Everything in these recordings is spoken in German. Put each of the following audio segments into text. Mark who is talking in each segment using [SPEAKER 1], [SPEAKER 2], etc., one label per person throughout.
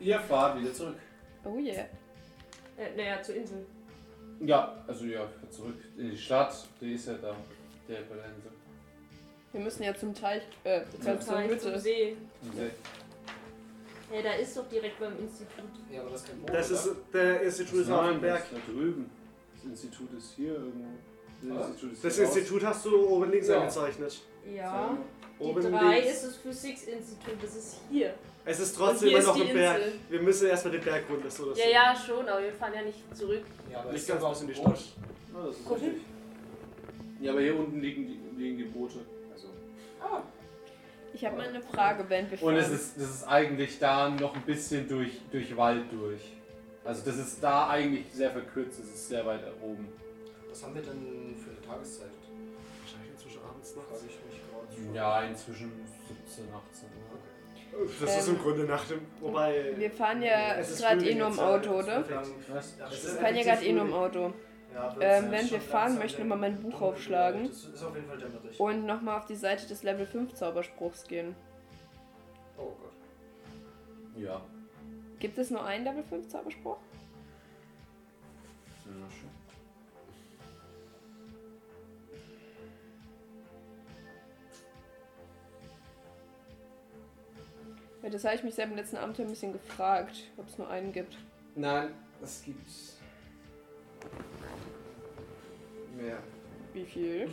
[SPEAKER 1] Ihr fahrt wieder zurück.
[SPEAKER 2] Oh yeah.
[SPEAKER 3] Äh, naja, zur Insel.
[SPEAKER 1] Ja, also ja, zurück in die Stadt. Die ist ja da. Der bei der Insel.
[SPEAKER 2] Wir müssen ja zum Teich, äh,
[SPEAKER 3] Zum
[SPEAKER 2] zur
[SPEAKER 3] Teich, zum. See.
[SPEAKER 1] Im See.
[SPEAKER 3] Ja, da ist doch direkt beim Institut.
[SPEAKER 4] Ja, aber das ist kein Boot,
[SPEAKER 5] Das ist der Institut ist auf dem Berg.
[SPEAKER 1] da drüben. Das Institut ist hier irgendwo. Das? Institut ist
[SPEAKER 5] Das. Institut hast du oben links
[SPEAKER 1] Ja.
[SPEAKER 5] angezeichnet.
[SPEAKER 3] Ja. Die
[SPEAKER 5] Oben
[SPEAKER 3] 3
[SPEAKER 5] links.
[SPEAKER 3] ist das Physics-Institut, das ist hier.
[SPEAKER 5] Es ist trotzdem immer noch ein Berg.
[SPEAKER 3] Insel.
[SPEAKER 5] Wir müssen erstmal den Berg runter. So,
[SPEAKER 3] Ja, ja, schon, aber wir fahren ja nicht zurück.
[SPEAKER 4] Ja, aber
[SPEAKER 5] Nicht
[SPEAKER 4] ist
[SPEAKER 5] ganz raus in die? Stadt.
[SPEAKER 1] Ah, das ist richtig. Ja, aber hier unten liegen die, liegen die Boote.
[SPEAKER 4] Also,
[SPEAKER 2] Ich habe mal eine Frage, während wir fahren.
[SPEAKER 1] Und es ist, das ist eigentlich da noch ein bisschen durch, durch Wald durch. Also das ist da eigentlich sehr verkürzt, es ist sehr weit oben.
[SPEAKER 4] was haben wir denn für eine Tageszeit?
[SPEAKER 5] Wahrscheinlich inzwischen abends nachts.
[SPEAKER 4] ich mich gerade.
[SPEAKER 1] Ja, inzwischen 17, 18 Uhr.
[SPEAKER 5] Das ist im
[SPEAKER 2] Ähm,
[SPEAKER 5] Grunde nach dem. Wobei.
[SPEAKER 2] wir fahren ja
[SPEAKER 5] es ist
[SPEAKER 2] gerade eh
[SPEAKER 5] Frühling
[SPEAKER 2] nur im Auto,
[SPEAKER 5] ist
[SPEAKER 2] oder? Wir fahren ja gerade eh nur im. Auto.
[SPEAKER 4] Ja,
[SPEAKER 2] Ähm, während wir fahren, möchte ich mal mein Buch aufschlagen.
[SPEAKER 4] Das ist auf jeden Fall dämmerig.
[SPEAKER 2] Und nochmal auf die Seite des Level 5 Zauberspruchs gehen.
[SPEAKER 4] Oh Gott.
[SPEAKER 1] Ja.
[SPEAKER 2] Gibt es nur einen Level 5 Zauberspruch?
[SPEAKER 1] Ja, schön.
[SPEAKER 2] Ja, das habe ich mich seit dem letzten Abend ein bisschen gefragt, ob es nur einen gibt.
[SPEAKER 1] Nein, es gibt mehr.
[SPEAKER 2] Wie viel?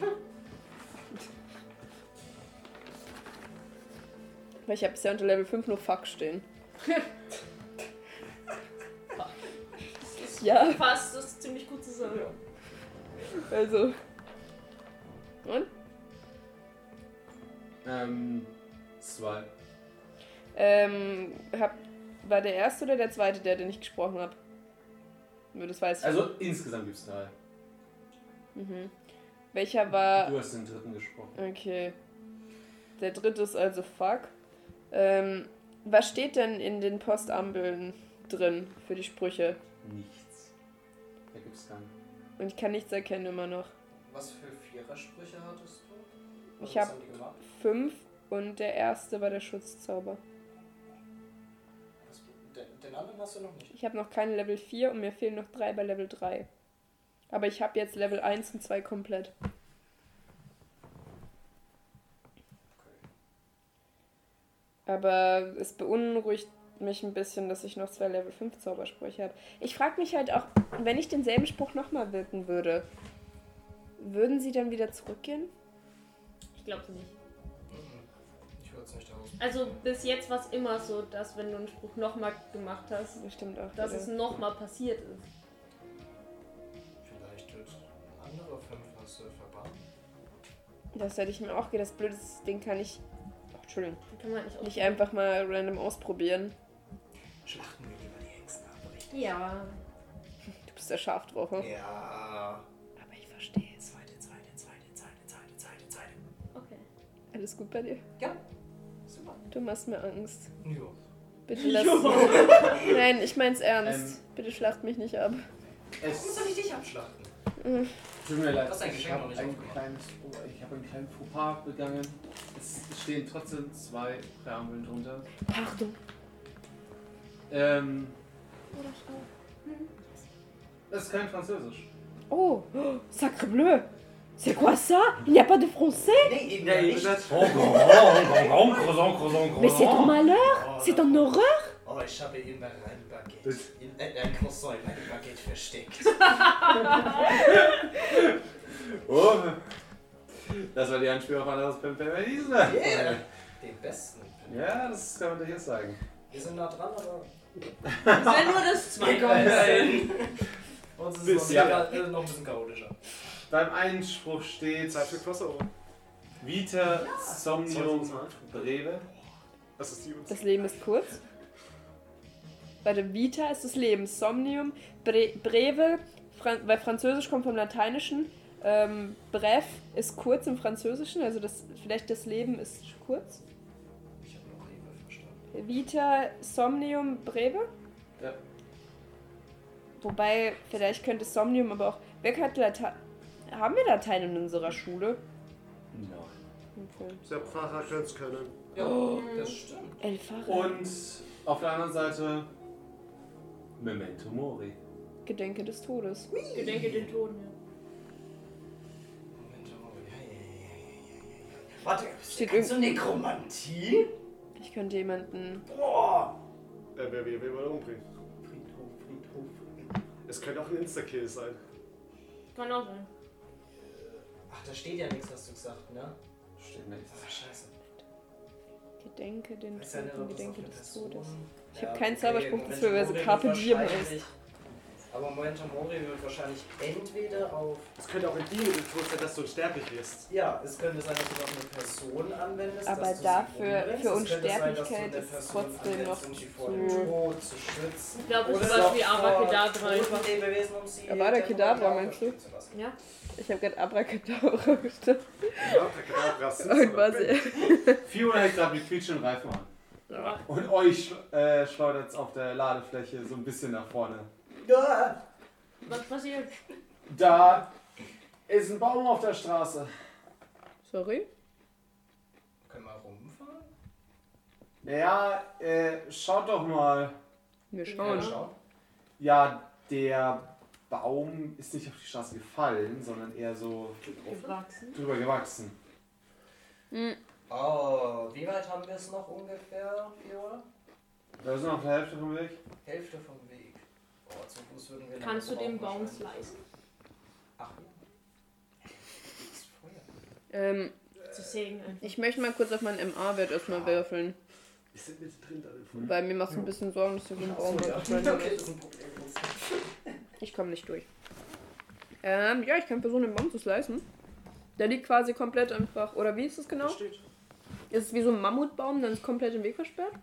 [SPEAKER 2] Weil ich habe bisher unter Level 5 nur Fuck stehen. ja,
[SPEAKER 3] Passt das ziemlich gut zusammen.
[SPEAKER 2] also. Und?
[SPEAKER 1] Ähm, zwei.
[SPEAKER 2] Ähm, hab, war der erste oder der zweite, der, den ich gesprochen habe? Nur das weiß ich.
[SPEAKER 1] Also insgesamt gibt es drei.
[SPEAKER 2] Mhm. Welcher war.
[SPEAKER 1] Du hast den dritten gesprochen.
[SPEAKER 2] Okay. Der dritte ist also Fuck. Ähm, was steht denn in den Postampeln drin für die Sprüche?
[SPEAKER 1] Nichts. Da gibt's keinen.
[SPEAKER 2] Und ich kann nichts erkennen immer noch.
[SPEAKER 4] Was für Vierersprüche hattest du?
[SPEAKER 2] Ich
[SPEAKER 4] was
[SPEAKER 2] hab-
[SPEAKER 4] haben die gemacht?
[SPEAKER 2] Fünf und der erste war der Schutzzauber.
[SPEAKER 4] Anderen hast du noch nicht.
[SPEAKER 2] Ich habe noch keine Level 4 und mir fehlen noch drei bei Level 3. Aber ich habe jetzt Level 1 und 2 komplett.
[SPEAKER 4] Okay.
[SPEAKER 2] Aber es beunruhigt mich ein bisschen, dass ich noch zwei Level 5 Zaubersprüche habe. Ich frage mich halt auch, wenn ich denselben Spruch nochmal wirken würde, würden sie dann wieder zurückgehen?
[SPEAKER 3] Ich glaube nicht. Also bis jetzt war es immer so, dass wenn du einen Spruch nochmal gemacht hast,
[SPEAKER 2] Das stimmt auch.
[SPEAKER 3] dass
[SPEAKER 2] wieder.
[SPEAKER 3] es nochmal passiert ist.
[SPEAKER 4] Vielleicht wird ein anderer Fünfrasse verbannen.
[SPEAKER 2] Das hätte ich mir auch gedacht. Das blöde den kann ich. Ach, Entschuldigung.
[SPEAKER 3] Kann man nicht
[SPEAKER 2] Nicht einfach mal random ausprobieren.
[SPEAKER 5] Schlachten wir lieber die Hexen ab, richtig?
[SPEAKER 3] Ja.
[SPEAKER 2] Du bist der Schafdrache.
[SPEAKER 4] Ja.
[SPEAKER 2] Aber ich verstehe es.
[SPEAKER 5] Zweite, zweite, zweite, zweite, zweite, zweite, zweite.
[SPEAKER 3] Okay.
[SPEAKER 2] Alles gut bei dir?
[SPEAKER 4] Ja.
[SPEAKER 2] Du machst mir Angst.
[SPEAKER 4] Jo.
[SPEAKER 2] Bitte lass. Nein, ich mein's ernst. Bitte schlacht mich nicht ab.
[SPEAKER 4] Warum
[SPEAKER 1] Es
[SPEAKER 4] soll ich dich abschlachten?
[SPEAKER 1] tut mir leid. Ich habe
[SPEAKER 4] nicht
[SPEAKER 1] ein kleines, oh, ich habe einen kleinen Fauxpas begangen. Es stehen trotzdem zwei Präambeln drunter.
[SPEAKER 2] Pardon.
[SPEAKER 1] Ähm, das ist kein Französisch.
[SPEAKER 2] Oh, oh, sacre bleu. C'est quoi ça? Il n'y a pas de français?
[SPEAKER 4] Nee, eben
[SPEAKER 5] Ja,
[SPEAKER 4] nicht.
[SPEAKER 5] das-
[SPEAKER 2] Mais c'est un malheur? C'est une horreur?
[SPEAKER 4] Oh, ich habe immer ein Baguette. In, äh, ein Croissant in meinem Baguette versteckt.
[SPEAKER 1] Oh, das war die Anspielung auf anderes Pimperinisme.
[SPEAKER 4] Yeah. Den besten.
[SPEAKER 1] Ja, das kann man durchaus sagen.
[SPEAKER 4] Wir sind nah dran, aber.
[SPEAKER 3] Das ist ja nur das Zweite.
[SPEAKER 4] Uns ist
[SPEAKER 5] Bis-
[SPEAKER 4] es noch,
[SPEAKER 1] ja.
[SPEAKER 4] äh, noch ein bisschen chaotischer.
[SPEAKER 1] Beim Einspruch steht
[SPEAKER 5] Zeit für Crossover.
[SPEAKER 1] Vita Somnium Breve.
[SPEAKER 5] Das ist die uns.
[SPEAKER 2] Das Leben ist kurz. Bei der Vita ist das Leben. Somnium, Bre Breve, Fran weil Französisch kommt vom Lateinischen. Ähm, Bref ist kurz im Französischen, also das, vielleicht das Leben ist kurz.
[SPEAKER 4] Ich habe noch Rewe verstanden.
[SPEAKER 2] Vita, Somnium, Breve.
[SPEAKER 1] Ja.
[SPEAKER 2] Wobei, vielleicht könnte Somnium aber auch. Wer hat Latein? Haben wir Latein in unserer Schule?
[SPEAKER 1] Nein.
[SPEAKER 2] Okay.
[SPEAKER 5] Der Pfarrer könnte es können.
[SPEAKER 4] Ja,
[SPEAKER 2] Oh.
[SPEAKER 4] das stimmt.
[SPEAKER 2] Elfach.
[SPEAKER 1] Und auf der anderen Seite Memento Mori.
[SPEAKER 2] Gedenke des Todes.
[SPEAKER 3] Gedenke den Toten. Ja.
[SPEAKER 4] Moment, oh, ja, ja, ja. Warte,
[SPEAKER 2] Steht
[SPEAKER 4] kannst du Nekromantie?
[SPEAKER 2] Ich könnte jemanden.
[SPEAKER 4] Boah!
[SPEAKER 5] Äh, wer wer will mal umbringen?
[SPEAKER 4] Friedhof, Friedhof.
[SPEAKER 5] Es könnte auch ein Insta-Kill sein.
[SPEAKER 3] Kann auch sein.
[SPEAKER 4] Ach, da steht ja nichts, hast du gesagt, ne?
[SPEAKER 1] Steht nichts.
[SPEAKER 4] Ach, scheiße.
[SPEAKER 2] Gedenke den Toten,
[SPEAKER 4] das
[SPEAKER 2] Gedenke des Todes. Ich
[SPEAKER 4] Ja,
[SPEAKER 2] hab keinen
[SPEAKER 4] okay,
[SPEAKER 2] Zauberspruch es
[SPEAKER 4] Mori
[SPEAKER 2] Carpe Diem ist.
[SPEAKER 4] Aber Memento Mori wird wahrscheinlich entweder auf.
[SPEAKER 5] Es könnte auch ein Demon im Tod sein, dass du unsterblich wirst.
[SPEAKER 4] Ja, es könnte sein, dass du auf eine Person anwendest.
[SPEAKER 2] Aber
[SPEAKER 4] dass du sie
[SPEAKER 2] dafür- für
[SPEAKER 4] Es könnte sein,
[SPEAKER 2] Unsterblichkeit
[SPEAKER 4] dass du eine
[SPEAKER 2] ist
[SPEAKER 4] Person
[SPEAKER 2] trotzdem
[SPEAKER 4] anwendest,
[SPEAKER 2] noch
[SPEAKER 4] um sie vor
[SPEAKER 2] zu-
[SPEAKER 4] dem Tod zu schützen.
[SPEAKER 3] Ich glaube, wie
[SPEAKER 4] vor
[SPEAKER 3] Abracadabra einfach.
[SPEAKER 4] Um sie
[SPEAKER 2] Abracadabra, meinst du?
[SPEAKER 3] Ja?
[SPEAKER 2] Ich habe gerade Abracadabra bestimmt.
[SPEAKER 5] Ja, Abracadabra, Ben.
[SPEAKER 1] Fiona hält gerade die quietschenden Reifen an.
[SPEAKER 3] Ja.
[SPEAKER 1] Und euch äh, schleudert es auf der Ladefläche so ein bisschen nach vorne.
[SPEAKER 4] Ja.
[SPEAKER 3] Was passiert?
[SPEAKER 1] Da ist ein Baum auf der Straße.
[SPEAKER 2] Sorry?
[SPEAKER 4] Können wir rumfahren?
[SPEAKER 1] Ja, äh, schaut doch mal.
[SPEAKER 2] Wir
[SPEAKER 3] Ja.
[SPEAKER 2] schauen.
[SPEAKER 4] schauen.
[SPEAKER 1] Ja, der Baum ist nicht auf die Straße gefallen, sondern eher so
[SPEAKER 3] Gewachsen.
[SPEAKER 1] drüber gewachsen.
[SPEAKER 2] Hm,
[SPEAKER 4] Oh, wie weit haben wir es noch ungefähr, Fiona?
[SPEAKER 1] Da sind noch die Hälfte vom Weg.
[SPEAKER 4] Hälfte vom Weg. Oh, zu Fuß würden wir
[SPEAKER 3] Kannst du den Baum slicen?
[SPEAKER 4] Ach ja. Das Feuer.
[SPEAKER 2] ähm,
[SPEAKER 3] Zu sägen einfach.
[SPEAKER 2] ich möchte mal kurz auf meinen MA-Wert erstmal würfeln.
[SPEAKER 5] Wir sind mittendrin da drin.
[SPEAKER 2] Weil mir macht es ein bisschen Sorgen, dass so ein Baum
[SPEAKER 4] Achso, ja. Okay, das ist ein Problem.
[SPEAKER 2] Ich komme nicht durch. Ähm, ja, ich kann versuchen, den Baum zu slicen. Der liegt quasi komplett einfach. Oder wie ist es genau?
[SPEAKER 5] Da steht.
[SPEAKER 2] Ist es wie so ein Mammutbaum, dann ist komplett im Weg versperrt?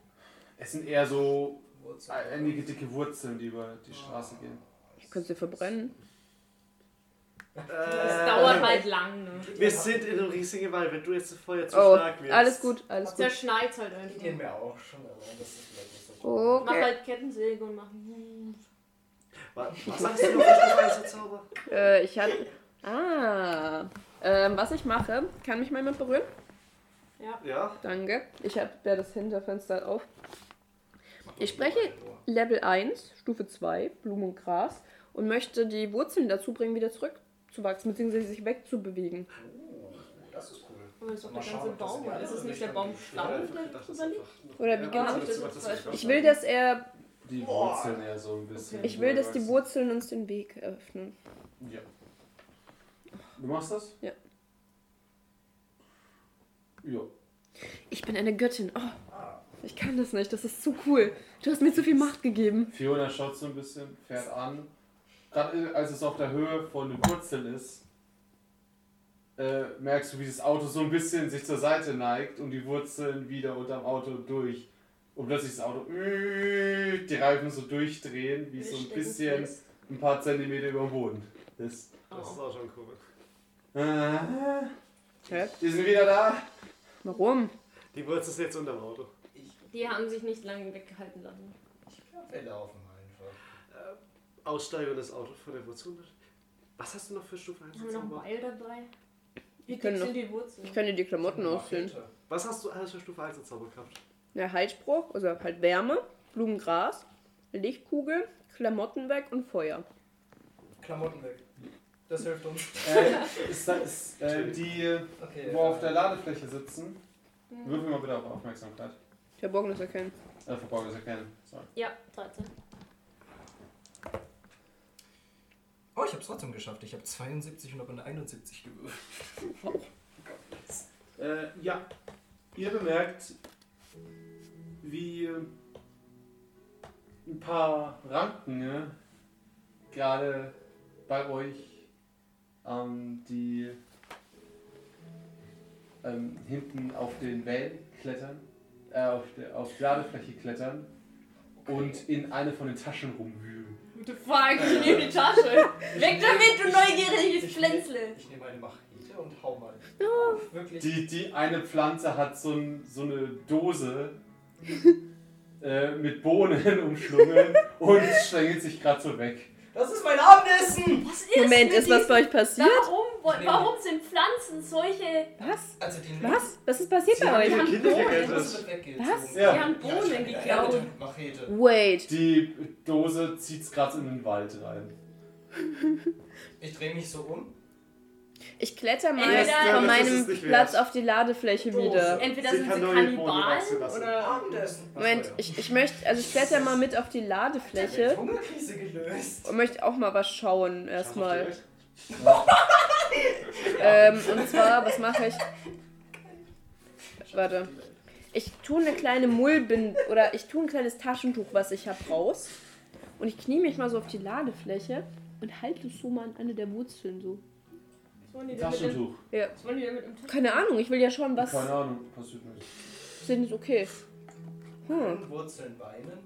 [SPEAKER 1] Es sind eher so
[SPEAKER 4] Wurzel.
[SPEAKER 1] einige dicke Wurzeln, die über die Straße gehen.
[SPEAKER 2] Ich könnte sie verbrennen.
[SPEAKER 3] Das
[SPEAKER 5] Äh,
[SPEAKER 3] dauert halt lang, ne?
[SPEAKER 5] Wir sind in einem riesigen Wald. Wenn du jetzt das Feuer zu
[SPEAKER 2] Oh,
[SPEAKER 5] stark wirst.
[SPEAKER 2] alles gut, alles gut.
[SPEAKER 3] Zerschneit halt
[SPEAKER 4] Die gehen
[SPEAKER 3] einfach.
[SPEAKER 4] mir auch schon, aber das ist vielleicht nicht so gut.
[SPEAKER 3] Mach
[SPEAKER 2] Okay.
[SPEAKER 3] halt Kettensäge und mach.
[SPEAKER 5] Was, was sagst du noch für Zauber?
[SPEAKER 2] Äh, ich hatte. Ah. Ähm, was ich mache, kann mich mal jemand berühren?
[SPEAKER 3] Ja.
[SPEAKER 5] Ja?
[SPEAKER 2] Danke. Ich habe ja das Hinterfenster auf. Ich spreche Level 1, Stufe 2, Blumen und Gras und möchte die Wurzeln dazu bringen, wieder zurückzuwachsen, beziehungsweise sich wegzubewegen.
[SPEAKER 4] Oh, das ist cool.
[SPEAKER 3] Aber ist doch der ganze Baum, ist es nicht der
[SPEAKER 4] Richtung
[SPEAKER 3] Baum
[SPEAKER 4] geht.
[SPEAKER 3] Stamm,
[SPEAKER 5] einfach
[SPEAKER 3] der drüber liegt?
[SPEAKER 2] Oder wie genau?
[SPEAKER 3] ich
[SPEAKER 2] will, dass er.
[SPEAKER 1] Die Wurzeln eher so ein bisschen.
[SPEAKER 3] Okay.
[SPEAKER 2] Ich will, dass die Wurzeln uns den Weg öffnen.
[SPEAKER 1] Ja. Du machst das?
[SPEAKER 2] Ja.
[SPEAKER 1] Ja.
[SPEAKER 2] Ich bin eine Göttin. Oh,
[SPEAKER 4] Ah,
[SPEAKER 2] ich kann das nicht. Das ist zu cool. Du hast mir zu viel Macht gegeben.
[SPEAKER 1] Fiona schaut so ein bisschen, fährt an. Gerade als es auf der Höhe von den Wurzeln ist, äh, merkst du, wie das Auto so ein bisschen sich zur Seite neigt und die Wurzeln wieder unterm Auto durch. Und plötzlich das Auto, äh, die Reifen so durchdrehen, wie es so ein bisschen ein paar Zentimeter über dem Boden ist.
[SPEAKER 5] Das ist auch schon cool.
[SPEAKER 1] Äh,
[SPEAKER 2] Hä?
[SPEAKER 1] die sind wieder da.
[SPEAKER 2] Warum?
[SPEAKER 5] Die Wurzel ist jetzt unterm Auto.
[SPEAKER 4] Ich,
[SPEAKER 3] Die haben sich nicht lange weggehalten lassen.
[SPEAKER 4] ich glaube, wir laufen einfach.
[SPEAKER 5] Aussteigen und das Auto von der Wurzel. Was hast du noch für Stufe 1
[SPEAKER 3] Haben wir noch einen
[SPEAKER 5] Zauber?
[SPEAKER 3] Beil dabei? Wie
[SPEAKER 2] Wir können noch-
[SPEAKER 3] die Wurzeln?
[SPEAKER 2] Ich kann dir die Klamotten ausfüllen.
[SPEAKER 5] Was hast du alles für Stufe 1 Zauber gehabt?
[SPEAKER 2] Ja, Heilspruch, also halt Wärme, Blumengras, Lichtkugel, Klamotten weg und Feuer.
[SPEAKER 4] Klamotten weg. Das hilft uns.
[SPEAKER 1] Äh, ist das, äh, die,
[SPEAKER 4] Okay.
[SPEAKER 1] wo auf der Ladefläche sitzen,
[SPEAKER 3] Mhm.
[SPEAKER 1] würfel mal bitte auf Aufmerksamkeit.
[SPEAKER 2] Verborgenes erkennen.
[SPEAKER 1] Äh, Verborgenes erkennen. Sorry.
[SPEAKER 3] Ja, 13.
[SPEAKER 4] Oh, ich hab's trotzdem geschafft. Ich habe 72 und habe eine 71 gewürfelt.
[SPEAKER 1] Äh, ja, ihr bemerkt, wie ein paar Ranken ne, gerade bei euch ähm, die ähm, hinten auf den Wellen klettern, äh, auf, der, auf die Ladefläche klettern und in eine von den Taschen rumwühlen.
[SPEAKER 3] What the fuck? Ich nehme die Tasche. Weg damit, du neugieriges
[SPEAKER 4] Ich
[SPEAKER 3] Pflänzle.
[SPEAKER 4] nehme- Ich nehme eine Machete und hau mal. Wirklich.
[SPEAKER 1] Die, die eine Pflanze hat so, ein, so eine Dose äh, mit Bohnen umschlungen und schlängelt sich gerade so weg.
[SPEAKER 4] Das ist mein Abendessen!
[SPEAKER 3] Was ist
[SPEAKER 2] Moment, ist was bei euch passiert?
[SPEAKER 3] Warum warum sind Pflanzen solche.
[SPEAKER 2] Was?
[SPEAKER 4] Also die
[SPEAKER 2] Was? Was ist passiert
[SPEAKER 5] Sie
[SPEAKER 2] bei euch?
[SPEAKER 5] ihre
[SPEAKER 3] haben Bohnen.
[SPEAKER 2] Was?
[SPEAKER 1] Ja.
[SPEAKER 3] Die haben Bohnen geklaut.
[SPEAKER 2] Wait.
[SPEAKER 1] Die Dose zieht's gerade in den Wald rein.
[SPEAKER 4] Ich drehe mich so um.
[SPEAKER 2] Ich kletter mal
[SPEAKER 3] Entweder-
[SPEAKER 2] von meinem. Platz auf die Ladefläche wieder.
[SPEAKER 3] Entweder
[SPEAKER 5] Sie
[SPEAKER 3] sind
[SPEAKER 5] kann
[SPEAKER 3] sie Kannibalen oder.
[SPEAKER 4] Abendessen.
[SPEAKER 2] Moment, ich, ich möchte, also ich kletter mal mit auf die Ladefläche
[SPEAKER 4] wird Hungerkrise gelöst.
[SPEAKER 2] und möchte auch mal was schauen erstmal. Ähm, und zwar, was mache ich? Warte. Ich tue eine kleine Mullbind oder ich tue ein kleines Taschentuch, was ich habe, raus. Und ich knie mich mal so auf die Ladefläche und halte es so mal an eine der Wurzeln so.
[SPEAKER 3] Was wollen die denn mit dem,
[SPEAKER 1] Taschentuch.
[SPEAKER 2] Ja.
[SPEAKER 3] was wollen die denn mit dem Taschentuch?
[SPEAKER 2] Keine Ahnung, ich will ja schauen, was.
[SPEAKER 1] Keine Ahnung, passiert nicht.
[SPEAKER 2] Sind ist okay. Hm.
[SPEAKER 4] Und Wurzeln weinen.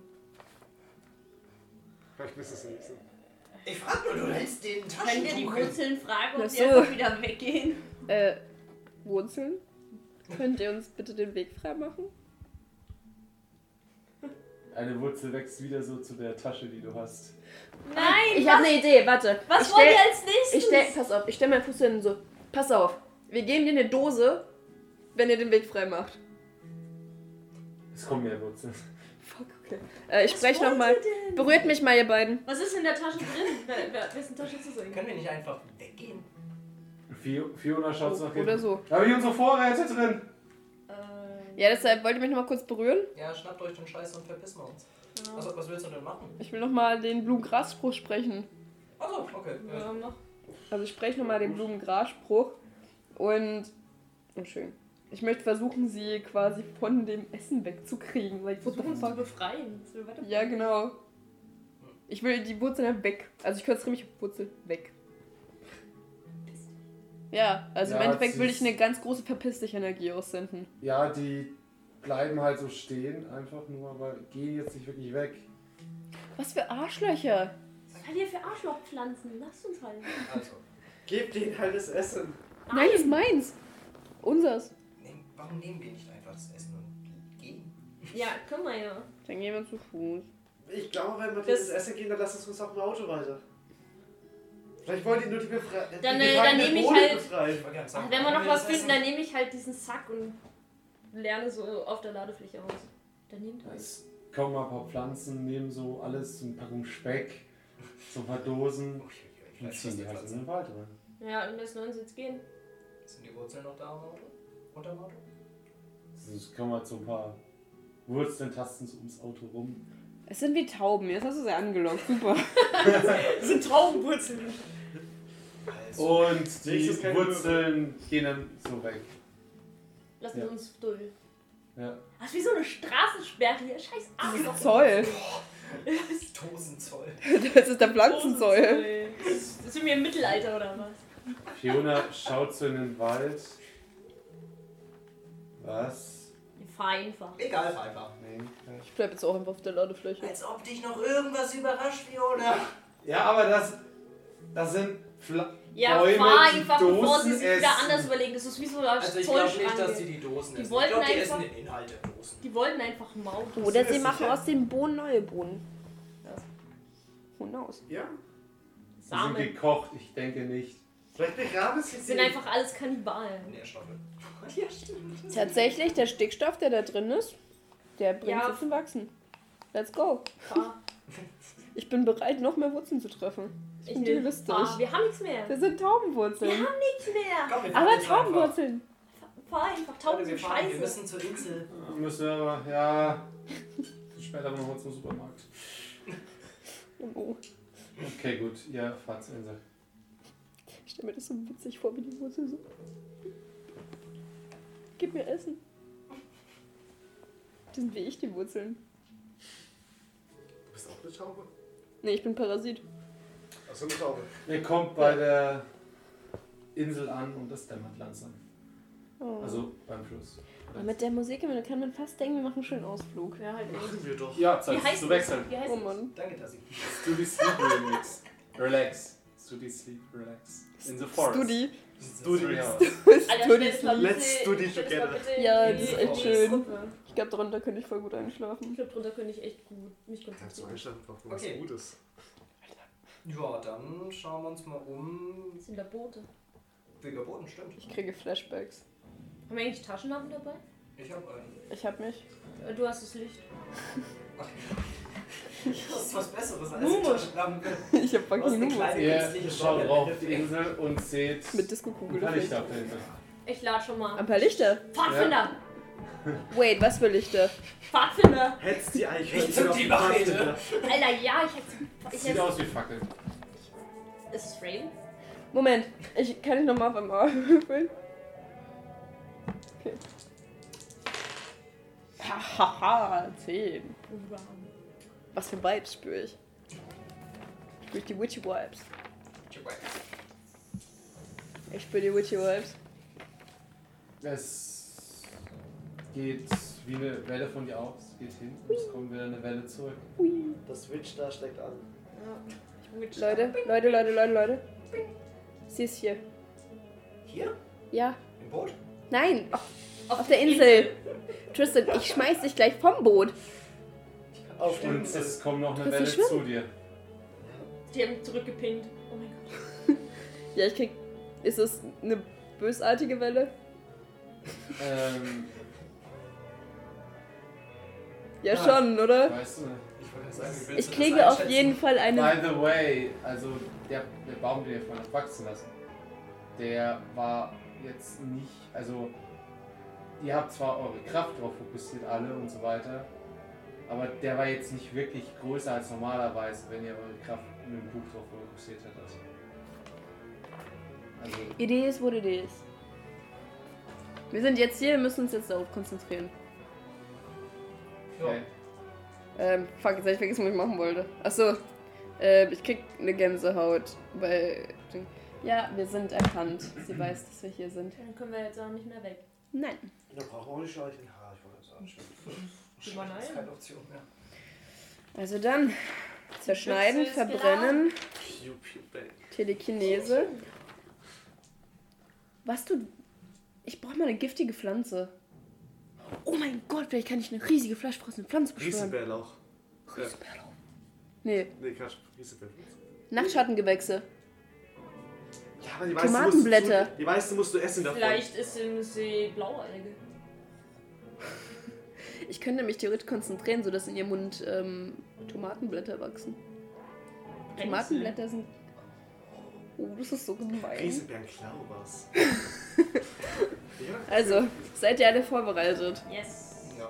[SPEAKER 5] Vielleicht müsste es nicht so.
[SPEAKER 4] Ich frag nur, du hältst den
[SPEAKER 3] Könnt ihr die
[SPEAKER 4] Taschentuch.
[SPEAKER 3] Wurzeln fragen,
[SPEAKER 2] Ach
[SPEAKER 3] die
[SPEAKER 2] so.
[SPEAKER 3] einfach wieder weggehen?
[SPEAKER 2] Äh, Wurzeln? Könnt ihr uns bitte den Weg frei machen?
[SPEAKER 1] Eine Wurzel wächst wieder so zu der Tasche, die du hast.
[SPEAKER 3] Nein!
[SPEAKER 2] Ich habe eine Idee, warte.
[SPEAKER 3] was
[SPEAKER 2] ich
[SPEAKER 3] wollt
[SPEAKER 2] stell,
[SPEAKER 3] ihr als nächstes?
[SPEAKER 2] ich stell, pass auf, ich stell meinen Fuß hin so. Pass auf, wir geben dir eine Dose, wenn ihr den Weg frei macht.
[SPEAKER 1] Es kommen mehr Wurzeln.
[SPEAKER 2] Fuck, okay. Äh, ich
[SPEAKER 3] Was
[SPEAKER 2] spreche nochmal. Berührt mich mal, ihr beiden.
[SPEAKER 3] Was ist in der Tasche drin? Wessen Tasche das eigentlich?
[SPEAKER 4] Können wir nicht einfach weggehen?
[SPEAKER 1] Fi- Fiona schaut nach hinten.
[SPEAKER 2] Oder so.
[SPEAKER 1] Da habe ich unsere Vorräte drin.
[SPEAKER 2] Ja, deshalb wollt ihr mich nochmal kurz berühren.
[SPEAKER 4] Ja, schnappt euch den Scheiß und verpissen wir uns.
[SPEAKER 3] ja.
[SPEAKER 4] Was, was willst du denn machen?
[SPEAKER 2] Ich will nochmal den Blumengrasspruch sprechen.
[SPEAKER 4] Achso, okay.
[SPEAKER 3] Ja.
[SPEAKER 2] Also ich spreche nochmal den Blumengrasspruch. Und. Oh, schön. Ich möchte versuchen, sie quasi von dem Essen wegzukriegen. Like,
[SPEAKER 3] Versuchen sie zu befreien.
[SPEAKER 2] Ja, genau. Ich will die Wurzeln weg. Also ich konzentriere mich Wurzel weg. Ja, also im
[SPEAKER 1] Ja,
[SPEAKER 2] Endeffekt
[SPEAKER 1] sie
[SPEAKER 2] will ich eine ganz große Verpiss dich Energie aussenden.
[SPEAKER 1] Ja, die bleiben halt so stehen, einfach nur, aber gehen jetzt nicht wirklich weg.
[SPEAKER 2] Was für Arschlöcher!
[SPEAKER 3] Was hat ihr für Arschlochpflanzen? Lasst uns halt.
[SPEAKER 4] Also,
[SPEAKER 5] Gebt ihnen halt das Essen.
[SPEAKER 2] Nein, das ist meins! Unsers.
[SPEAKER 4] nehm, warum nehmen wir nicht einfach das Essen und gehen?
[SPEAKER 3] Ja, können wir ja.
[SPEAKER 2] Dann gehen wir zu Fuß.
[SPEAKER 5] Ich glaube, wenn wir
[SPEAKER 3] Das-
[SPEAKER 5] dieses Essen gehen, dann lasst es uns auf dem Auto weiter. Vielleicht wollt ihr nur die, Befre die
[SPEAKER 3] Dann, äh, dann nehm ich halt-.
[SPEAKER 4] Ich
[SPEAKER 3] Ach, wenn wir noch was finden, dann nehme ich halt diesen Sack und lerne so auf der Ladefläche aus. Dann nehmt halt.
[SPEAKER 1] Es kommen mal ein paar Pflanzen, nehmen so alles, so eine Packung Speck, so ein paar Dosen
[SPEAKER 4] Oh, ich, ich
[SPEAKER 1] und
[SPEAKER 4] weiß, was
[SPEAKER 1] ziehen
[SPEAKER 4] die
[SPEAKER 1] halt in den Wald rein.
[SPEAKER 3] Ja, und müssen uns jetzt gehen.
[SPEAKER 4] Sind die Wurzeln noch da am Auto? Unter dem Auto?
[SPEAKER 1] Es kommen halt so ein paar Wurzeln, tasten so ums Auto rum.
[SPEAKER 2] Es sind wie Tauben, jetzt hast du sie angelockt. Super.
[SPEAKER 3] Das sind Traubenwurzeln.
[SPEAKER 1] Und die Wurzeln gehen dann so weg.
[SPEAKER 3] Lassen
[SPEAKER 1] Ja.
[SPEAKER 3] wir uns durch.
[SPEAKER 1] Ja.
[SPEAKER 3] Das ist wie so eine Straßensperre hier. Scheiß Arschloch.
[SPEAKER 2] Zoll.
[SPEAKER 4] Dosenzoll.
[SPEAKER 2] Das ist der Pflanzenzoll.
[SPEAKER 3] Das ist, das sind wir im Mittelalter oder was?
[SPEAKER 1] Fiona schaut so in den Wald. Was?
[SPEAKER 3] Fahr einfach.
[SPEAKER 4] Egal, fahr einfach.
[SPEAKER 1] Nee.
[SPEAKER 2] Ich bleib jetzt auch einfach auf der Ladefläche.
[SPEAKER 4] Als ob dich noch irgendwas überrascht, Fiona.
[SPEAKER 1] Ja, aber das, das sind Pfla
[SPEAKER 3] Ja,
[SPEAKER 1] Bäume,
[SPEAKER 3] fahr
[SPEAKER 1] die
[SPEAKER 3] einfach, bevor sie
[SPEAKER 1] Dosen
[SPEAKER 3] sich wieder
[SPEAKER 1] essen.
[SPEAKER 3] anders überlegen. Das ist wie so eine
[SPEAKER 4] Also ich glaube nicht, dass
[SPEAKER 3] Zollschranke.
[SPEAKER 4] die die Dosen
[SPEAKER 3] Die
[SPEAKER 4] essen.
[SPEAKER 3] wollten
[SPEAKER 4] ich glaube, die
[SPEAKER 3] einfach-
[SPEAKER 4] essen den Inhalt der Dosen.
[SPEAKER 3] Die wollten einfach Maul.
[SPEAKER 2] Oder sie machen
[SPEAKER 5] sicher?
[SPEAKER 2] aus den Bohnen neue Bohnen.
[SPEAKER 3] Ja.
[SPEAKER 2] Who knows?
[SPEAKER 5] Ja.
[SPEAKER 1] Sie sind
[SPEAKER 3] Samen.
[SPEAKER 1] gekocht, ich denke nicht.
[SPEAKER 5] Vielleicht begraben sie
[SPEAKER 3] Das
[SPEAKER 5] sie.
[SPEAKER 3] sind einfach alles Kannibalen.
[SPEAKER 4] Nährstoffe.
[SPEAKER 3] Ja, stimmt.
[SPEAKER 2] Tatsächlich, der Stickstoff, der da drin ist, der bringt
[SPEAKER 3] Ja.
[SPEAKER 2] sie zum Wachsen. Let's go.
[SPEAKER 3] Fahr.
[SPEAKER 2] Ich bin bereit, noch mehr Wurzeln zu treffen. Ich,
[SPEAKER 3] Ich
[SPEAKER 2] bin
[SPEAKER 3] will
[SPEAKER 2] realistisch.
[SPEAKER 3] fahr. Wir haben nichts mehr.
[SPEAKER 2] Das sind Taubenwurzeln.
[SPEAKER 3] Wir haben nichts mehr.
[SPEAKER 4] Komm, wir
[SPEAKER 2] Aber. Taubenwurzeln.
[SPEAKER 3] Fahr einfach. Tauben
[SPEAKER 4] wir
[SPEAKER 3] sind
[SPEAKER 4] fahren, wir
[SPEAKER 3] scheiße.
[SPEAKER 4] müssen zur Insel.
[SPEAKER 1] Ja, Müssen wir aber, ja. Später nochmal zum Supermarkt.
[SPEAKER 2] Oh,
[SPEAKER 1] Okay, gut, ihr fahrt zur Insel.
[SPEAKER 2] ich stelle mir das so witzig vor, wie die Wurzeln so. Gib mir Essen. Die sind wie ich, die Wurzeln.
[SPEAKER 5] Du bist auch eine Taube?
[SPEAKER 2] Nee, ich bin Parasit.
[SPEAKER 5] Achso, eine Taube.
[SPEAKER 1] Ihr kommt bei der Insel an und es dämmert langsam.
[SPEAKER 2] Oh.
[SPEAKER 1] Also beim Fluss.
[SPEAKER 2] Aber mit der Musik im Hintergrund kann man fast denken, wir machen einen schönen Ausflug.
[SPEAKER 3] Ja, halt
[SPEAKER 5] Machen wir doch.
[SPEAKER 1] Ja, Zeit zu
[SPEAKER 3] das?
[SPEAKER 1] wechseln.
[SPEAKER 3] Wie heißt
[SPEAKER 2] Oh
[SPEAKER 3] das?
[SPEAKER 2] Mann.
[SPEAKER 4] Danke, Tassi.
[SPEAKER 1] Studi Sleep Remix. Relax. Studi Sleep Relax. In the forest.
[SPEAKER 2] Studi.
[SPEAKER 1] Studi.
[SPEAKER 3] Alter,
[SPEAKER 2] Studi
[SPEAKER 3] stell das mal bitte-
[SPEAKER 5] Let's
[SPEAKER 3] mal
[SPEAKER 5] together.
[SPEAKER 2] Ja, das
[SPEAKER 3] die-
[SPEAKER 2] ist echt schön. Ich glaube, darunter könnte ich voll gut einschlafen.
[SPEAKER 3] Ich glaube, drunter könnte ich echt gut mich
[SPEAKER 5] Kannst du
[SPEAKER 3] konzentrieren.
[SPEAKER 5] einstellen, warum
[SPEAKER 4] Okay.
[SPEAKER 5] es gut ist.
[SPEAKER 4] Ja, dann schauen wir uns mal um.
[SPEAKER 3] Das sind da Boote.
[SPEAKER 4] Ruhiger Boden, stimmt.
[SPEAKER 2] Ich kriege Flashbacks.
[SPEAKER 3] Haben wir eigentlich Taschenlampen dabei?
[SPEAKER 4] Ich hab einen.
[SPEAKER 2] Ich hab mich.
[SPEAKER 3] Äh, Du hast das Licht.
[SPEAKER 4] Das ist was Besseres als Taschenlampe.
[SPEAKER 2] Ich hab fucking
[SPEAKER 4] eine
[SPEAKER 2] Nume.
[SPEAKER 4] kleine
[SPEAKER 1] Ihr
[SPEAKER 4] künstliche
[SPEAKER 1] schaut
[SPEAKER 4] Sonne.
[SPEAKER 1] rauf auf die Insel und seht
[SPEAKER 2] Mit Disco-Kugel.
[SPEAKER 1] ein paar Lichter auf der Insel.
[SPEAKER 3] Ich lade schon mal.
[SPEAKER 2] Ein paar Lichter.
[SPEAKER 3] Pfadfinder!
[SPEAKER 2] Wait, was für Lichter?
[SPEAKER 3] Pfadfinder!
[SPEAKER 5] Hättest die eigentlich
[SPEAKER 4] Ich
[SPEAKER 5] auf
[SPEAKER 4] die.
[SPEAKER 5] Pfadfinder.
[SPEAKER 3] Alter, ja, ich hätte. Ich
[SPEAKER 1] Sieht aus wie Fackeln.
[SPEAKER 3] ist es Raven?
[SPEAKER 2] Moment, ich, kann ich nochmal auf einmal würfeln? Okay. Hahaha, 10. Was für Vibes spüre ich? Spüre ich die Witchy Vibes. Ich spüre die Witchy Vibes.
[SPEAKER 1] Es geht wie eine Welle von dir aus, geht hin und es kommt wieder eine Welle zurück.
[SPEAKER 2] Hui.
[SPEAKER 5] Das Witch da steckt an.
[SPEAKER 3] Ja. Ich
[SPEAKER 2] Leute, Leute, Leute, Leute, Leute. Sie ist hier.
[SPEAKER 4] Hier?
[SPEAKER 2] Ja.
[SPEAKER 4] Im Boot?
[SPEAKER 2] Nein, auf,
[SPEAKER 3] Auf,
[SPEAKER 2] auf der Insel. Tristan, ich schmeiß dich gleich vom Boot.
[SPEAKER 5] Auf
[SPEAKER 1] Und
[SPEAKER 5] dem
[SPEAKER 1] es kommt noch eine Welle
[SPEAKER 2] schwimmen?
[SPEAKER 1] zu dir.
[SPEAKER 3] Die haben zurückgepinkt. Oh mein Gott.
[SPEAKER 2] Ja, ich krieg. Ist es eine bösartige Welle?
[SPEAKER 1] Ähm,
[SPEAKER 2] Ja,
[SPEAKER 4] Ah.
[SPEAKER 2] schon, oder?
[SPEAKER 1] weißt du.
[SPEAKER 4] Ich wollte sagen,
[SPEAKER 2] Ich
[SPEAKER 4] du das
[SPEAKER 2] kriege auf jeden Fall eine.
[SPEAKER 1] By the way, also der, der Baum, den ihr vorhin wachsen lassen, der war jetzt nicht, also ihr habt zwar eure Kraft drauf fokussiert, alle und so weiter, aber der war jetzt nicht wirklich größer als normalerweise, wenn ihr eure Kraft in dem Buch drauf fokussiert hättet. Also,
[SPEAKER 2] Idee ist, wo die Idee ist. Wir sind jetzt hier, wir müssen uns jetzt darauf konzentrieren.
[SPEAKER 1] okay.
[SPEAKER 2] Ähm, fuck, jetzt hab ich vergessen, was ich machen wollte. Achso, äh, ich krieg eine Gänsehaut, weil. Ja, wir sind erkannt. Sie weiß, dass wir hier sind.
[SPEAKER 3] Dann können wir jetzt auch nicht mehr weg.
[SPEAKER 2] Nein.
[SPEAKER 5] Da brauchen wir auch nicht schleichen. Ha, ich wollte sagen, stimmt.
[SPEAKER 3] Drüber
[SPEAKER 4] Das ist
[SPEAKER 3] nein.
[SPEAKER 4] keine Option mehr.
[SPEAKER 2] Also dann. Zerschneiden, verbrennen,
[SPEAKER 5] pew, bang.
[SPEAKER 2] Telekinese. Was du. Ich brauche mal eine giftige Pflanze. Oh mein Gott, vielleicht kann ich eine riesige fleischfressende Pflanze beschwören.
[SPEAKER 5] Riesenbärlauch. Ja.
[SPEAKER 2] Nee,
[SPEAKER 5] Nee, Quatsch. Riesenbärlauch.
[SPEAKER 2] Nachtschattengewächse.
[SPEAKER 5] Ja, aber die meisten
[SPEAKER 2] Tomatenblätter.
[SPEAKER 5] Musst du, die meisten musst du essen davon.
[SPEAKER 3] Vielleicht ist im See Blaualge.
[SPEAKER 2] Ich könnte mich theoretisch konzentrieren, sodass in ihrem Mund ähm, Tomatenblätter wachsen. Tomatenblätter sind. Oh, das ist so gemein.
[SPEAKER 5] Riesenbären klau was. ja.
[SPEAKER 2] Also, seid ihr alle vorbereitet?
[SPEAKER 3] Yes.
[SPEAKER 4] Ja.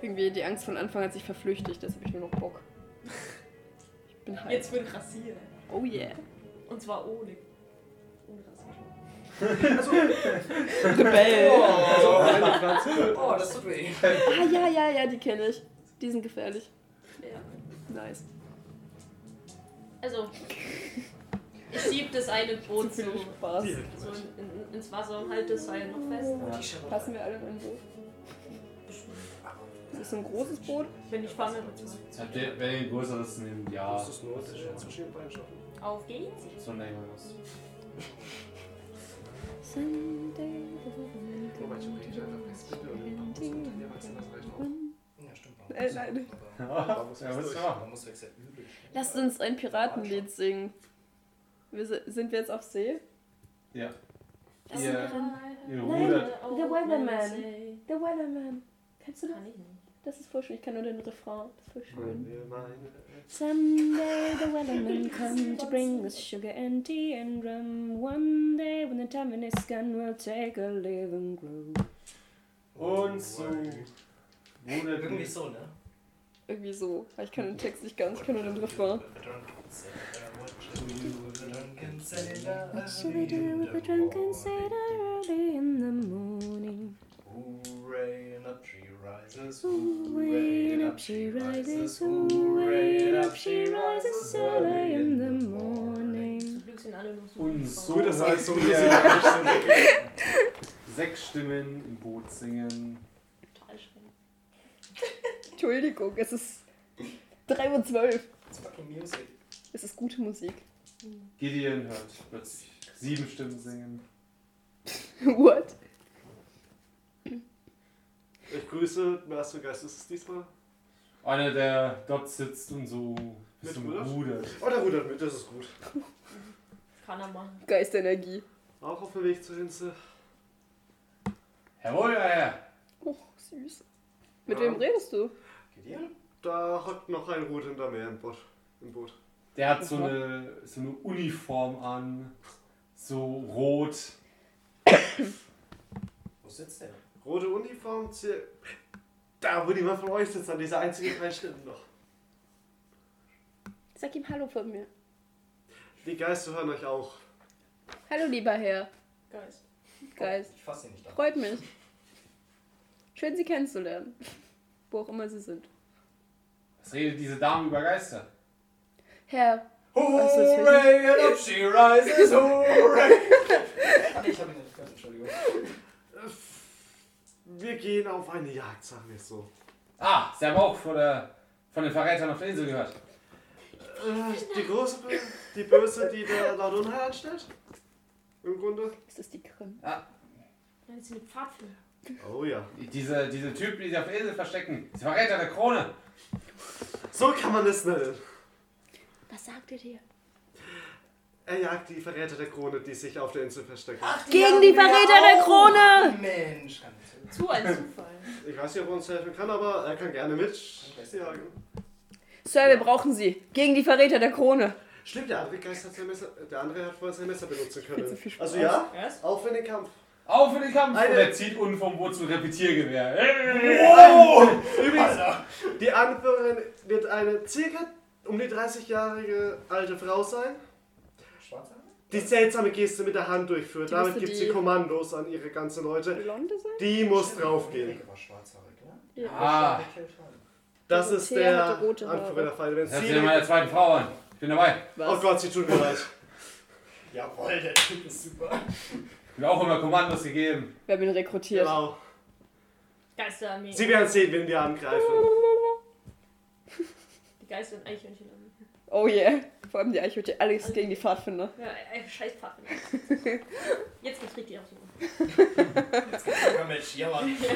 [SPEAKER 2] Irgendwie die Angst von Anfang hat sich verflüchtigt, das habe ich nur noch Bock. Ich bin hyped.
[SPEAKER 3] Jetzt wird rasiert.
[SPEAKER 2] Oh yeah.
[SPEAKER 3] Und zwar ohne. Ohne Rassismus.
[SPEAKER 5] Also, eine Pflanze.
[SPEAKER 4] Oh, das tut weh.
[SPEAKER 2] Ah ja, ja, ja, die kenne ich. Die sind gefährlich.
[SPEAKER 3] Ja.
[SPEAKER 2] Nice.
[SPEAKER 3] Also, ich schieb das eine Boot
[SPEAKER 2] Zu
[SPEAKER 3] so,
[SPEAKER 2] Spaß.
[SPEAKER 3] so in, in, ins Wasser und halte das Seil noch fest.
[SPEAKER 1] Ja.
[SPEAKER 2] Passen wir alle in ein Boot? Ist das so ein großes Boot?
[SPEAKER 3] Wenn ich fange
[SPEAKER 1] Wenn ihr ein größeres nehmt, ja.
[SPEAKER 5] musst es nur zwischen den Beinen schaffen.
[SPEAKER 3] Auf geht's.
[SPEAKER 1] Wir das.
[SPEAKER 2] Sunday.
[SPEAKER 5] Wobei ich okay, ich reicht auch.
[SPEAKER 4] Ja, stimmt.
[SPEAKER 2] Äh, nein.
[SPEAKER 5] Man muss
[SPEAKER 1] Ja,
[SPEAKER 4] übel.
[SPEAKER 2] Lasst uns ein Piratenlied singen. Wir, si- sind wir jetzt auf See?
[SPEAKER 1] Ja.
[SPEAKER 3] Das
[SPEAKER 1] Ihr- ihr
[SPEAKER 3] Nein.
[SPEAKER 2] The Weatherman. The Weatherman. Kennst du das?
[SPEAKER 3] Kann ich nicht.
[SPEAKER 2] Das ist voll schön. Ich kann nur den Refrain. Das ist voll schön. Someday the weathermen come to bring us sugar and tea and rum. One day when the time is gone, we'll take a live and grow.
[SPEAKER 1] Und so rudert
[SPEAKER 4] Irgendwie so, ne?
[SPEAKER 2] Irgendwie so. Aber Ich kann den Text nicht ganz, ich kann nur den Refrain. What should we do with the drunken sailor early in the morning?
[SPEAKER 4] Hooray, rises.
[SPEAKER 2] Hooray, and up she rises, hooray, and up she rises early in the morning.
[SPEAKER 1] Und so
[SPEAKER 5] das heißt, so wir.
[SPEAKER 1] sechs Stimmen im Boot singen.
[SPEAKER 3] Total schön.
[SPEAKER 2] Entschuldigung, es ist 3.12 Uhr.
[SPEAKER 4] It's fucking music.
[SPEAKER 2] Es ist gute Musik.
[SPEAKER 1] Gideon hört plötzlich sieben Stimmen singen.
[SPEAKER 2] What?
[SPEAKER 5] Ich grüße, Master Geist ist es diesmal.
[SPEAKER 1] Einer, der dort sitzt und so
[SPEAKER 5] Mit Rudert?
[SPEAKER 1] rudert.
[SPEAKER 5] Oh, der rudert mit, das ist gut.
[SPEAKER 3] Panama.
[SPEAKER 2] Geistenergie.
[SPEAKER 5] Auch auf dem Weg zur Insel.
[SPEAKER 1] Jawohl, ja, ja.
[SPEAKER 2] Oh, süß. Mit
[SPEAKER 5] Ja.
[SPEAKER 2] wem redest du?
[SPEAKER 4] Gideon?
[SPEAKER 5] Da hockt noch ein Rot hinter mir im Boot. Im Boot.
[SPEAKER 1] Der hat so eine, so eine Uniform an. So rot.
[SPEAKER 4] Wo sitzt der?
[SPEAKER 5] Rote Uniform. Da, wo niemand von euch sitzt, an dieser einzigen drei Schritten noch.
[SPEAKER 2] Sag ihm Hallo von mir.
[SPEAKER 5] Die Geister hören euch auch.
[SPEAKER 2] Hallo, lieber Herr.
[SPEAKER 3] Geist.
[SPEAKER 2] Geist.
[SPEAKER 4] Ich fasse ihn nicht an.
[SPEAKER 2] Freut mich. Schön, Sie kennenzulernen. Wo auch immer Sie sind.
[SPEAKER 1] Was redet diese Dame über Geister?
[SPEAKER 2] Herr,
[SPEAKER 4] Hooray, and up she rises, hooray! ah, ich hab ihn nicht gehört, Entschuldigung.
[SPEAKER 5] Wir gehen auf eine Jagd, sagen wir es so.
[SPEAKER 1] Ah, Sie haben auch von, der, von den Verrätern auf der Insel gehört.
[SPEAKER 5] Äh, die große, die Böse, die der laut Unheil anstellt? Im Grunde?
[SPEAKER 2] ist das die Krim?
[SPEAKER 3] Ja, das sind die Pfadfinder.
[SPEAKER 5] Oh ja.
[SPEAKER 1] Diese, diese Typen, die sich auf der Insel verstecken. Die Verräter der Krone.
[SPEAKER 5] So kann man es nennen.
[SPEAKER 2] Was sagt ihr dir?
[SPEAKER 5] Er jagt die Verräter der Krone, die sich auf der Insel verstecken.
[SPEAKER 2] Gegen die Verräter der Krone!
[SPEAKER 4] Mensch, kann ich
[SPEAKER 3] Zu ein Zufall.
[SPEAKER 5] Ich weiß nicht, ob er uns helfen kann, aber er kann gerne mit jagen.
[SPEAKER 2] Sir, wir brauchen Sie. Gegen die Verräter der Krone.
[SPEAKER 5] Stimmt, der andere Geist hat sein Messer, der andere hat vorher sein Messer benutzen können. Also ja, auch für den Kampf.
[SPEAKER 1] Auf in den Kampf.
[SPEAKER 5] Eine-
[SPEAKER 1] Und er zieht unten vom Boot ein Repetiergewehr.
[SPEAKER 5] Übrigens, die Anführerin wird eine circa um die 30-jährige alte Frau sein? Die seltsame Geste mit der Hand durchführt.
[SPEAKER 2] Die
[SPEAKER 5] Damit gibt sie Kommandos an ihre ganzen Leute.
[SPEAKER 2] Blonde sein?
[SPEAKER 5] Die muss draufgehen.
[SPEAKER 2] Ja.
[SPEAKER 1] Ah,
[SPEAKER 5] Das ist der. Anführer der Feinde. Sie
[SPEAKER 1] sich an meiner zweiten Frau an. Ich bin dabei.
[SPEAKER 5] oh
[SPEAKER 2] Was?
[SPEAKER 5] Gott, sie tut mir leid.
[SPEAKER 4] Jawohl, der Typ ist super.
[SPEAKER 1] Ich bin auch immer Kommandos gegeben.
[SPEAKER 2] Wir haben ihn rekrutiert.
[SPEAKER 5] Genau.
[SPEAKER 3] Geisterarmee.
[SPEAKER 5] Sie werden sehen, wenn wir angreifen.
[SPEAKER 3] Die Geister und Eichhörnchen.
[SPEAKER 2] Oh yeah. Vor allem die Eichhörnchen. Alles gegen die Pfadfinder.
[SPEAKER 3] Ja, äh, scheiß Pfadfinder. Jetzt beträgt die auch so.
[SPEAKER 4] Sogar Mensch, ja, Mann.
[SPEAKER 2] Jetzt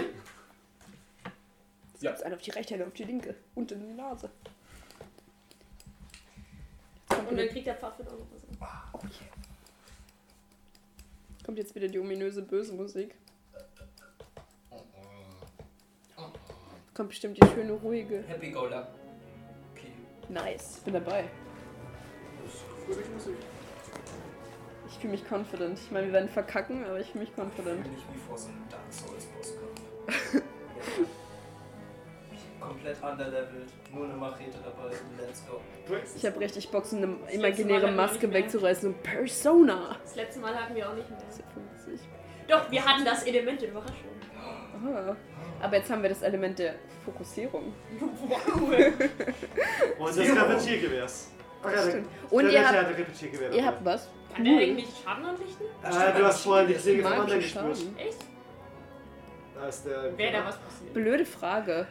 [SPEAKER 1] Ja.
[SPEAKER 2] gibt's einen auf die rechte, einen auf die linke. Und in die Nase. Jetzt
[SPEAKER 3] Und dann kriegt der Pfadfinder auch noch was.
[SPEAKER 2] oh yeah. kommt jetzt wieder die ominöse böse Musik. Kommt bestimmt die schöne, ruhige.
[SPEAKER 4] Happy Go.
[SPEAKER 2] Nice. Bin dabei.
[SPEAKER 5] Fröhliche Musik.
[SPEAKER 2] Ich fühle mich confident. Ich meine, wir werden verkacken, aber ich fühle mich
[SPEAKER 4] Ich
[SPEAKER 2] confident.
[SPEAKER 4] fühle mich wie vor so einem Dark Souls Bosskampf. Komplett underlevelt, nur eine Machete dabei, let's go.
[SPEAKER 2] Ich habe richtig Bock, so eine imaginäre Maske wegzureißen. So Persona.
[SPEAKER 3] Das letzte Mal hatten wir auch nicht mehr.
[SPEAKER 2] 50.
[SPEAKER 3] Doch, wir hatten das Element der Überraschung.
[SPEAKER 2] Aha. Aber jetzt haben wir das Element der Fokussierung.
[SPEAKER 5] Und das Repetiergewehrs.
[SPEAKER 2] Und ihr habt, ihr habt was?
[SPEAKER 3] Kann der eigentlich Schaden anrichten?
[SPEAKER 5] Äh, du hast vorhin die Klinge vom anderen gespürt.
[SPEAKER 3] Echt?
[SPEAKER 5] Da ist der.
[SPEAKER 3] Wäre da was passiert?
[SPEAKER 2] Blöde Frage.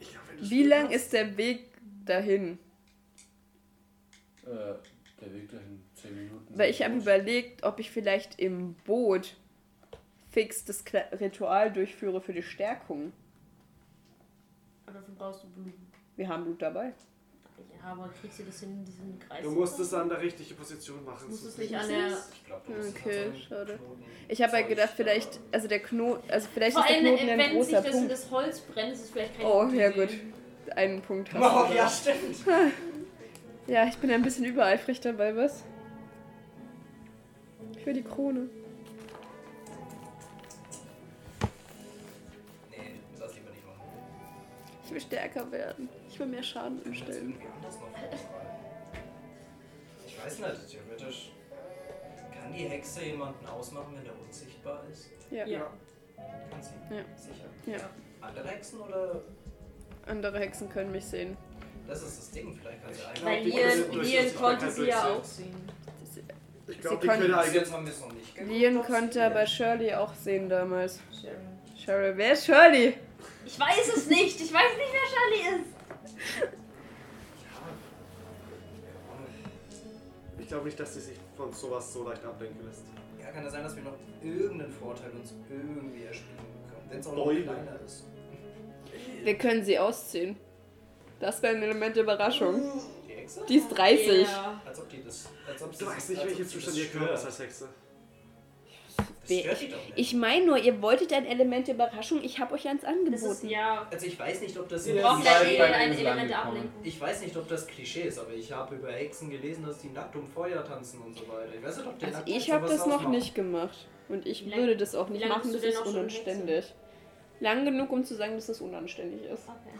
[SPEAKER 5] Ich glaub,
[SPEAKER 2] Wie lang
[SPEAKER 5] hast-
[SPEAKER 2] ist der Weg dahin?
[SPEAKER 1] Äh, der Weg dahin 10 Minuten.
[SPEAKER 2] Weil ich habe überlegt, ob ich vielleicht im Boot fix das Kle- Ritual durchführe für die Stärkung.
[SPEAKER 3] Aber dafür brauchst du Blut.
[SPEAKER 2] Wir haben Blut dabei.
[SPEAKER 3] Ja, aber kriegst du das in diesen Kreis?
[SPEAKER 5] Du musst es an der richtigen Position machen.
[SPEAKER 3] Du musst es nicht an der.
[SPEAKER 4] Ich glaube, du musst
[SPEAKER 2] Okay, schade. Ich habe
[SPEAKER 4] Zeug
[SPEAKER 2] gedacht,
[SPEAKER 4] da-
[SPEAKER 2] vielleicht, also der Knoten, also vielleicht
[SPEAKER 3] Vor
[SPEAKER 2] ist der Knoten ja ein
[SPEAKER 3] wenn sich
[SPEAKER 2] großer
[SPEAKER 3] das in
[SPEAKER 2] Punkt.
[SPEAKER 3] das Holz brennt, ist es vielleicht kein
[SPEAKER 2] Oh, ja gut. Einen Punkt hast
[SPEAKER 4] Oh,
[SPEAKER 2] du.
[SPEAKER 4] ja, stimmt.
[SPEAKER 2] Ja, ich bin ein bisschen übereifrig dabei, was? Ich will die Krone. Ich will stärker werden. Ich will mehr Schaden anstellen.
[SPEAKER 4] Ich weiß nicht, theoretisch. Kann die Hexe jemanden ausmachen, wenn der unsichtbar ist?
[SPEAKER 2] Ja.
[SPEAKER 3] Ja.
[SPEAKER 4] Kann sie?
[SPEAKER 2] Ja.
[SPEAKER 4] Sicher.
[SPEAKER 2] Ja.
[SPEAKER 4] Andere Hexen oder?
[SPEAKER 2] Andere Hexen können mich sehen.
[SPEAKER 4] Das ist das Ding, vielleicht kann sie
[SPEAKER 3] Weil
[SPEAKER 4] einfach.
[SPEAKER 5] durch
[SPEAKER 3] Lian
[SPEAKER 5] Unsichtbarkeit
[SPEAKER 3] konnte sie ja auch sehen.
[SPEAKER 5] Ich glaube,
[SPEAKER 2] Sie
[SPEAKER 5] die
[SPEAKER 2] können-
[SPEAKER 5] eigentlich.
[SPEAKER 4] jetzt haben wir es noch nicht sie-
[SPEAKER 2] konnte aber Shirley auch sehen damals.
[SPEAKER 3] Sharon.
[SPEAKER 2] Cheryl, wer ist Shirley?
[SPEAKER 3] Ich weiß es nicht. Ich weiß nicht, wer Charlie ist.
[SPEAKER 5] Ich glaube nicht, dass sie sich von sowas so leicht ablenken lässt.
[SPEAKER 4] Ja, kann es sein, dass wir noch irgendeinen Vorteil uns irgendwie erspielen können. Wenn es auch noch kleiner ist.
[SPEAKER 2] Wir können sie ausziehen. Das wäre ein Element der Überraschung.
[SPEAKER 4] Die Hexe?
[SPEAKER 2] Die ist 30.
[SPEAKER 3] Ja.
[SPEAKER 4] Als ob die das. Als ob
[SPEAKER 5] Du
[SPEAKER 4] sie
[SPEAKER 5] weißt
[SPEAKER 4] sich-
[SPEAKER 5] nicht,
[SPEAKER 4] sie
[SPEAKER 5] Zustand
[SPEAKER 4] das
[SPEAKER 5] ihr Körper ist als Hexe.
[SPEAKER 4] Nicht.
[SPEAKER 2] Ich meine nur, ihr wolltet ein Element der Überraschung, ich habe euch eins
[SPEAKER 3] Das ist
[SPEAKER 2] angeboten.
[SPEAKER 3] ja.
[SPEAKER 4] Also ich weiß nicht, ob das
[SPEAKER 1] Ja,
[SPEAKER 3] Wir brauchen
[SPEAKER 1] halt
[SPEAKER 3] eh
[SPEAKER 1] der
[SPEAKER 3] ein
[SPEAKER 1] Insel
[SPEAKER 3] Element der. Ablenkung.
[SPEAKER 4] Ich weiß nicht, ob das Klischee ist, aber ich habe über Hexen gelesen, dass die nackt um Feuer tanzen und so weiter. Ich weiß nicht, ob die
[SPEAKER 2] Also ich habe das noch nicht gemacht. Und ich
[SPEAKER 3] lang-
[SPEAKER 2] würde das auch nicht machen, das ist unanständig. Lang genug, um zu sagen, dass das unanständig ist.
[SPEAKER 3] Okay.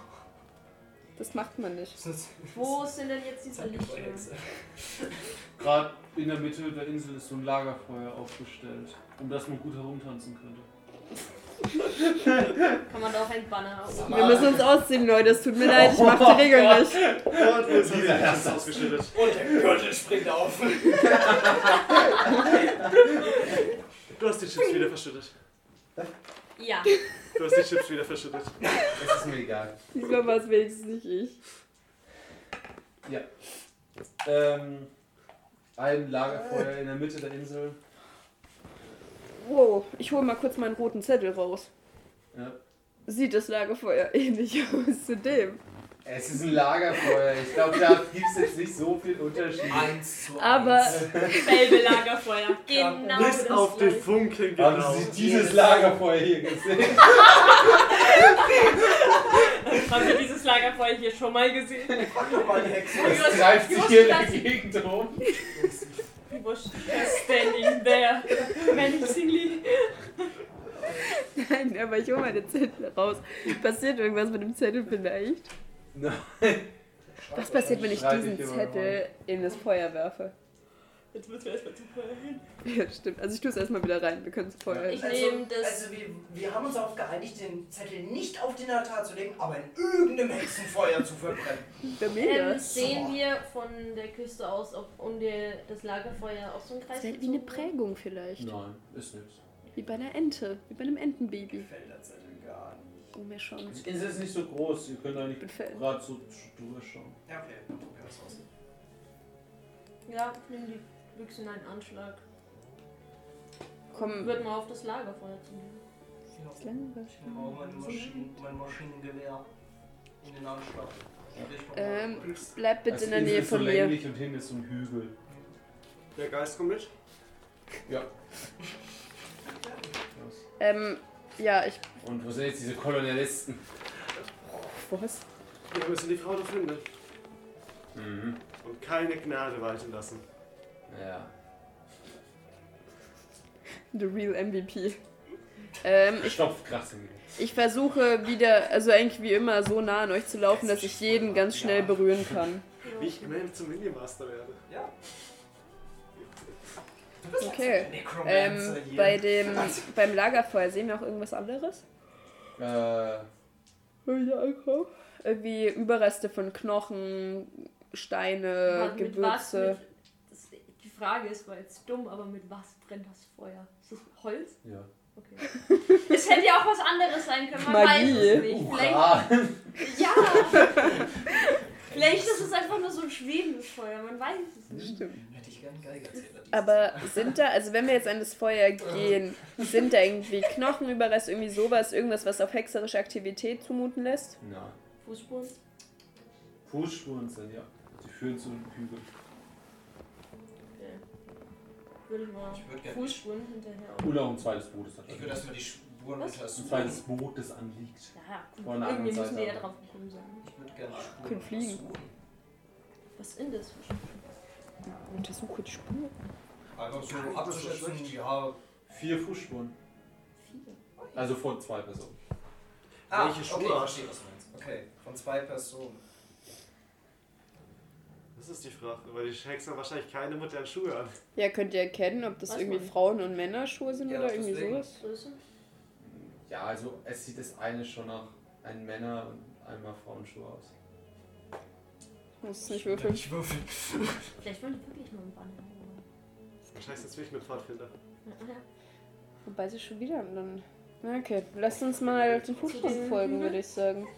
[SPEAKER 2] Das macht man nicht.
[SPEAKER 3] Wo sind denn jetzt diese Lichter?
[SPEAKER 4] Hexe.
[SPEAKER 1] Gerade in der Mitte der Insel ist so ein Lagerfeuer aufgestellt, um das man gut herumtanzen könnte.
[SPEAKER 3] Kann man da auch ein Banner oben?
[SPEAKER 2] Wir müssen uns ausziehen, Leute. Es tut mir leid, ich mache die Regel nicht.
[SPEAKER 5] Und jetzt hat
[SPEAKER 1] Dieser
[SPEAKER 5] sie
[SPEAKER 1] Herz.
[SPEAKER 5] das ausgeschüttet.
[SPEAKER 4] Und der Gürtel springt auf.
[SPEAKER 5] Du hast die Chips wieder verschüttet.
[SPEAKER 3] Ja.
[SPEAKER 5] Du hast die Chips wieder verschüttet.
[SPEAKER 1] Das ist mir egal.
[SPEAKER 2] Diesmal war es wenigstens nicht ich.
[SPEAKER 1] Ja. Ähm, ein Lagerfeuer in der Mitte der Insel.
[SPEAKER 2] Wow, ich hole mal kurz meinen roten Zettel raus.
[SPEAKER 1] Ja.
[SPEAKER 2] Sieht das Lagerfeuer ähnlich aus zu dem?
[SPEAKER 1] Es ist ein Lagerfeuer. Ich glaube, da gibt es jetzt nicht so viel Unterschied.
[SPEAKER 4] Eins zu
[SPEAKER 2] Aber-.
[SPEAKER 3] Selbe Lagerfeuer. Genau
[SPEAKER 5] Bis
[SPEAKER 3] das
[SPEAKER 5] auf den. Funkeln genau.
[SPEAKER 1] Haben Sie dieses Lagerfeuer hier gesehen?
[SPEAKER 3] Haben wir dieses Lagerfeuer hier schon mal gesehen?
[SPEAKER 4] Mal Hexe.
[SPEAKER 1] Es treibt sich hier in der Gegend rum.
[SPEAKER 3] He was standing there, menacingly.
[SPEAKER 2] Nein, aber ich hole meine Zettel raus. Passiert irgendwas mit dem Zettel vielleicht?
[SPEAKER 1] Nein.
[SPEAKER 2] Was passiert, wenn ich diesen Zettel in das Feuer werfe?
[SPEAKER 3] Jetzt müssen wir erstmal zum Feuer hin.
[SPEAKER 2] Ja, stimmt. Also ich tue es erstmal wieder rein. Wir können es Feuer
[SPEAKER 3] Ich
[SPEAKER 2] hin.
[SPEAKER 3] nehme das-
[SPEAKER 4] Also wir, wir haben uns darauf geeinigt, den Zettel nicht auf den Altar zu legen, aber in irgendeinem Hexenfeuer zu verbrennen.
[SPEAKER 2] Ja, mega.
[SPEAKER 3] Ähm, sehen wir von der Küste aus, ob um die, das Lagerfeuer auch so ein Kreis
[SPEAKER 2] Das wäre wie eine? Prägung vielleicht.
[SPEAKER 1] Nein, ist nichts.
[SPEAKER 2] Wie bei einer Ente. Wie bei einem Entenbaby.
[SPEAKER 4] Gefällt der Zettel gar nicht.
[SPEAKER 2] Oh, mir schon.
[SPEAKER 1] Ist nicht so groß. Ihr könnt da nicht gerade so durchschauen.
[SPEAKER 4] Ja, okay, dann probieren wir es aus.
[SPEAKER 3] Ja, nimm die Büchse in einen Anschlag.
[SPEAKER 2] Komm.
[SPEAKER 3] Wird mal auf das Lagerfeuer zu nehmen.
[SPEAKER 4] Ich auch mein, Maschinen, mein Maschinengewehr in den Anschlag.
[SPEAKER 2] Ähm, bleib bitte in der Nähe von mir.
[SPEAKER 1] länglich und hinten ist so ein Hügel.
[SPEAKER 5] Der Geist kommt mit.
[SPEAKER 1] Ja.
[SPEAKER 2] Ähm, ja, ich.
[SPEAKER 1] Und wo sind jetzt diese Kolonialisten?
[SPEAKER 2] Was?
[SPEAKER 5] Wir müssen die Frau doch finden.
[SPEAKER 1] Mhm.
[SPEAKER 5] Und keine Gnade walten lassen.
[SPEAKER 1] Ja.
[SPEAKER 2] The real MVP. Ähm, ich,
[SPEAKER 1] Stopft krass
[SPEAKER 2] ich versuche wieder, also eigentlich wie immer, so nah an euch zu laufen, dass ich jeden ganz schnell berühren kann.
[SPEAKER 5] Wie ich immerhin zum Minimaster werde.
[SPEAKER 4] Ja.
[SPEAKER 2] Okay. Ähm, bei dem, beim Lagerfeuer sehen wir auch irgendwas anderes?
[SPEAKER 1] Äh,
[SPEAKER 2] Irgendwie Überreste von Knochen, Steine,
[SPEAKER 3] mit was?
[SPEAKER 2] Gewürze.
[SPEAKER 3] Mit, das, die Frage ist, war jetzt dumm, aber mit was brennt das Feuer? Ist das Holz?
[SPEAKER 1] ja.
[SPEAKER 3] Okay. es hätte ja auch was anderes sein können, man
[SPEAKER 2] Magie.
[SPEAKER 3] weiß es nicht. Vielleicht,
[SPEAKER 1] Uran.
[SPEAKER 3] ja! Vielleicht ist es einfach nur so ein schwebendes Feuer, man weiß es nicht.
[SPEAKER 2] Stimmt.
[SPEAKER 4] Hätte ich gerne Geigerzähler.
[SPEAKER 2] Aber sind da, also wenn wir jetzt an das Feuer gehen, sind da irgendwie Knochenüberreste, irgendwie sowas, irgendwas, was auf hexerische Aktivität zumuten lässt?
[SPEAKER 1] Nein.
[SPEAKER 3] Fußspuren?
[SPEAKER 1] Fußspuren sind, ja. Die führen zu einem Hügel.
[SPEAKER 3] Würde ich mal
[SPEAKER 4] Ich würd gerne-
[SPEAKER 3] Fußspuren hinterher.
[SPEAKER 1] Oder ein zweites Boot, das
[SPEAKER 4] Ich würde erstmal die Spuren
[SPEAKER 3] Was?
[SPEAKER 1] Ein
[SPEAKER 4] untersuchen.
[SPEAKER 1] zweites Boot, das anliegt.
[SPEAKER 3] Ja, gut.
[SPEAKER 1] Von der
[SPEAKER 3] Irgendwie müssen die
[SPEAKER 1] Seite
[SPEAKER 3] ja drauf gekommen sein.
[SPEAKER 4] Ich würde gerne die Spuren
[SPEAKER 2] Können fliegen.
[SPEAKER 4] untersuchen.
[SPEAKER 3] Was sind das für Spuren?
[SPEAKER 2] Untersuche die Spur.
[SPEAKER 4] Einfach so abzuschätzen,
[SPEAKER 5] schlecht.
[SPEAKER 4] ja.
[SPEAKER 1] Vier Fußspuren.
[SPEAKER 3] Vier.
[SPEAKER 1] Also von zwei Personen.
[SPEAKER 4] Ah,
[SPEAKER 5] Welche Schuhe
[SPEAKER 4] okay, verstehe, was du meinst. Okay, von zwei Personen.
[SPEAKER 5] Das ist die Frage, weil die Hexer wahrscheinlich keine modernen Schuhe an.
[SPEAKER 2] Ja, könnt ihr erkennen, ob das
[SPEAKER 3] Weiß
[SPEAKER 2] irgendwie
[SPEAKER 3] man.
[SPEAKER 2] Frauen- und Männerschuhe sind
[SPEAKER 4] Ja,
[SPEAKER 2] oder irgendwie
[SPEAKER 4] deswegen.
[SPEAKER 2] sowas?
[SPEAKER 1] Ja, also es sieht das eine schon nach einem Männer- und einmal Frauenschuh aus.
[SPEAKER 2] Muss es nicht würfeln.
[SPEAKER 4] Ich würfeln.
[SPEAKER 3] Vielleicht wollen die wirklich nur einen Banner.
[SPEAKER 5] Wahrscheinlich ist es wirklich mit Pfadfinder.
[SPEAKER 2] Wobei sie schon wieder dann. Na, Okay, lasst uns mal den Fußspuren folgen, würde ich sagen.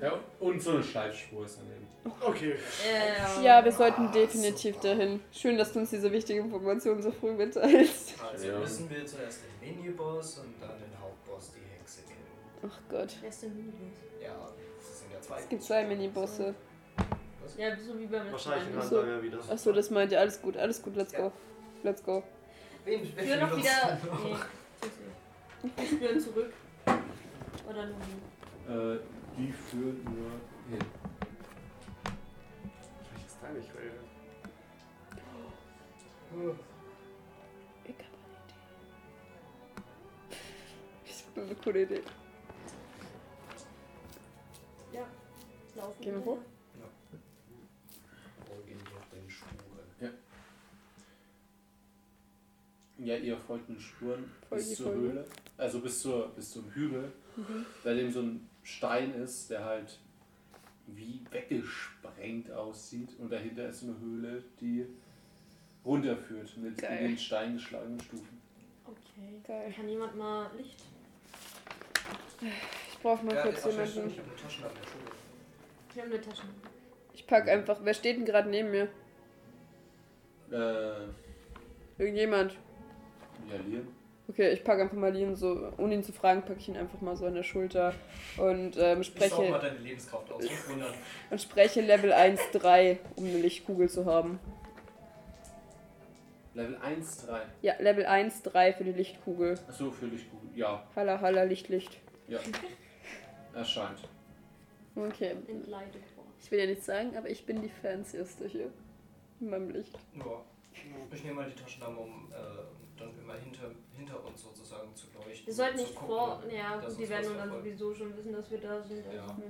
[SPEAKER 1] Ja, und so eine Schleifspur ist daneben.
[SPEAKER 5] Okay.
[SPEAKER 3] Ähm,
[SPEAKER 2] Ja, wir sollten definitiv dahin. Schön, dass du uns diese wichtige Information so früh mitteilst.
[SPEAKER 4] Also
[SPEAKER 1] Ja.
[SPEAKER 4] müssen wir zuerst den Miniboss und dann den Hauptboss, die Hexe, killen.
[SPEAKER 2] Ach Gott.
[SPEAKER 3] Wer ist denn Minibus?
[SPEAKER 4] Ja, das sind ja zwei.
[SPEAKER 2] Es gibt zwei Minibosse.
[SPEAKER 3] Ja, so wie beim letzten
[SPEAKER 5] Wahrscheinlich ein
[SPEAKER 3] Mal.
[SPEAKER 2] so.
[SPEAKER 5] Handlanger wieder.
[SPEAKER 2] Achso, das meint ihr. Alles gut, alles gut, let's go. Let's go.
[SPEAKER 4] Wen, wen
[SPEAKER 3] Führ noch wieder. Nee, tschüss. Wir spüren zurück. Oder nur hin.
[SPEAKER 1] Äh, die führt nur hin.
[SPEAKER 5] Vielleicht ist deine Quelle.
[SPEAKER 2] Ich hab eine Idee. Ich hab eine coole Idee.
[SPEAKER 3] Ja. Laufen.
[SPEAKER 2] Gehen wir hoch?
[SPEAKER 4] Folge nicht auf deine Spuren.
[SPEAKER 1] Ja, ihr folgt den Spuren
[SPEAKER 2] Folge
[SPEAKER 1] bis zur
[SPEAKER 2] Folge.
[SPEAKER 1] Höhle. Also bis, zur, bis zum Hügel,
[SPEAKER 2] Mhm.
[SPEAKER 1] bei dem so ein Stein ist, der halt wie weggesprengt aussieht. Und dahinter ist eine Höhle, die runterführt mit
[SPEAKER 2] Geil.
[SPEAKER 1] in den Stein geschlagenen Stufen.
[SPEAKER 3] Okay.
[SPEAKER 2] Geil.
[SPEAKER 3] Kann jemand mal Licht?
[SPEAKER 2] Ich brauch mal
[SPEAKER 4] Ja,
[SPEAKER 2] kurz jemanden.
[SPEAKER 4] ich habe eine Taschenlampe, Entschuldigung.
[SPEAKER 3] Ich habe eine Tasche.
[SPEAKER 2] Ich pack einfach. Wer steht denn gerade neben mir?
[SPEAKER 1] Äh,
[SPEAKER 2] Irgendjemand.
[SPEAKER 1] ja, Liam.
[SPEAKER 2] Okay, ich packe einfach mal Lien so, ohne ihn zu fragen, packe ich ihn einfach mal so an der Schulter und ähm,
[SPEAKER 4] Ich saug mal
[SPEAKER 2] spreche,
[SPEAKER 4] deine Lebenskraft aus.
[SPEAKER 2] Und spreche Level 1-3, um eine Lichtkugel zu haben.
[SPEAKER 1] Level 1, 3.
[SPEAKER 2] Ja, Level 1-3 für die Lichtkugel.
[SPEAKER 1] Achso, für gut. Ja,
[SPEAKER 2] Halla, halla, Licht, Licht.
[SPEAKER 1] ja. Erscheint.
[SPEAKER 2] Okay. Ich will ja nichts sagen, aber ich bin die Fancieste hier. In meinem Licht.
[SPEAKER 4] Ja. Ich nehme mal die Taschenlampe, um äh, dann immer hinter, hinter uns sozusagen zu leuchten.
[SPEAKER 3] Wir sollten nicht
[SPEAKER 4] gucken,
[SPEAKER 3] vor. Ja, die werden dann
[SPEAKER 4] verfolgt.
[SPEAKER 3] sowieso schon wissen, dass wir da sind.
[SPEAKER 4] Ja, von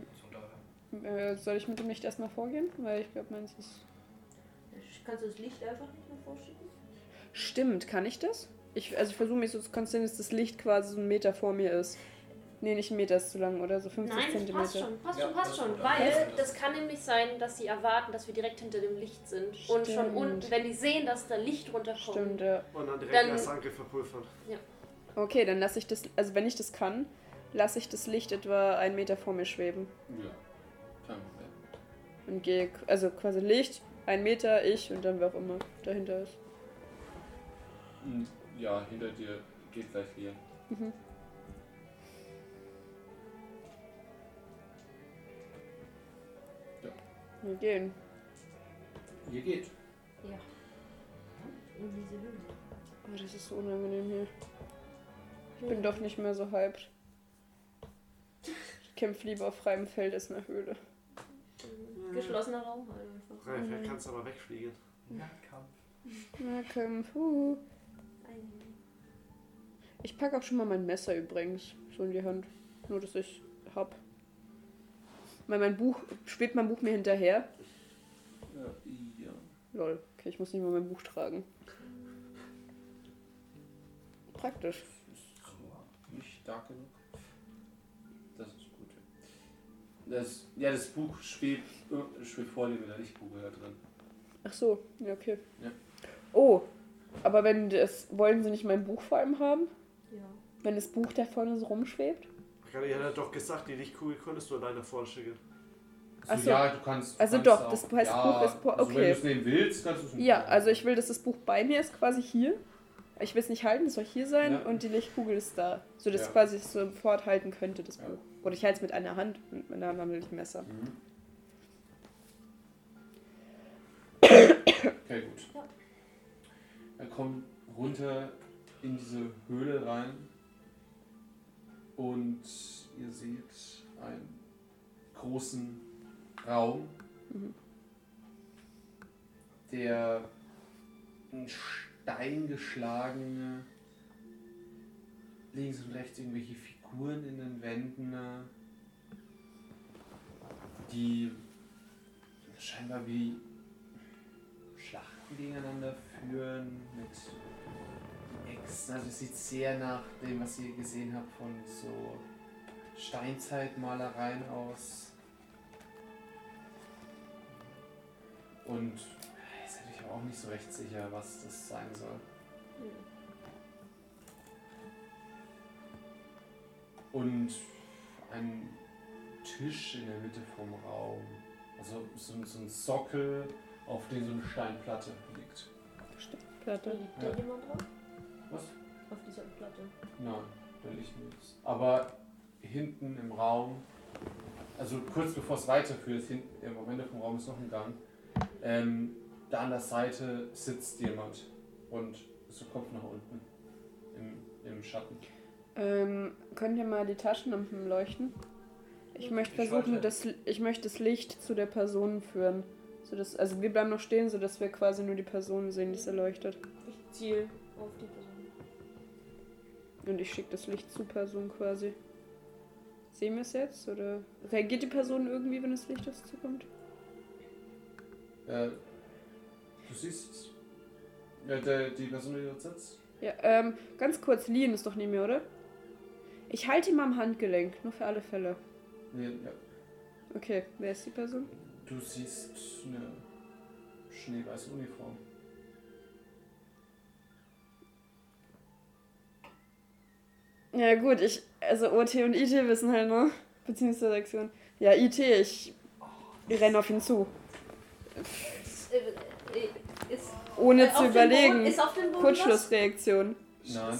[SPEAKER 4] daher.
[SPEAKER 2] Äh, soll ich mit dem Licht erstmal vorgehen? Weil ich glaube, meins ist.
[SPEAKER 3] Kannst du das Licht einfach nicht mehr vorschieben?
[SPEAKER 2] Stimmt, kann ich das? Ich, also ich versuche mich so zu konzentrieren, dass das Licht quasi so einen Meter vor mir ist. Nee, nicht ein Meter ist zu lang, oder? So 50
[SPEAKER 3] Nein, das
[SPEAKER 2] Zentimeter.
[SPEAKER 3] passt schon, passt
[SPEAKER 4] Ja,
[SPEAKER 3] schon, passt schon. Weil
[SPEAKER 4] Ja.
[SPEAKER 3] das kann nämlich sein, dass sie erwarten, dass wir direkt hinter dem Licht sind. Und schon
[SPEAKER 2] Stimmt.
[SPEAKER 3] unten, wenn die sehen, dass da Licht runterkommt.
[SPEAKER 2] Stimmt, ja.
[SPEAKER 5] Und dann direkt
[SPEAKER 3] Dann-
[SPEAKER 5] erst Angriff verpulvern.
[SPEAKER 2] Okay, dann lasse ich das, also wenn ich das kann, lasse ich das Licht etwa einen Meter vor mir schweben.
[SPEAKER 1] Ja. Kein Problem.
[SPEAKER 2] Und gehe, also quasi Licht, ein Meter, ich und dann wer auch immer dahinter ist.
[SPEAKER 1] Hm, Ja, hinter dir geht gleich Liam.
[SPEAKER 2] Mhm. Wir gehen.
[SPEAKER 1] Ihr geht.
[SPEAKER 3] Ja. In diese Höhle.
[SPEAKER 2] Oh, das ist so unangenehm hier. Ich bin doch nicht mehr so hyped. Ich kämpfe lieber auf freiem Feld als in der Höhle.
[SPEAKER 3] Geschlossener Raum halt einfach.
[SPEAKER 5] Ralf, vielleicht kannst du aber wegfliegen.
[SPEAKER 2] Nahkampf, uh.
[SPEAKER 3] Ein-
[SPEAKER 2] Ich packe auch schon mal mein Messer übrigens so in die Hand. Nur, dass ich hab. Weil mein Buch, schwebt mein Buch mir hinterher?
[SPEAKER 1] Ja.
[SPEAKER 2] Lol, okay, ich muss nicht mal mein Buch tragen. Praktisch.
[SPEAKER 1] Ist nicht stark genug. Das ist gut. ja. Das, ja, das Buch schwebt, äh, schwebt vor dir mit der Lichtkugel da drin.
[SPEAKER 2] Ach so, ja, okay.
[SPEAKER 1] Ja.
[SPEAKER 2] Oh, aber wenn das, wollen sie nicht mein Buch vor allem haben?
[SPEAKER 3] Ja.
[SPEAKER 2] Wenn das Buch da vorne so rumschwebt?
[SPEAKER 5] Gerade hat er doch gesagt, die Lichtkugel konntest du alleine vorne schicken.
[SPEAKER 1] So, ja, du kannst. Du
[SPEAKER 2] Also
[SPEAKER 1] kannst
[SPEAKER 2] doch,
[SPEAKER 1] auch,
[SPEAKER 2] das heißt,
[SPEAKER 1] ja,
[SPEAKER 2] Buch ist po-
[SPEAKER 1] Also wenn
[SPEAKER 2] okay.
[SPEAKER 1] du es nehmen willst, kannst du es
[SPEAKER 2] Ja, also ich will, dass das Buch bei mir ist, quasi hier. Ich will es nicht halten, es soll hier sein
[SPEAKER 1] Ja.
[SPEAKER 2] und die Lichtkugel ist da. So dass
[SPEAKER 1] Ja.
[SPEAKER 2] ich quasi sofort halten könnte, das
[SPEAKER 1] Ja.
[SPEAKER 2] Buch. Oder ich halte es mit einer Hand und mit einer anderen will ich ein Messer.
[SPEAKER 1] Mhm. Okay, gut.
[SPEAKER 3] Ja.
[SPEAKER 1] Er kommt runter in diese Höhle rein und ihr seht einen großen Raum,
[SPEAKER 2] Mhm.
[SPEAKER 1] der in Stein geschlagene links und rechts irgendwelche Figuren in den Wänden, die scheinbar wie Schlachten gegeneinander führen mit Also es sieht sehr nach dem, was ihr gesehen habt von so Steinzeitmalereien aus. Und euch aber auch nicht so recht sicher, was das sein soll. Und ein Tisch in der Mitte vom Raum. Also so, so ein Sockel, auf dem so eine Steinplatte liegt.
[SPEAKER 2] Platte.
[SPEAKER 3] Liegt da
[SPEAKER 1] Ja.
[SPEAKER 3] jemand drauf?
[SPEAKER 1] Was?
[SPEAKER 3] Auf dieser Platte.
[SPEAKER 1] Nein, da liegt nichts. Aber hinten im Raum also kurz bevor es weiterführt, hin, im Moment vom Raum ist noch ein Gang, ähm, da an der Seite sitzt jemand und ist so Kopf nach unten im, im Schatten.
[SPEAKER 2] Ähm, könnt ihr mal die Taschenlampen leuchten? Ich möchte
[SPEAKER 4] Ich
[SPEAKER 2] versuchen,
[SPEAKER 4] wollte-
[SPEAKER 2] das, ich möchte das Licht zu der Person führen. So dass, also wir bleiben noch stehen, sodass wir quasi nur die Person sehen, die es erleuchtet.
[SPEAKER 3] Ich ziel auf die Person.
[SPEAKER 2] Und ich schicke das Licht zur Person quasi. Sehen wir es jetzt? Oder reagiert die Person irgendwie, wenn das Licht dazu kommt?
[SPEAKER 1] Äh, du siehst es. Ja, der, die Person, die dort sitzt.
[SPEAKER 2] Ja, ähm, ganz kurz, Lien ist doch neben mir, oder? Ich halte ihn mal am Handgelenk, nur für alle Fälle.
[SPEAKER 1] Nee, ja.
[SPEAKER 2] Okay, wer ist die Person?
[SPEAKER 1] Du siehst eine schneeweiße Uniform.
[SPEAKER 2] Ja gut, ich, also OT und IT wissen halt, ne? Beziehungsweise Aktion. Ja, IT, ich renne auf ihn zu.
[SPEAKER 3] Ist, ist,
[SPEAKER 2] Ohne
[SPEAKER 3] äh,
[SPEAKER 2] zu überlegen.
[SPEAKER 3] Boden, ist auf dem Boden
[SPEAKER 2] Kurzschlussreaktion.
[SPEAKER 1] Nein.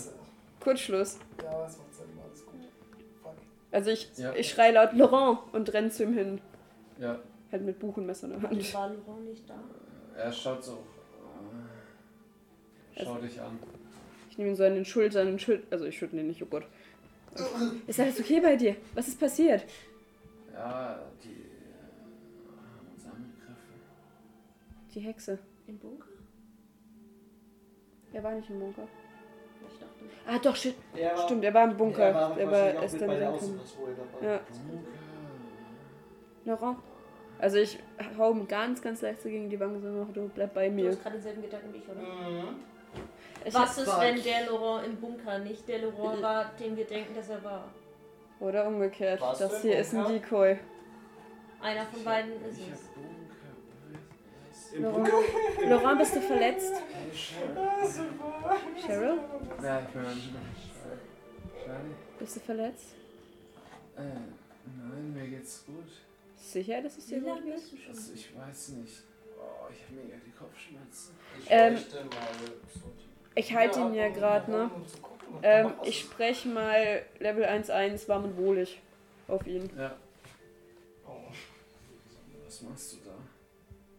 [SPEAKER 2] Kurzschluss.
[SPEAKER 6] Ja, es macht Sinn, alles gut. Fuck.
[SPEAKER 2] Also ich,
[SPEAKER 1] Ja.
[SPEAKER 2] ich schrei laut Laurent und renn zu ihm hin.
[SPEAKER 1] Ja,
[SPEAKER 2] Halt mit Buch und Messer in der
[SPEAKER 3] was?
[SPEAKER 2] Hand.
[SPEAKER 3] War noch nicht da.
[SPEAKER 1] er schaut so. äh, Schau dich an.
[SPEAKER 2] Ich nehme ihn so an den Schultern und schütt... Also ich schüttle ihn nicht, oh Gott. Ist alles okay bei dir? Was ist passiert?
[SPEAKER 1] Ja, die äh, haben uns angegriffen.
[SPEAKER 2] Die Hexe.
[SPEAKER 3] Im Bunker?
[SPEAKER 2] Er war nicht im Bunker.
[SPEAKER 3] Ich dachte.
[SPEAKER 2] Ah doch, shit.
[SPEAKER 5] Er war,
[SPEAKER 2] Stimmt, er war im Bunker.
[SPEAKER 6] Er war
[SPEAKER 2] er war erst dann
[SPEAKER 6] dabei.
[SPEAKER 2] Ja. Laurent. Also ich hau ihm ganz, ganz leicht so gegen die Wange so noch, du bleib bei
[SPEAKER 3] Du
[SPEAKER 2] mir.
[SPEAKER 3] hast gerade denselben Gedanken wie ich, oder?
[SPEAKER 6] Mhm.
[SPEAKER 2] Ich
[SPEAKER 3] Was ist,
[SPEAKER 5] Fuck.
[SPEAKER 3] wenn der Laurent im Bunker nicht der Laurent war, den wir denken, dass er war?
[SPEAKER 2] Oder umgekehrt.
[SPEAKER 6] Was für
[SPEAKER 2] das hier ist ein? Decoy.
[SPEAKER 3] Einer von beiden ist es.
[SPEAKER 5] Im
[SPEAKER 2] Laurent,
[SPEAKER 5] Bunker.
[SPEAKER 2] Laurent, bist du verletzt?
[SPEAKER 1] Cheryl. Ja, ich bin Charlie.
[SPEAKER 2] Bist du verletzt?
[SPEAKER 1] Äh, nein, mir geht's gut.
[SPEAKER 2] Sicher, dass es dir gut geht?
[SPEAKER 1] Also, ich weiß nicht. Oh, ich habe mega die Kopfschmerzen.
[SPEAKER 6] Ich
[SPEAKER 2] Ähm,
[SPEAKER 6] mal so
[SPEAKER 2] Ich halte
[SPEAKER 6] Ja,
[SPEAKER 2] ihn ja gerade, ne? Ähm, ich spreche mal Level 1-1 warm und wohlig auf ihn.
[SPEAKER 1] Ja.
[SPEAKER 6] Oh.
[SPEAKER 1] Was machst du da?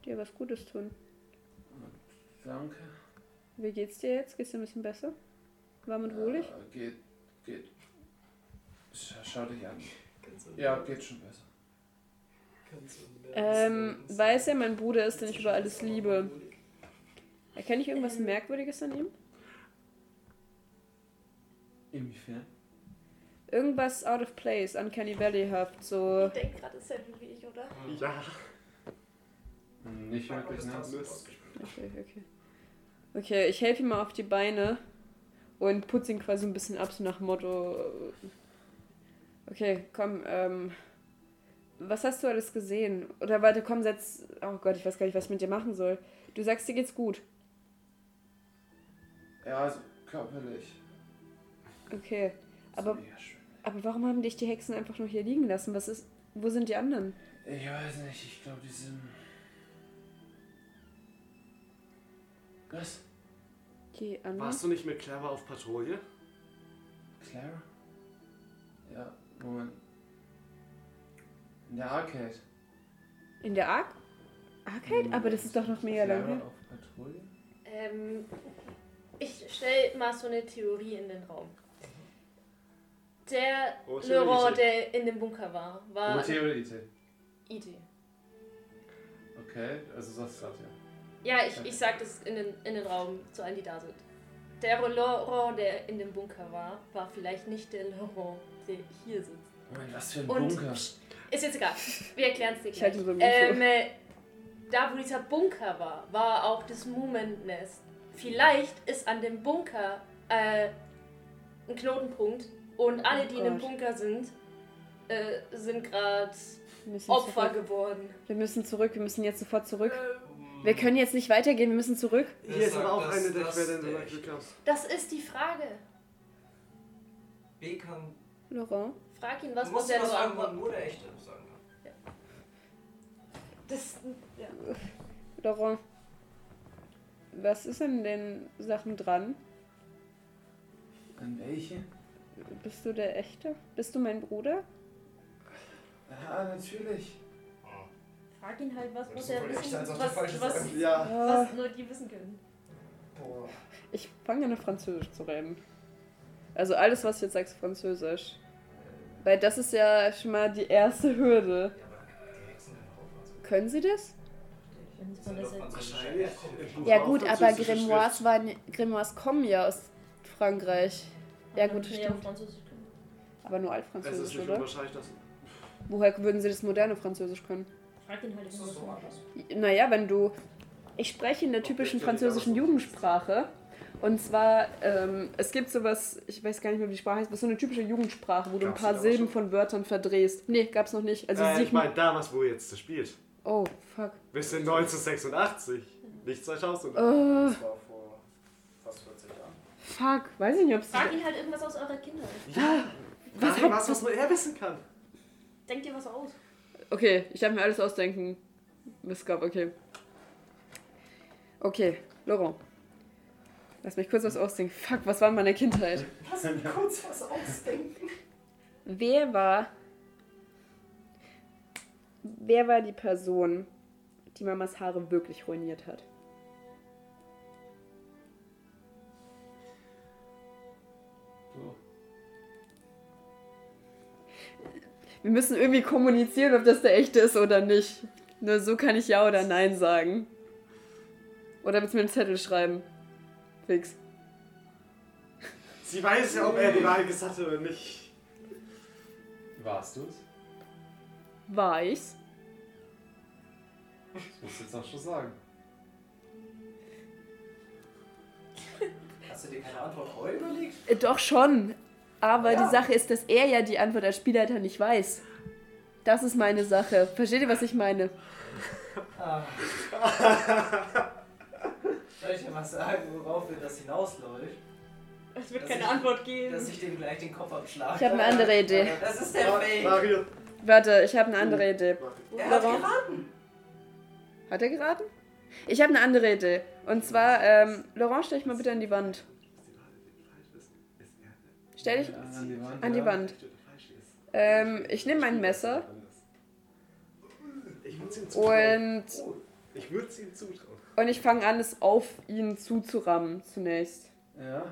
[SPEAKER 2] Dir was Gutes tun.
[SPEAKER 1] Danke.
[SPEAKER 2] Wie geht's dir jetzt? Geht's dir ein bisschen besser? Warm und wohlig?
[SPEAKER 1] Äh, geht, geht. Schau, dich an. Ja, geht schon besser.
[SPEAKER 2] Ähm, weiß er, mein Bruder ist, den ich über alles liebe. Erkenne ich irgendwas Merkwürdiges an ihm?
[SPEAKER 1] Inwiefern?
[SPEAKER 2] Irgendwas out of place, uncanny valley-haft, so...
[SPEAKER 3] Ich denke gerade dasselbe wie ich, oder?
[SPEAKER 5] Ja.
[SPEAKER 1] Hm, Nicht wirklich, ne?
[SPEAKER 2] Okay, okay. Okay, ich helfe ihm mal auf die Beine und putze ihn quasi ein bisschen ab, so nach dem Motto. äh, Okay, komm, ähm. Was hast du alles gesehen? Oder warte, komm, setz. Oh Gott, ich weiß gar nicht, was ich mit dir machen soll. Du sagst, dir geht's gut.
[SPEAKER 1] Ja, also körperlich.
[SPEAKER 2] Okay. Aber, aber warum haben dich die Hexen einfach nur hier liegen lassen? Was ist. Wo sind die anderen?
[SPEAKER 1] Ich weiß nicht, ich glaube, die sind. Was?
[SPEAKER 2] Die anderen?
[SPEAKER 5] Warst du nicht mit Clever auf Patrouille?
[SPEAKER 1] Clara? Ja, Moment. In der Arcade.
[SPEAKER 2] In der Arc? Arcade? Aber das ist doch noch mega
[SPEAKER 1] Clara
[SPEAKER 2] lang her.
[SPEAKER 1] auf Patrouille?
[SPEAKER 3] Ähm, ich stelle mal so eine Theorie in den Raum. Der
[SPEAKER 5] ist
[SPEAKER 3] Laurent, der in dem Bunker war, war
[SPEAKER 1] OT oder IT?
[SPEAKER 3] IT.
[SPEAKER 1] Okay, also sagst du das ja.
[SPEAKER 3] Ja, ich, ich sag das in den, in den Raum zu allen, die da sind. Der Laurent, der in dem Bunker war, war vielleicht nicht der Laurent, der hier sitzt.
[SPEAKER 1] Moment, was für ein
[SPEAKER 3] Und
[SPEAKER 1] Bunker?
[SPEAKER 3] ist jetzt egal. Wir erklären es dir
[SPEAKER 2] Ich
[SPEAKER 3] gleich. ähm, äh, da, wo dieser Bunker war, war auch das Movement Nest. Vielleicht ist an dem Bunker äh, ein Knotenpunkt und alle, die in dem
[SPEAKER 2] Gott.
[SPEAKER 3] Bunker sind, äh, sind gerade
[SPEAKER 2] Wir müssen
[SPEAKER 3] Opfer
[SPEAKER 2] zurück.
[SPEAKER 3] geworden.
[SPEAKER 2] Wir müssen zurück, wir müssen jetzt sofort zurück.
[SPEAKER 4] Ähm,
[SPEAKER 2] Wir können jetzt nicht weitergehen, wir müssen zurück.
[SPEAKER 5] Hier ist aber auch
[SPEAKER 4] Das-
[SPEAKER 5] eine der Quellen, hast.
[SPEAKER 3] Das ist die Frage.
[SPEAKER 4] B kann.
[SPEAKER 2] Laurent?
[SPEAKER 3] Frag ihn, was
[SPEAKER 4] du
[SPEAKER 3] muss
[SPEAKER 4] was
[SPEAKER 3] nur antworten.
[SPEAKER 4] nur der echte sagen kann.
[SPEAKER 3] Das, ja.
[SPEAKER 2] Laurent, was ist an den Sachen dran?
[SPEAKER 1] An welche?
[SPEAKER 2] Bist du der Echte? Bist du mein Bruder?
[SPEAKER 1] Ja, natürlich.
[SPEAKER 3] Frag ihn halt, was
[SPEAKER 4] ist
[SPEAKER 3] er wissen,
[SPEAKER 4] ob
[SPEAKER 3] was, was,
[SPEAKER 4] sagst.
[SPEAKER 5] Ja.
[SPEAKER 3] Was nur die wissen können.
[SPEAKER 6] Boah.
[SPEAKER 2] ich fange an, Französisch zu reden. Also alles, was ich jetzt sagst, Französisch. Weil das ist ja schon mal die erste Hürde.
[SPEAKER 4] Hexen können was.
[SPEAKER 2] Sie das?
[SPEAKER 4] Herkunft.
[SPEAKER 2] Ja gut, aber Grimoires, waren, Grimoires kommen ja aus Frankreich. Ja gut, das
[SPEAKER 3] Ja,
[SPEAKER 2] stimmt.
[SPEAKER 3] Französisch können.
[SPEAKER 2] Aber nur
[SPEAKER 5] Es ist
[SPEAKER 2] Altfranzösisch,
[SPEAKER 5] nicht
[SPEAKER 2] oder?
[SPEAKER 5] unwahrscheinlich, dass.
[SPEAKER 2] Woher würden sie das moderne Französisch können?
[SPEAKER 3] Frag ihn halt,
[SPEAKER 4] Das ist so anders.
[SPEAKER 2] Naja, wenn du. Ich spreche in der typischen französischen Jugendsprache. Und zwar, ähm, es gibt sowas, ich weiß gar nicht mehr, wie die Sprache heißt, was so eine typische Jugendsprache, wo du ein
[SPEAKER 5] Gab's
[SPEAKER 2] paar
[SPEAKER 5] aber
[SPEAKER 2] Silben von Wörtern verdrehst. Nee, gab's noch nicht. Also
[SPEAKER 5] äh, ich meine, damals, wo ihr jetzt spielt.
[SPEAKER 2] Oh, fuck.
[SPEAKER 5] Bis in 1986. Nicht 2000.
[SPEAKER 2] Oh,
[SPEAKER 6] Das war vor fast 40 Jahren.
[SPEAKER 2] Fuck. Weiß ich nicht, ob es.
[SPEAKER 3] Frag ihn halt irgendwas aus eurer Kindheit.
[SPEAKER 5] Ja.
[SPEAKER 2] Was
[SPEAKER 5] Was,
[SPEAKER 2] hat-
[SPEAKER 5] was, was nur er wissen kann.
[SPEAKER 3] Denk dir was aus.
[SPEAKER 2] Okay, ich darf mir alles ausdenken. Mist gab, okay. Okay, Laurent. Lass mich kurz was ausdenken. Fuck, was war in meiner Kindheit?
[SPEAKER 6] Lass mich kurz was ausdenken.
[SPEAKER 2] Wer war. Wer war die Person, die Mamas Haare wirklich ruiniert hat? Wir müssen irgendwie kommunizieren, ob das der echte ist oder nicht. Nur so kann ich Ja oder Nein sagen. Oder willst du mir einen Zettel schreiben? Fix.
[SPEAKER 5] Sie weiß ja, ob er die Wahl gesagt hat oder nicht.
[SPEAKER 1] Warst du es?
[SPEAKER 2] War ich's?
[SPEAKER 1] Das musst du jetzt auch schon sagen.
[SPEAKER 4] Hast du dir keine Antwort vorher überlegt?
[SPEAKER 2] Äh, Doch schon. Aber
[SPEAKER 4] Ja.
[SPEAKER 2] die Sache ist, dass er ja die Antwort als Spielleiter nicht weiß. Das ist meine Sache. Versteht ihr, was ich meine?
[SPEAKER 4] Ah. Soll ich dir mal sagen, worauf wir das hinausläuft?
[SPEAKER 3] Es wird
[SPEAKER 4] Dass
[SPEAKER 3] keine
[SPEAKER 4] ich-
[SPEAKER 3] Antwort geben.
[SPEAKER 4] Dass ich dem gleich den Kopf abschlage.
[SPEAKER 2] Ich habe eine andere Idee.
[SPEAKER 4] Das ist der Fake.
[SPEAKER 5] Mario.
[SPEAKER 2] Warte, ich habe eine andere Idee.
[SPEAKER 4] Er hat
[SPEAKER 2] Warum?
[SPEAKER 4] geraten.
[SPEAKER 2] Hat er geraten? Ich habe eine andere Idee. Und zwar, ähm, Laurent, stell dich mal bitte an die Wand. Stell dich
[SPEAKER 1] an die Wand.
[SPEAKER 2] an die
[SPEAKER 1] ja.
[SPEAKER 2] Wand. Ähm, ich nehme mein Messer
[SPEAKER 5] Ich würde es ihm zutrauen.
[SPEAKER 2] und,
[SPEAKER 5] Ich würde es ihm zutrauen.
[SPEAKER 2] und ich fange an, es auf ihn zuzurammen zunächst.
[SPEAKER 1] Ja.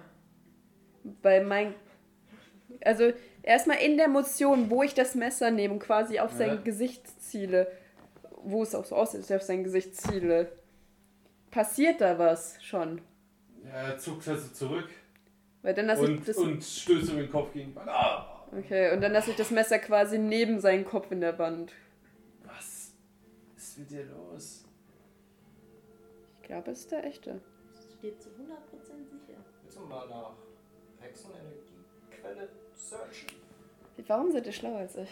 [SPEAKER 2] Weil mein. Also erstmal in der Motion, wo ich das Messer nehme und quasi auf sein
[SPEAKER 1] Ja.
[SPEAKER 2] Gesicht ziele, wo es auch so aussieht, dass ich auf sein Gesicht ziele, passiert da was schon.
[SPEAKER 1] Ja, er zuckt also zurück
[SPEAKER 2] Weil dann lasse ich
[SPEAKER 1] und,
[SPEAKER 2] das.
[SPEAKER 1] und stößt um den Kopf gegen die Wand. Ah!
[SPEAKER 2] Okay, und dann lasse ich das Messer quasi neben seinen Kopf in der Wand.
[SPEAKER 1] Was ist mit dir los?
[SPEAKER 2] Ich glaube, es ist der echte.
[SPEAKER 3] Steht zu 100% sicher.
[SPEAKER 4] Willst du mal nach Hexenenergiequelle searchen?
[SPEAKER 2] Warum seid ihr schlauer als ich?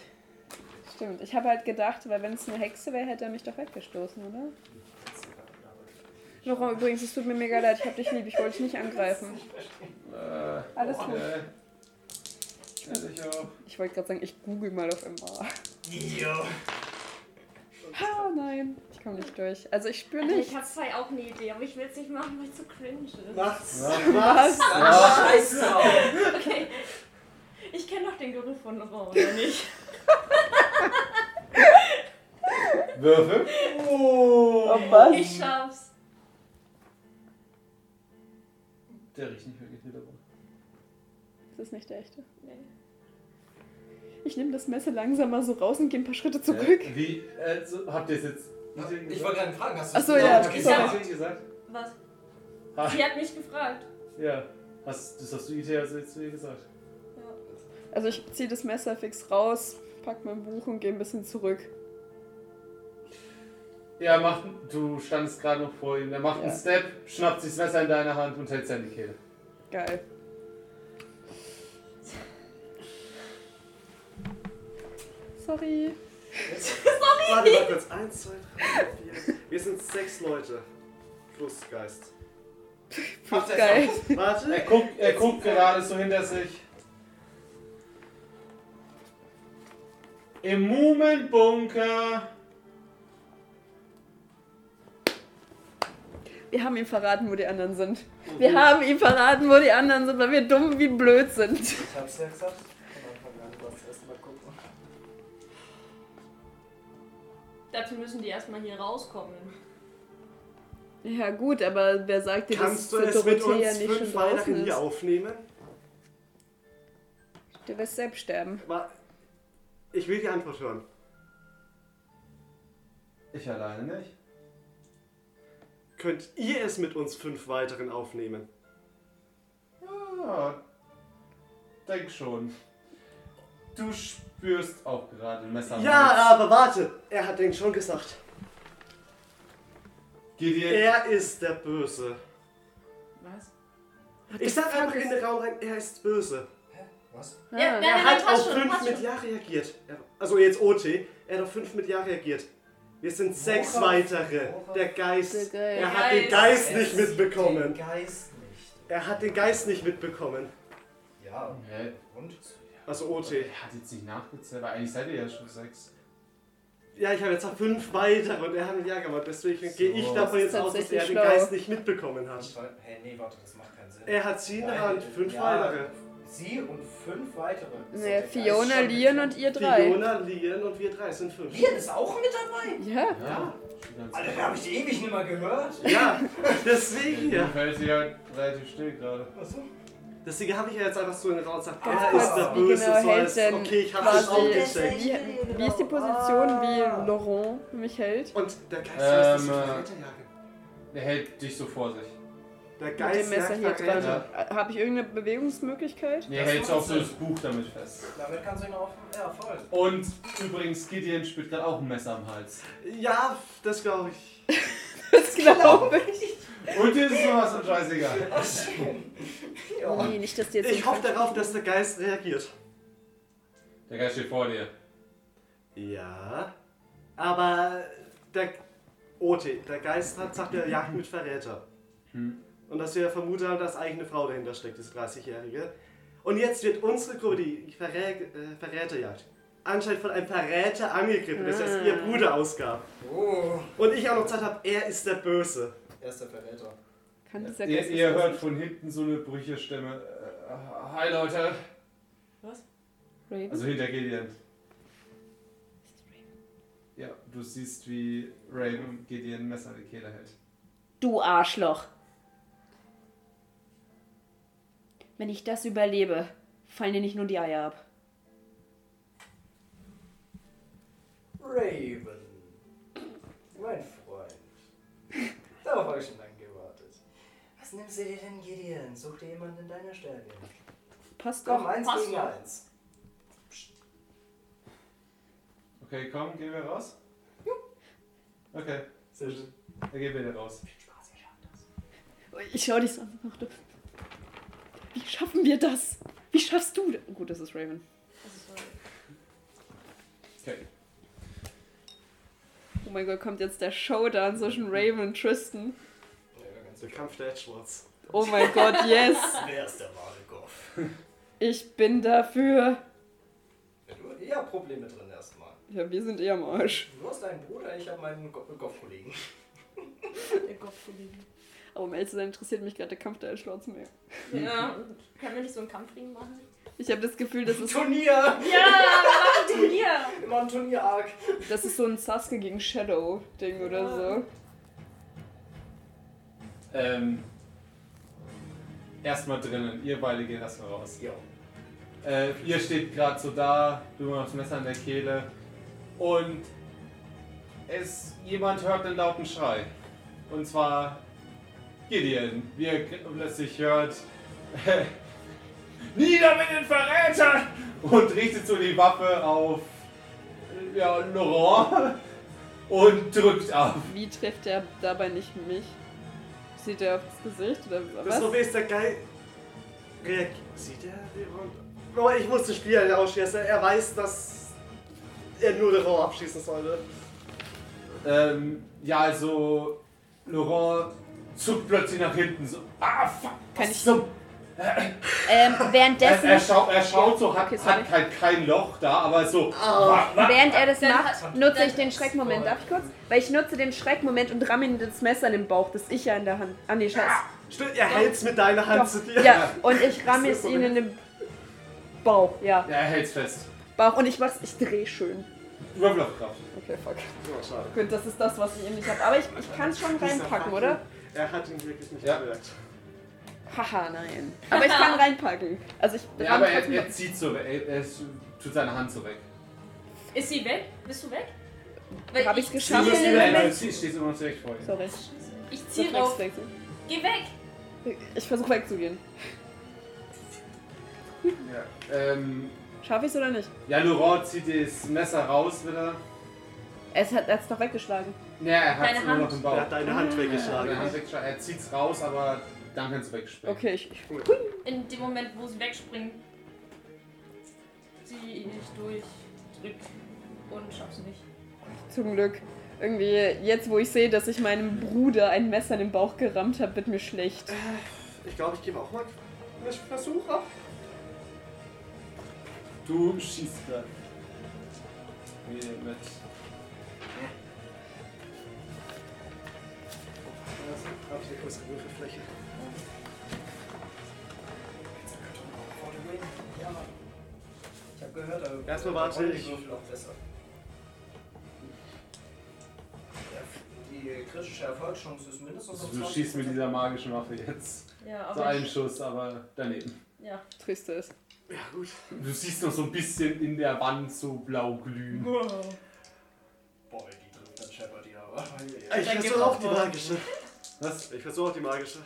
[SPEAKER 2] Stimmt, ich habe halt gedacht, weil wenn es eine Hexe wäre, hätte er mich doch weggestoßen, oder? Laurent, übrigens, es tut mir mega leid, ich hab dich lieb, ich wollte dich nicht angreifen.
[SPEAKER 1] Äh,
[SPEAKER 2] Alles gut.
[SPEAKER 1] okay. Ja, ich auch.
[SPEAKER 2] Ich wollte gerade sagen, ich google mal auf MA.
[SPEAKER 4] Jo.
[SPEAKER 2] Ah, nein, ich komme nicht durch. Also ich spüre
[SPEAKER 3] Also
[SPEAKER 2] nicht.
[SPEAKER 3] ich habe zwei auch eine Idee, aber ich will es nicht machen, weil es zu cringe ist.
[SPEAKER 5] Was?
[SPEAKER 2] Was?
[SPEAKER 4] Scheiß drauf.
[SPEAKER 3] Okay. Ich kenne doch den Geruch von Laurent, oder nicht?
[SPEAKER 1] Würfel?
[SPEAKER 2] Oh, was?
[SPEAKER 3] Ich schaff's.
[SPEAKER 1] Der riecht nicht wirklich wieder rum.
[SPEAKER 2] Das ist nicht der echte.
[SPEAKER 3] Nee.
[SPEAKER 2] Ich nehme das Messer langsam mal so raus und gehe ein paar Schritte zurück.
[SPEAKER 1] Äh, wie, äh, so, habt ihr es jetzt
[SPEAKER 4] Ich wollte gerade fragen, hast du
[SPEAKER 2] Ach so,
[SPEAKER 4] das
[SPEAKER 2] ja,
[SPEAKER 1] es
[SPEAKER 4] gesagt?
[SPEAKER 1] gesagt?
[SPEAKER 3] Was?
[SPEAKER 1] Ah,
[SPEAKER 3] Sie hat mich gefragt.
[SPEAKER 1] ja. Hast, das hast du IT also jetzt zu ihr gesagt.
[SPEAKER 3] Ja.
[SPEAKER 2] Also ich ziehe das Messer fix raus, pack mein Buch und gehe ein bisschen zurück.
[SPEAKER 1] Ja, macht, du standest gerade noch vor ihm. Er macht
[SPEAKER 2] Ja.
[SPEAKER 1] einen Step, schnappt sich das Messer in deine Hand und hält es an die Kehle.
[SPEAKER 2] Geil. Sorry.
[SPEAKER 5] Warte mal kurz. Eins, zwei, drei, vier. Wir sind sechs Leute. Flussgeist.
[SPEAKER 4] Macht er
[SPEAKER 2] Geil.
[SPEAKER 1] Er
[SPEAKER 5] Warte.
[SPEAKER 1] guckt, er guckt gerade so hinter sich. Im Mumenbunker.
[SPEAKER 2] Wir haben ihm verraten, wo die anderen sind. Wir haben ihm verraten, wo die anderen sind, weil wir dumm wie blöd sind.
[SPEAKER 6] Ich hab's ja gesagt. Du mal gucken.
[SPEAKER 3] Dazu müssen die erstmal hier rauskommen.
[SPEAKER 2] Ja gut, aber wer sagt dir,
[SPEAKER 5] Kannst du
[SPEAKER 2] dass
[SPEAKER 5] es mit uns
[SPEAKER 2] nicht
[SPEAKER 5] fünf
[SPEAKER 2] ist?
[SPEAKER 5] hier aufnehmen?
[SPEAKER 2] Der wird selbst sterben.
[SPEAKER 5] Aber ich will die Antwort hören.
[SPEAKER 1] Ich alleine nicht.
[SPEAKER 5] Könnt ihr es mit uns fünf weiteren aufnehmen?
[SPEAKER 1] Ja, denk schon. Du spürst auch gerade ein Messer.
[SPEAKER 5] Ja,
[SPEAKER 1] Hals.
[SPEAKER 5] aber warte. Er hat den schon gesagt.
[SPEAKER 1] Gideon,
[SPEAKER 5] Er ist der Böse.
[SPEAKER 3] Was?
[SPEAKER 5] Ich sag einfach in den Raum rein, er ist böse.
[SPEAKER 4] Hä? Was?
[SPEAKER 2] Ah.
[SPEAKER 3] Ja,
[SPEAKER 5] Er
[SPEAKER 3] nein,
[SPEAKER 5] hat auf
[SPEAKER 3] schon,
[SPEAKER 5] fünf mit
[SPEAKER 3] schon.
[SPEAKER 5] Ja reagiert. Er, also jetzt OT. Er hat auf fünf mit Ja reagiert. Wir sind sechs
[SPEAKER 4] Worauf?
[SPEAKER 5] weitere.
[SPEAKER 4] Worauf?
[SPEAKER 5] Der Geist. Er hat den Geist nicht mitbekommen.
[SPEAKER 4] Den Geist nicht.
[SPEAKER 5] Er hat den Geist nicht mitbekommen.
[SPEAKER 4] Ja,
[SPEAKER 1] Hä?
[SPEAKER 4] und?
[SPEAKER 5] Also OT.
[SPEAKER 1] Er hat jetzt nicht nachgezählt, weil eigentlich seid ihr ja schon sechs.
[SPEAKER 5] Ja, ich habe jetzt noch fünf weitere und er hat ein Ja gemacht. Deswegen
[SPEAKER 1] So.
[SPEAKER 5] gehe ich davon jetzt aus, dass er den
[SPEAKER 2] schlau.
[SPEAKER 5] Geist nicht mitbekommen hat.
[SPEAKER 4] Hä, nee, warte, das macht keinen Sinn.
[SPEAKER 5] Er hat sie in der Hand. Fünf
[SPEAKER 4] ja,
[SPEAKER 5] weitere.
[SPEAKER 4] Sie und fünf weitere. Ist
[SPEAKER 2] Nee,
[SPEAKER 4] der
[SPEAKER 2] Fiona, Lian und ihr drei.
[SPEAKER 5] Fiona, Lian und wir drei sind fünf.
[SPEAKER 4] Lian ist auch mit dabei?
[SPEAKER 2] Ja.
[SPEAKER 1] Ja.
[SPEAKER 4] Alter, da habe ich die ewig nicht mehr gehört.
[SPEAKER 5] Ja, deswegen ja.
[SPEAKER 1] fällt sie halt relativ still gerade.
[SPEAKER 4] Achso.
[SPEAKER 5] Deswegen habe ich ja jetzt einfach so in den Raum gesagt,
[SPEAKER 2] Ganz
[SPEAKER 5] er ist der
[SPEAKER 2] wie
[SPEAKER 5] Böse.
[SPEAKER 2] genau
[SPEAKER 5] so als, okay, ich habe das auch gecheckt.
[SPEAKER 2] Wie, wie ist die Position, wie Laurent mich hält?
[SPEAKER 5] Und der Geist
[SPEAKER 1] Ähm,
[SPEAKER 5] lässt sich
[SPEAKER 1] äh,
[SPEAKER 5] weiterjagen.
[SPEAKER 1] Er hält dich so vor sich.
[SPEAKER 5] Der
[SPEAKER 2] Mit dem
[SPEAKER 5] Geist
[SPEAKER 2] Messer hier dran.
[SPEAKER 5] Verräter.
[SPEAKER 2] Habe ich irgendeine Bewegungsmöglichkeit?
[SPEAKER 1] Nee, er
[SPEAKER 4] Das
[SPEAKER 1] hält so
[SPEAKER 4] macht
[SPEAKER 1] auch so das Buch damit fest.
[SPEAKER 4] Damit kannst du ihn auch. Ja, voll.
[SPEAKER 1] Und übrigens, Gideon spürt gerade auch ein Messer am Hals.
[SPEAKER 5] Ja, das glaube ich.
[SPEAKER 2] Das glaube ich.
[SPEAKER 1] Und dir ist sowas von scheißegal.
[SPEAKER 4] Ja.
[SPEAKER 2] Nee, nicht, dass die jetzt
[SPEAKER 5] Ich hoffe darauf, dass der Geist reagiert.
[SPEAKER 1] Der Geist steht vor dir.
[SPEAKER 5] Ja, aber der OT, der Geist hat, sagt, er jagt mit Verräter.
[SPEAKER 1] Hm.
[SPEAKER 5] Und dass wir vermuten haben, dass eigene Frau dahinter steckt, diese 30-Jährige. Und jetzt wird unsere Gruppe, die Verrä äh, Verräterjagd, anscheinend von einem Verräter angegriffen, das heißt, ihr Bruder ausgab.
[SPEAKER 4] Oh.
[SPEAKER 5] Und ich auch noch Zeit habe, er ist der Böse.
[SPEAKER 4] Er ist der Verräter.
[SPEAKER 2] Kann dieser
[SPEAKER 1] Ihr,
[SPEAKER 2] Geist
[SPEAKER 1] ihr
[SPEAKER 2] das
[SPEAKER 1] hört von hinten so eine brüchige Stimme. Äh, hi Leute.
[SPEAKER 2] Raven?
[SPEAKER 1] Also hinter Gideon. Ja, du siehst, wie Raven Gideon ein Messer in die Kehle hält.
[SPEAKER 2] Du Arschloch. Wenn ich das überlebe, fallen dir nicht nur die Eier ab.
[SPEAKER 4] Raven. Mein Freund. Darauf habe ich schon lange gewartet. Was nimmst du dir denn, Gideon? Such dir jemanden in deiner Stärke.
[SPEAKER 2] Passt
[SPEAKER 4] Komm,
[SPEAKER 2] doch.
[SPEAKER 4] eins
[SPEAKER 3] passt
[SPEAKER 4] gegen
[SPEAKER 3] doch.
[SPEAKER 4] eins.
[SPEAKER 1] Okay, komm, gehen wir raus? Okay,
[SPEAKER 5] Sehr schön.
[SPEAKER 1] dann gehen wir wieder raus.
[SPEAKER 2] Ich schau dich so an wie schaffen wir das? Wie schaffst du das? Gut, das ist Raven.
[SPEAKER 3] Das ist so.
[SPEAKER 1] Okay.
[SPEAKER 2] Oh mein Gott, kommt jetzt der Showdown zwischen Raven und Tristan.
[SPEAKER 4] Ja, ganz
[SPEAKER 5] Der Kampf der Edgewords.
[SPEAKER 2] Oh mein Gott, yes!
[SPEAKER 4] Wer ist der wahre Goff?
[SPEAKER 2] Ich bin dafür.
[SPEAKER 4] Ja, du hast eher Probleme drin erstmal.
[SPEAKER 2] Ja, wir sind eh am Arsch.
[SPEAKER 4] Du hast deinen Bruder, ich habe meinen Go- Goff-Kollegen.
[SPEAKER 3] Der Gottkollege.
[SPEAKER 2] Aber um ehrlich zu sein, interessiert mich gerade der Kampf der Edgewords mehr.
[SPEAKER 3] Ja, können wir nicht so einen Kampfring machen?
[SPEAKER 2] Ich habe das Gefühl, das ist,
[SPEAKER 4] Turnier!
[SPEAKER 3] Ja, wir machen Turnier!
[SPEAKER 4] Immer ein Turnier-Arc.
[SPEAKER 2] das ist so ein Sasuke gegen Shadow-Ding oder so.
[SPEAKER 1] Ähm, erstmal drinnen, ihr beide geht erstmal raus.
[SPEAKER 4] Ja.
[SPEAKER 1] Äh, ihr steht gerade so da, du hast das Messer in der Kehle und es jemand hört einen lauten Schrei. Und zwar Gideon, wie er plötzlich hört Nieder mit den Verrätern! Und richtet so die Waffe auf ja, Laurent und drückt ab.
[SPEAKER 2] Wie trifft er dabei nicht mich? Sieht er aufs Gesicht oder
[SPEAKER 5] Das
[SPEAKER 2] was?
[SPEAKER 5] Problem ist, der reagiert. Sieht er? Aber ich muss den Spieler ausschießen. Er weiß, dass er nur Raum abschießen sollte.
[SPEAKER 1] Ähm, ja, also Laurent zuckt plötzlich nach hinten so. Ah, fuck!
[SPEAKER 2] Kann
[SPEAKER 1] was
[SPEAKER 2] ich-
[SPEAKER 1] zum-
[SPEAKER 2] Ähm,
[SPEAKER 1] Er,
[SPEAKER 2] währenddessen,
[SPEAKER 1] er, schaut, er schaut so, hat,
[SPEAKER 2] Okay,
[SPEAKER 1] hat halt kein Loch da, aber so. Wa-
[SPEAKER 2] während er das macht, nutze ich den Schreckmoment. Darf ich kurz? Weil ich nutze den Schreckmoment und ramme ihm das Messer in den Bauch, das ich ja in der Hand. Ah, nee, scheiße.
[SPEAKER 5] Stimmt, er hält's mit deiner Hand
[SPEAKER 2] Doch.
[SPEAKER 5] zu dir.
[SPEAKER 2] Ja, und ich ramme es ihm in den Bauch. Ja,
[SPEAKER 1] Ja, er hält's fest.
[SPEAKER 2] Bauch. Und ich mach's, ich dreh schön.
[SPEAKER 1] Würfel auf Kraft.
[SPEAKER 2] Okay. Okay, fuck.
[SPEAKER 5] Oh, schade.
[SPEAKER 2] Gut, das ist das, was ich eben nicht habe. Aber ich, ich kann es schon reinpacken, oder?
[SPEAKER 5] Er hat ihn wirklich nicht
[SPEAKER 1] Ja.
[SPEAKER 5] gemerkt.
[SPEAKER 2] Haha, nein. Aber ich kann reinpacken. Also ich
[SPEAKER 1] Ja, aber er, er zieht so weg. Er, er tut seine Hand so weg.
[SPEAKER 3] Ist sie weg? Bist du weg?
[SPEAKER 2] Hab ich's
[SPEAKER 1] Sie
[SPEAKER 2] geschafft?
[SPEAKER 1] du stehst immer noch direkt vor ihm.
[SPEAKER 2] Sorry.
[SPEAKER 3] Ich zieh drauf.
[SPEAKER 2] Reflexwechsel.
[SPEAKER 3] Geh weg!
[SPEAKER 2] Ich versuche wegzugehen.
[SPEAKER 1] Ja, ähm,
[SPEAKER 2] Schaffe ich es oder nicht?
[SPEAKER 1] ja, Laurent zieht das Messer raus wieder.
[SPEAKER 2] Es hat es doch weggeschlagen.
[SPEAKER 1] Ja, er hat
[SPEAKER 3] Deine
[SPEAKER 1] es immer noch
[SPEAKER 3] Hand.
[SPEAKER 1] im Bauch.
[SPEAKER 5] Er hat deine Hand
[SPEAKER 1] Ja,
[SPEAKER 5] weggeschlagen.
[SPEAKER 1] seine Hand weggeschlagen. Er zieht es raus, aber dann kannst du wegspringen.
[SPEAKER 2] Okay, ich,
[SPEAKER 3] In dem Moment, wo sie wegspringt, ziehe ich durch, drück und schaff's nicht.
[SPEAKER 2] zum Glück. Irgendwie, jetzt wo ich sehe, dass ich meinem Bruder ein Messer in den Bauch gerammt habe, wird mir schlecht.
[SPEAKER 5] Ich glaube, ich gebe auch mal einen Versuch ab.
[SPEAKER 1] Du schießt gerade. Wie mit.
[SPEAKER 5] Habe ich eine größere Würfelfläche.
[SPEAKER 4] Ich hab gehört, aber
[SPEAKER 5] Erstmal warte ich.
[SPEAKER 4] die Würfel auch besser. Die kritische Erfolgschance ist mindestens um
[SPEAKER 1] Also, du
[SPEAKER 4] 20%.
[SPEAKER 1] schießt mit dieser magischen Waffe jetzt.
[SPEAKER 3] Ja,
[SPEAKER 1] So einen Schuss, aber daneben.
[SPEAKER 3] Ja.
[SPEAKER 2] Triste ist.
[SPEAKER 5] Ja, gut.
[SPEAKER 1] Du siehst noch so ein bisschen in der Wand so blau glühen.
[SPEAKER 4] Boah, die trifft dann Shepard ja aber.
[SPEAKER 5] Ich
[SPEAKER 3] Dann
[SPEAKER 5] versuche auch
[SPEAKER 3] auf
[SPEAKER 5] die magische.
[SPEAKER 1] Was?
[SPEAKER 5] Ich versuche auch die magische.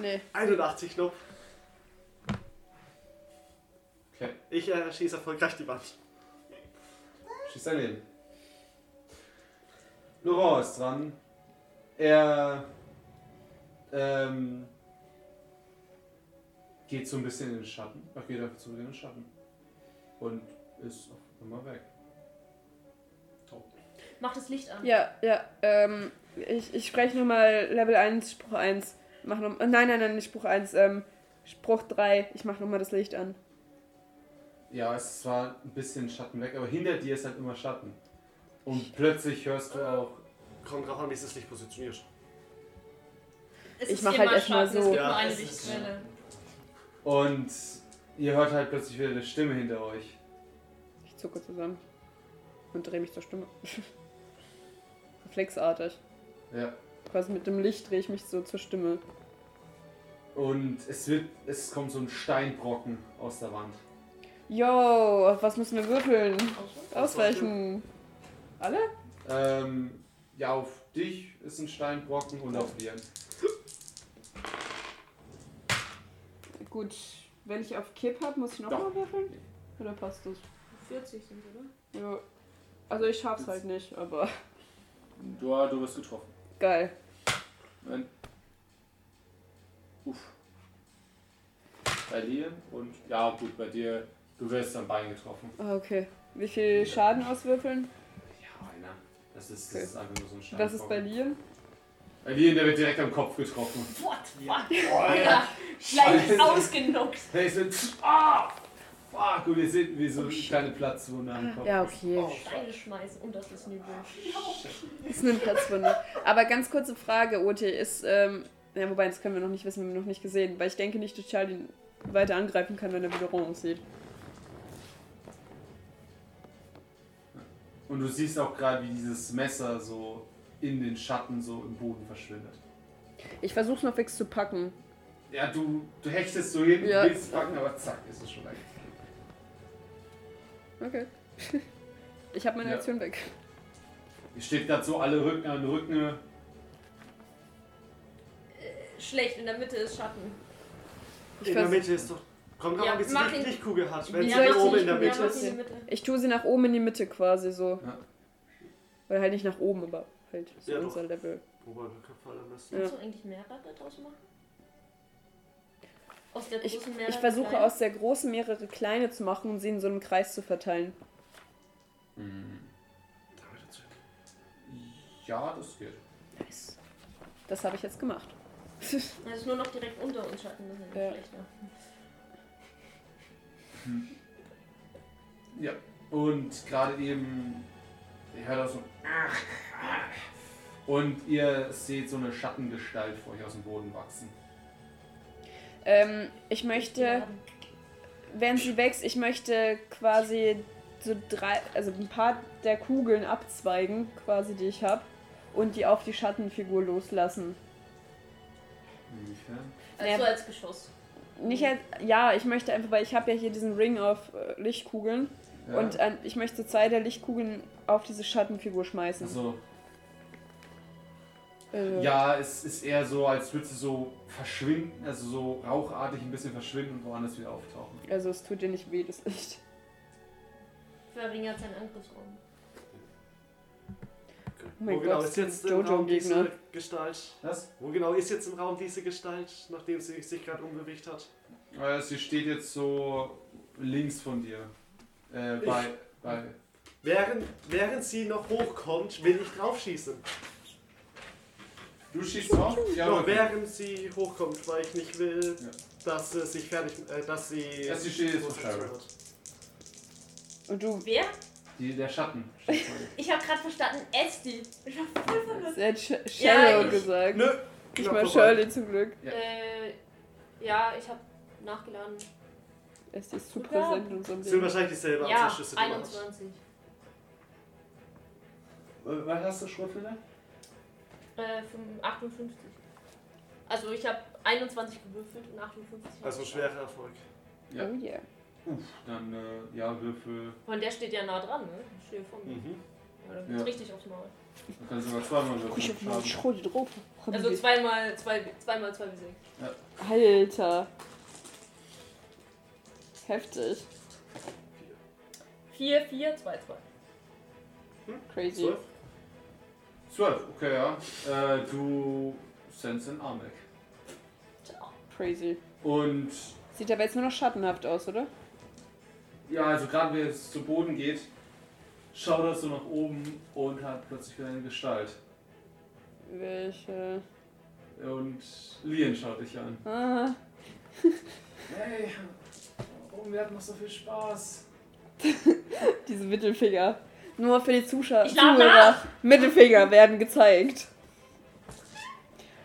[SPEAKER 2] Nee.
[SPEAKER 5] 81 noch.
[SPEAKER 1] Okay.
[SPEAKER 5] Ich äh, schieße erfolgreich die Wand.
[SPEAKER 1] Schießt daneben. Laurent ist dran. Er ähm, geht so ein bisschen in den Schatten. Ach, geht einfach zurück in den Schatten. Und ist auf immer weg.
[SPEAKER 3] Mach das Licht an.
[SPEAKER 2] Ja, ja, ähm, ich, ich spreche nochmal Level 1, Spruch 1. Mach noch, äh, nein, nein, nein, nicht Spruch 1, ähm, Spruch 3. Ich mach nochmal das Licht an.
[SPEAKER 1] Ja, es ist zwar ein bisschen Schatten weg, aber hinter dir ist halt immer Schatten. Und plötzlich hörst du auch.
[SPEAKER 5] Kommt drauf an, wie ist das Licht positioniert.
[SPEAKER 3] Es
[SPEAKER 2] Ich mach halt erstmal so.
[SPEAKER 3] gibt
[SPEAKER 5] Ja,
[SPEAKER 3] nur eine
[SPEAKER 4] es ist-
[SPEAKER 3] Lichtquelle.
[SPEAKER 1] Und ihr hört halt plötzlich wieder eine Stimme hinter euch.
[SPEAKER 2] Ich zucke zusammen. Und drehe mich zur Stimme. Reflexartig.
[SPEAKER 1] Ja.
[SPEAKER 2] Quasi mit dem Licht drehe ich mich so zur Stimme.
[SPEAKER 1] Und es wird. Es kommt so ein Steinbrocken aus der Wand.
[SPEAKER 2] Yo, auf was müssen wir würfeln? Ausweichen. Alle?
[SPEAKER 1] Ähm, ja, auf dich ist ein Steinbrocken und auf dir.
[SPEAKER 2] Gut, wenn ich auf Kipp habe, muss ich nochmal würfeln? Oder passt das?
[SPEAKER 3] 40 sind, oder?
[SPEAKER 2] Ja. Also ich schaff's halt nicht, aber
[SPEAKER 1] Du, du wirst getroffen.
[SPEAKER 2] geil.
[SPEAKER 1] Nein. Uff. Bei dir und. Ja, gut, bei dir. Du wirst am Bein getroffen.
[SPEAKER 2] Ah, okay. Wie viel Schaden auswürfeln?
[SPEAKER 1] Ja, einer. Das ist,
[SPEAKER 2] Okay.
[SPEAKER 1] das ist einfach nur so ein Steinbrocken.
[SPEAKER 2] Das ist bei Liam.
[SPEAKER 1] Bei dir, der wird direkt am Kopf getroffen.
[SPEAKER 3] What? Fuck? Ja, gleich
[SPEAKER 1] Scheiße.
[SPEAKER 3] ausgenockt.
[SPEAKER 1] Hey, es wird. Ah! Fuck! Und ihr seht, wie so eine kleine Platzwunde am Kopf.
[SPEAKER 2] Ja,
[SPEAKER 1] ist.
[SPEAKER 2] okay.
[SPEAKER 3] Steine schmeißen und das ist Nübel.
[SPEAKER 2] Ist eine Platzwunde. Aber ganz kurze Frage, OT, ist, ähm, ja, wobei, das können wir noch nicht wissen, wir haben noch nicht gesehen, weil ich denke nicht, dass Charlie ihn weiter angreifen kann, wenn er wieder Ron sieht.
[SPEAKER 1] Und du siehst auch gerade, wie dieses Messer so in den Schatten so im Boden verschwindet.
[SPEAKER 2] Ich versuch's noch fix zu packen.
[SPEAKER 1] Ja, du, du hechtest so hin,
[SPEAKER 2] Ja.
[SPEAKER 1] willst packen, aber zack, ist es schon weg.
[SPEAKER 2] Okay. Ich habe meine
[SPEAKER 1] Ja.
[SPEAKER 2] Aktion weg.
[SPEAKER 1] Ihr steht gerade so alle Rücken an Rücken.
[SPEAKER 3] Schlecht, in der Mitte ist Schatten.
[SPEAKER 2] Ich,
[SPEAKER 5] In der
[SPEAKER 2] vers
[SPEAKER 5] Mitte ist doch. Kommt drauf
[SPEAKER 3] Ja,
[SPEAKER 5] an, wie sie
[SPEAKER 3] mach
[SPEAKER 5] die
[SPEAKER 3] ihn-
[SPEAKER 5] Lichtkugel hat. Wenn
[SPEAKER 2] Wie
[SPEAKER 5] sie
[SPEAKER 2] ich
[SPEAKER 5] oben in der
[SPEAKER 3] Ja,
[SPEAKER 5] Mitte
[SPEAKER 3] mach
[SPEAKER 5] ist.
[SPEAKER 3] in die Mitte.
[SPEAKER 2] ich tue sie nach oben in die Mitte quasi so.
[SPEAKER 1] Ja.
[SPEAKER 2] Oder halt nicht nach oben, aber halt so
[SPEAKER 5] Ja, doch.
[SPEAKER 2] unser Level.
[SPEAKER 5] Wobei wir Köpfe alle müssen.
[SPEAKER 2] Ja.
[SPEAKER 3] Kannst du eigentlich mehrere draus machen? Aus der
[SPEAKER 2] Ich,
[SPEAKER 3] großen mehrere
[SPEAKER 2] ich versuche
[SPEAKER 3] kleine?
[SPEAKER 2] aus der großen mehrere kleine zu machen und sie in so einem Kreis zu verteilen.
[SPEAKER 5] Dazu.
[SPEAKER 1] Ja, das geht.
[SPEAKER 2] Nice. Das habe ich jetzt gemacht.
[SPEAKER 3] Das ist nur noch direkt unter uns Schatten, das ist ja
[SPEAKER 2] Ja.
[SPEAKER 3] schlechter.
[SPEAKER 1] Ja. Und gerade eben, ihr hört auch so. Und ihr seht so eine Schattengestalt vor euch aus dem Boden wachsen.
[SPEAKER 2] Ähm, ich möchte während sie wächst, ich möchte quasi so drei, also ein paar der Kugeln abzweigen, quasi, die ich habe, und die auf die Schattenfigur loslassen.
[SPEAKER 1] Inwiefern?
[SPEAKER 3] Also
[SPEAKER 2] Ja.
[SPEAKER 3] als Geschoss.
[SPEAKER 2] Nicht als, ja, ich möchte einfach, weil ich habe ja hier diesen Ring auf äh, Lichtkugeln
[SPEAKER 1] Ja.
[SPEAKER 2] und äh, ich möchte zwei der Lichtkugeln auf diese Schattenfigur schmeißen.
[SPEAKER 1] Also,
[SPEAKER 2] Äh,
[SPEAKER 1] ja, es ist eher so, als würde sie so verschwinden, also so rauchartig ein bisschen verschwinden und woanders wieder auftauchen.
[SPEAKER 2] Also es tut dir nicht weh, das Licht.
[SPEAKER 3] Verringert seinen Angriffsraum.
[SPEAKER 2] Oh mein
[SPEAKER 5] Wo genau
[SPEAKER 2] Gott,
[SPEAKER 5] ist jetzt im Raum diese Gestalt?
[SPEAKER 1] Was?
[SPEAKER 5] Wo genau ist jetzt im Raum diese Gestalt, nachdem sie sich gerade umbewegt hat?
[SPEAKER 1] Äh, sie steht jetzt so links von dir. Äh, bei, bei.
[SPEAKER 5] Während, während sie noch hochkommt, will ich draufschießen.
[SPEAKER 1] Du schießt drauf? Ja,
[SPEAKER 5] noch
[SPEAKER 1] okay.
[SPEAKER 5] während sie hochkommt, weil ich nicht will,
[SPEAKER 1] Ja.
[SPEAKER 5] dass sie sich fertig, äh, dass sie...
[SPEAKER 1] Ja, sie steht.
[SPEAKER 2] Und du,
[SPEAKER 3] Wer?
[SPEAKER 1] Die, der Schatten.
[SPEAKER 3] Ich habe gerade verstanden, Esti. Ich war voll verwirrt.
[SPEAKER 2] sie hat Sh
[SPEAKER 3] Ja,
[SPEAKER 2] Cheryl
[SPEAKER 3] ich-
[SPEAKER 2] gesagt.
[SPEAKER 5] Nö,
[SPEAKER 2] Ich
[SPEAKER 5] vorbei.
[SPEAKER 2] Shirley zum Glück.
[SPEAKER 1] Ja.
[SPEAKER 3] Äh, ja, ich habe nachgeladen.
[SPEAKER 2] Es ist zu
[SPEAKER 3] Ja.
[SPEAKER 2] präsent in unserem
[SPEAKER 5] Das sind
[SPEAKER 2] Leben.
[SPEAKER 5] wahrscheinlich dieselben
[SPEAKER 3] Ja,
[SPEAKER 5] Abschlüsse, die man hat.
[SPEAKER 3] 21.
[SPEAKER 1] Was hast du Schrotflinte?
[SPEAKER 3] Äh, fünf- 58. Also ich habe 21 gewürfelt und 58. hab
[SPEAKER 5] Also
[SPEAKER 3] ich
[SPEAKER 5] schwerer Erfolg.
[SPEAKER 1] Ja.
[SPEAKER 2] Oh yeah.
[SPEAKER 1] Uff, dann, äh, ja, Würfel.
[SPEAKER 3] Und der steht ja nah dran, ne? Ich stehe vor mir.
[SPEAKER 5] Mhm.
[SPEAKER 3] Ja, dann geht's
[SPEAKER 1] Ja.
[SPEAKER 3] richtig aufs Maul.
[SPEAKER 1] Du kannst sogar zweimal
[SPEAKER 2] Guck
[SPEAKER 1] würfeln.
[SPEAKER 2] mal
[SPEAKER 1] Schaden.
[SPEAKER 2] Schrot drauf.
[SPEAKER 3] Also zweimal, zwei, zweimal zwei wie
[SPEAKER 2] Alter. Heftig.
[SPEAKER 3] 4, 4, 2, 2.
[SPEAKER 2] Crazy.
[SPEAKER 5] Zwölf?
[SPEAKER 1] Zwölf, okay, ja. Äh, du sendst den Arm weg.
[SPEAKER 2] Crazy.
[SPEAKER 1] Und
[SPEAKER 2] Sieht aber jetzt nur noch schattenhaft aus, oder?
[SPEAKER 1] ja, also gerade wenn es zu Boden geht, schaut er so nach oben und hat plötzlich wieder eine Gestalt.
[SPEAKER 2] Welche?
[SPEAKER 1] Und Lien schaut dich an.
[SPEAKER 2] Ah,
[SPEAKER 1] Hey, warum wir hatten noch so viel Spaß?
[SPEAKER 2] diese Mittelfinger. Nur für die Zuschauer.
[SPEAKER 3] Ich
[SPEAKER 2] Zuhörer. Mittelfinger werden gezeigt.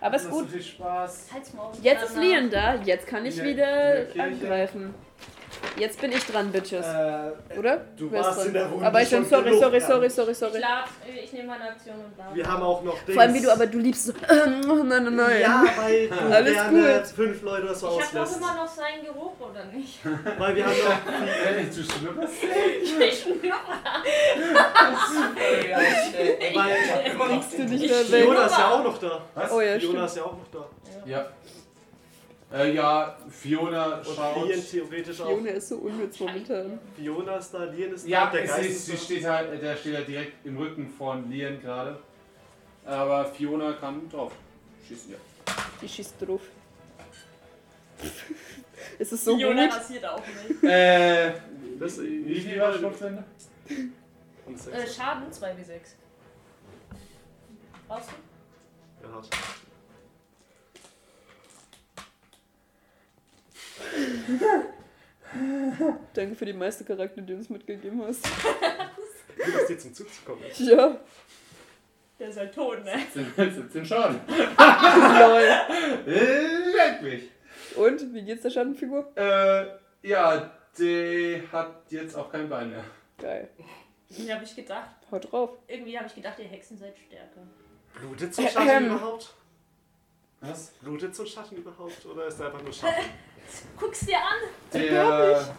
[SPEAKER 2] Aber ist gut.
[SPEAKER 1] Spaß.
[SPEAKER 2] Jetzt ist Leon da. Jetzt kann ich wieder angreifen. Jetzt bin ich dran, Bitches.
[SPEAKER 5] Äh,
[SPEAKER 2] Oder?
[SPEAKER 5] du
[SPEAKER 2] Wer
[SPEAKER 5] warst
[SPEAKER 2] dran?
[SPEAKER 5] in der Runde
[SPEAKER 2] Aber ich bin
[SPEAKER 5] schon
[SPEAKER 2] sorry,
[SPEAKER 5] genug
[SPEAKER 2] sorry,
[SPEAKER 5] dran.
[SPEAKER 2] sorry, sorry,
[SPEAKER 3] Ich,
[SPEAKER 2] sorry.
[SPEAKER 3] lad, äh, ich nehme meine Aktion und lade.
[SPEAKER 5] Wir haben auch noch Dings.
[SPEAKER 2] Vor allem wie du, aber du liebst so. nein, nein, nein.
[SPEAKER 5] Ja, weil du
[SPEAKER 2] Alles
[SPEAKER 5] gerne
[SPEAKER 2] gut.
[SPEAKER 5] fünf Leute oder so
[SPEAKER 3] ich habe doch
[SPEAKER 5] auslässt.
[SPEAKER 3] immer noch seinen Geruch, oder nicht?
[SPEAKER 5] Weil wir haben noch...
[SPEAKER 1] Hey, du schnupperst?
[SPEAKER 3] Ich schnupper.
[SPEAKER 5] Weil
[SPEAKER 2] Kriegst du nicht mehr.
[SPEAKER 5] Fiona ist ja auch noch da.
[SPEAKER 1] Was?
[SPEAKER 2] Oh ja,
[SPEAKER 5] Fiona
[SPEAKER 2] stimmt.
[SPEAKER 5] ist ja auch noch da.
[SPEAKER 1] Ja. Äh, ja, Fiona
[SPEAKER 5] Und
[SPEAKER 1] schaut.
[SPEAKER 5] Lien theoretisch auch.
[SPEAKER 2] Fiona ist so unnütz momentan.
[SPEAKER 5] Fiona ist da, Lien ist
[SPEAKER 1] Ja,
[SPEAKER 5] da, der
[SPEAKER 1] ist sie
[SPEAKER 5] da.
[SPEAKER 1] steht halt, der steht halt direkt im Rücken von Lien gerade. Aber Fiona kann drauf schießen, ja.
[SPEAKER 2] Die schießt drauf. ist es so
[SPEAKER 3] Fiona
[SPEAKER 2] gut?
[SPEAKER 3] rasiert auch nicht.
[SPEAKER 1] Äh,
[SPEAKER 5] Das-
[SPEAKER 1] wie viel war
[SPEAKER 5] sechs.
[SPEAKER 3] Äh, Schaden 2 wie 6. Brauchst du?
[SPEAKER 5] Ja, hat.
[SPEAKER 2] Danke für die meiste Charakter, die du uns mitgegeben hast.
[SPEAKER 5] Gut, dass dir zum Zug zu kommen ist.
[SPEAKER 2] Ja.
[SPEAKER 3] Der ist halt tot, ne?
[SPEAKER 1] 17 Schaden.
[SPEAKER 2] Lol.
[SPEAKER 1] Leck mich.
[SPEAKER 2] Und, wie geht's der Schattenfigur?
[SPEAKER 1] Äh, ja, die hat jetzt auch kein Bein mehr.
[SPEAKER 2] Geil.
[SPEAKER 3] Irgendwie habe ich gedacht,
[SPEAKER 2] Haut drauf.
[SPEAKER 3] irgendwie habe ich gedacht, ihr Hexen seid stärker.
[SPEAKER 5] Blutet so ein Schatten
[SPEAKER 2] Ähm.
[SPEAKER 5] überhaupt?
[SPEAKER 1] Was?
[SPEAKER 5] Blutet so Schatten überhaupt? Oder ist er einfach nur Schatten?
[SPEAKER 3] Guck's dir an!
[SPEAKER 1] Der.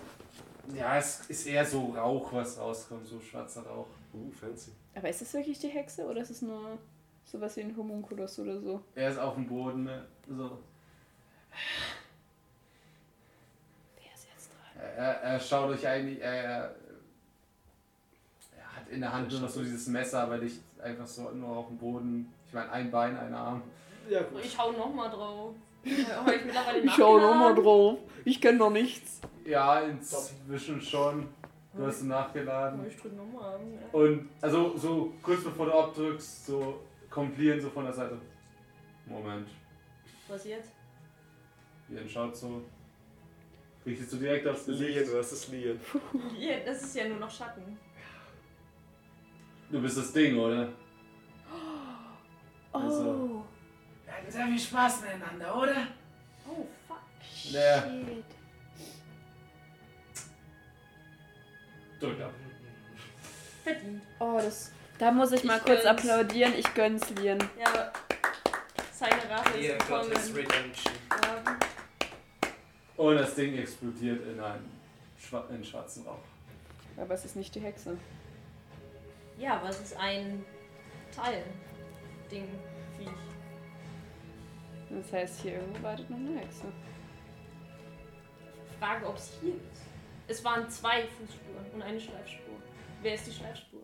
[SPEAKER 1] Ja, es ist eher so Rauch, was rauskommt, so schwarzer Rauch.
[SPEAKER 5] Uh, fancy.
[SPEAKER 2] Aber ist das wirklich die Hexe oder ist es nur sowas wie ein Homunculus oder so?
[SPEAKER 1] Er ist auf dem Boden, ne? so.
[SPEAKER 2] Wer ist jetzt dran?
[SPEAKER 1] Er, er schaut euch eigentlich. Er, er hat in der Hand nur noch so dieses Messer, aber nicht einfach so nur auf dem Boden. Ich meine, ein Bein, ein Arm.
[SPEAKER 5] Ja, gut.
[SPEAKER 3] Ich hau nochmal drauf. Ich mittlerweile
[SPEAKER 2] Ich schau nochmal drauf. Ich kenn noch nichts.
[SPEAKER 1] Ja, inzwischen schon. Du hast ihn nachgeladen.
[SPEAKER 3] Ich drück nochmal an. ja.
[SPEAKER 1] Und also so kurz bevor du abdrückst, so kommt Lien so von der Seite. Moment.
[SPEAKER 3] Was jetzt?
[SPEAKER 1] Lien schaut so. Richtest du direkt aufs Gesicht.
[SPEAKER 5] Lien, was ist Lien?
[SPEAKER 3] Hier, das ist ja nur noch Schatten.
[SPEAKER 1] Du bist das Ding, oder?
[SPEAKER 2] Oh.
[SPEAKER 1] Also. Wir hatten sehr viel Spaß miteinander, oder?
[SPEAKER 3] Oh, fuck.
[SPEAKER 1] Der,
[SPEAKER 2] Shit.
[SPEAKER 1] Drückt ab.
[SPEAKER 3] Verdient.
[SPEAKER 2] Oh, das. Da muss ich mal
[SPEAKER 3] Ich
[SPEAKER 2] kurz
[SPEAKER 3] gönn's.
[SPEAKER 2] applaudieren. Ich gönn's Lian.
[SPEAKER 3] Ja, aber seine Rache ist gekommen.
[SPEAKER 4] Redemption.
[SPEAKER 3] Ja.
[SPEAKER 1] Und das Ding explodiert in einen, schwa in schwarzen Rauch.
[SPEAKER 2] Aber es ist nicht die Hexe.
[SPEAKER 3] ja, aber es ist ein Teil. Ding, Viech.
[SPEAKER 2] Das heißt, hier irgendwo wartet noch eine Hexe.
[SPEAKER 3] Frage, ob es hier ist. Es waren zwei Fußspuren und eine Schleifspur. Wer ist die Schleifspur?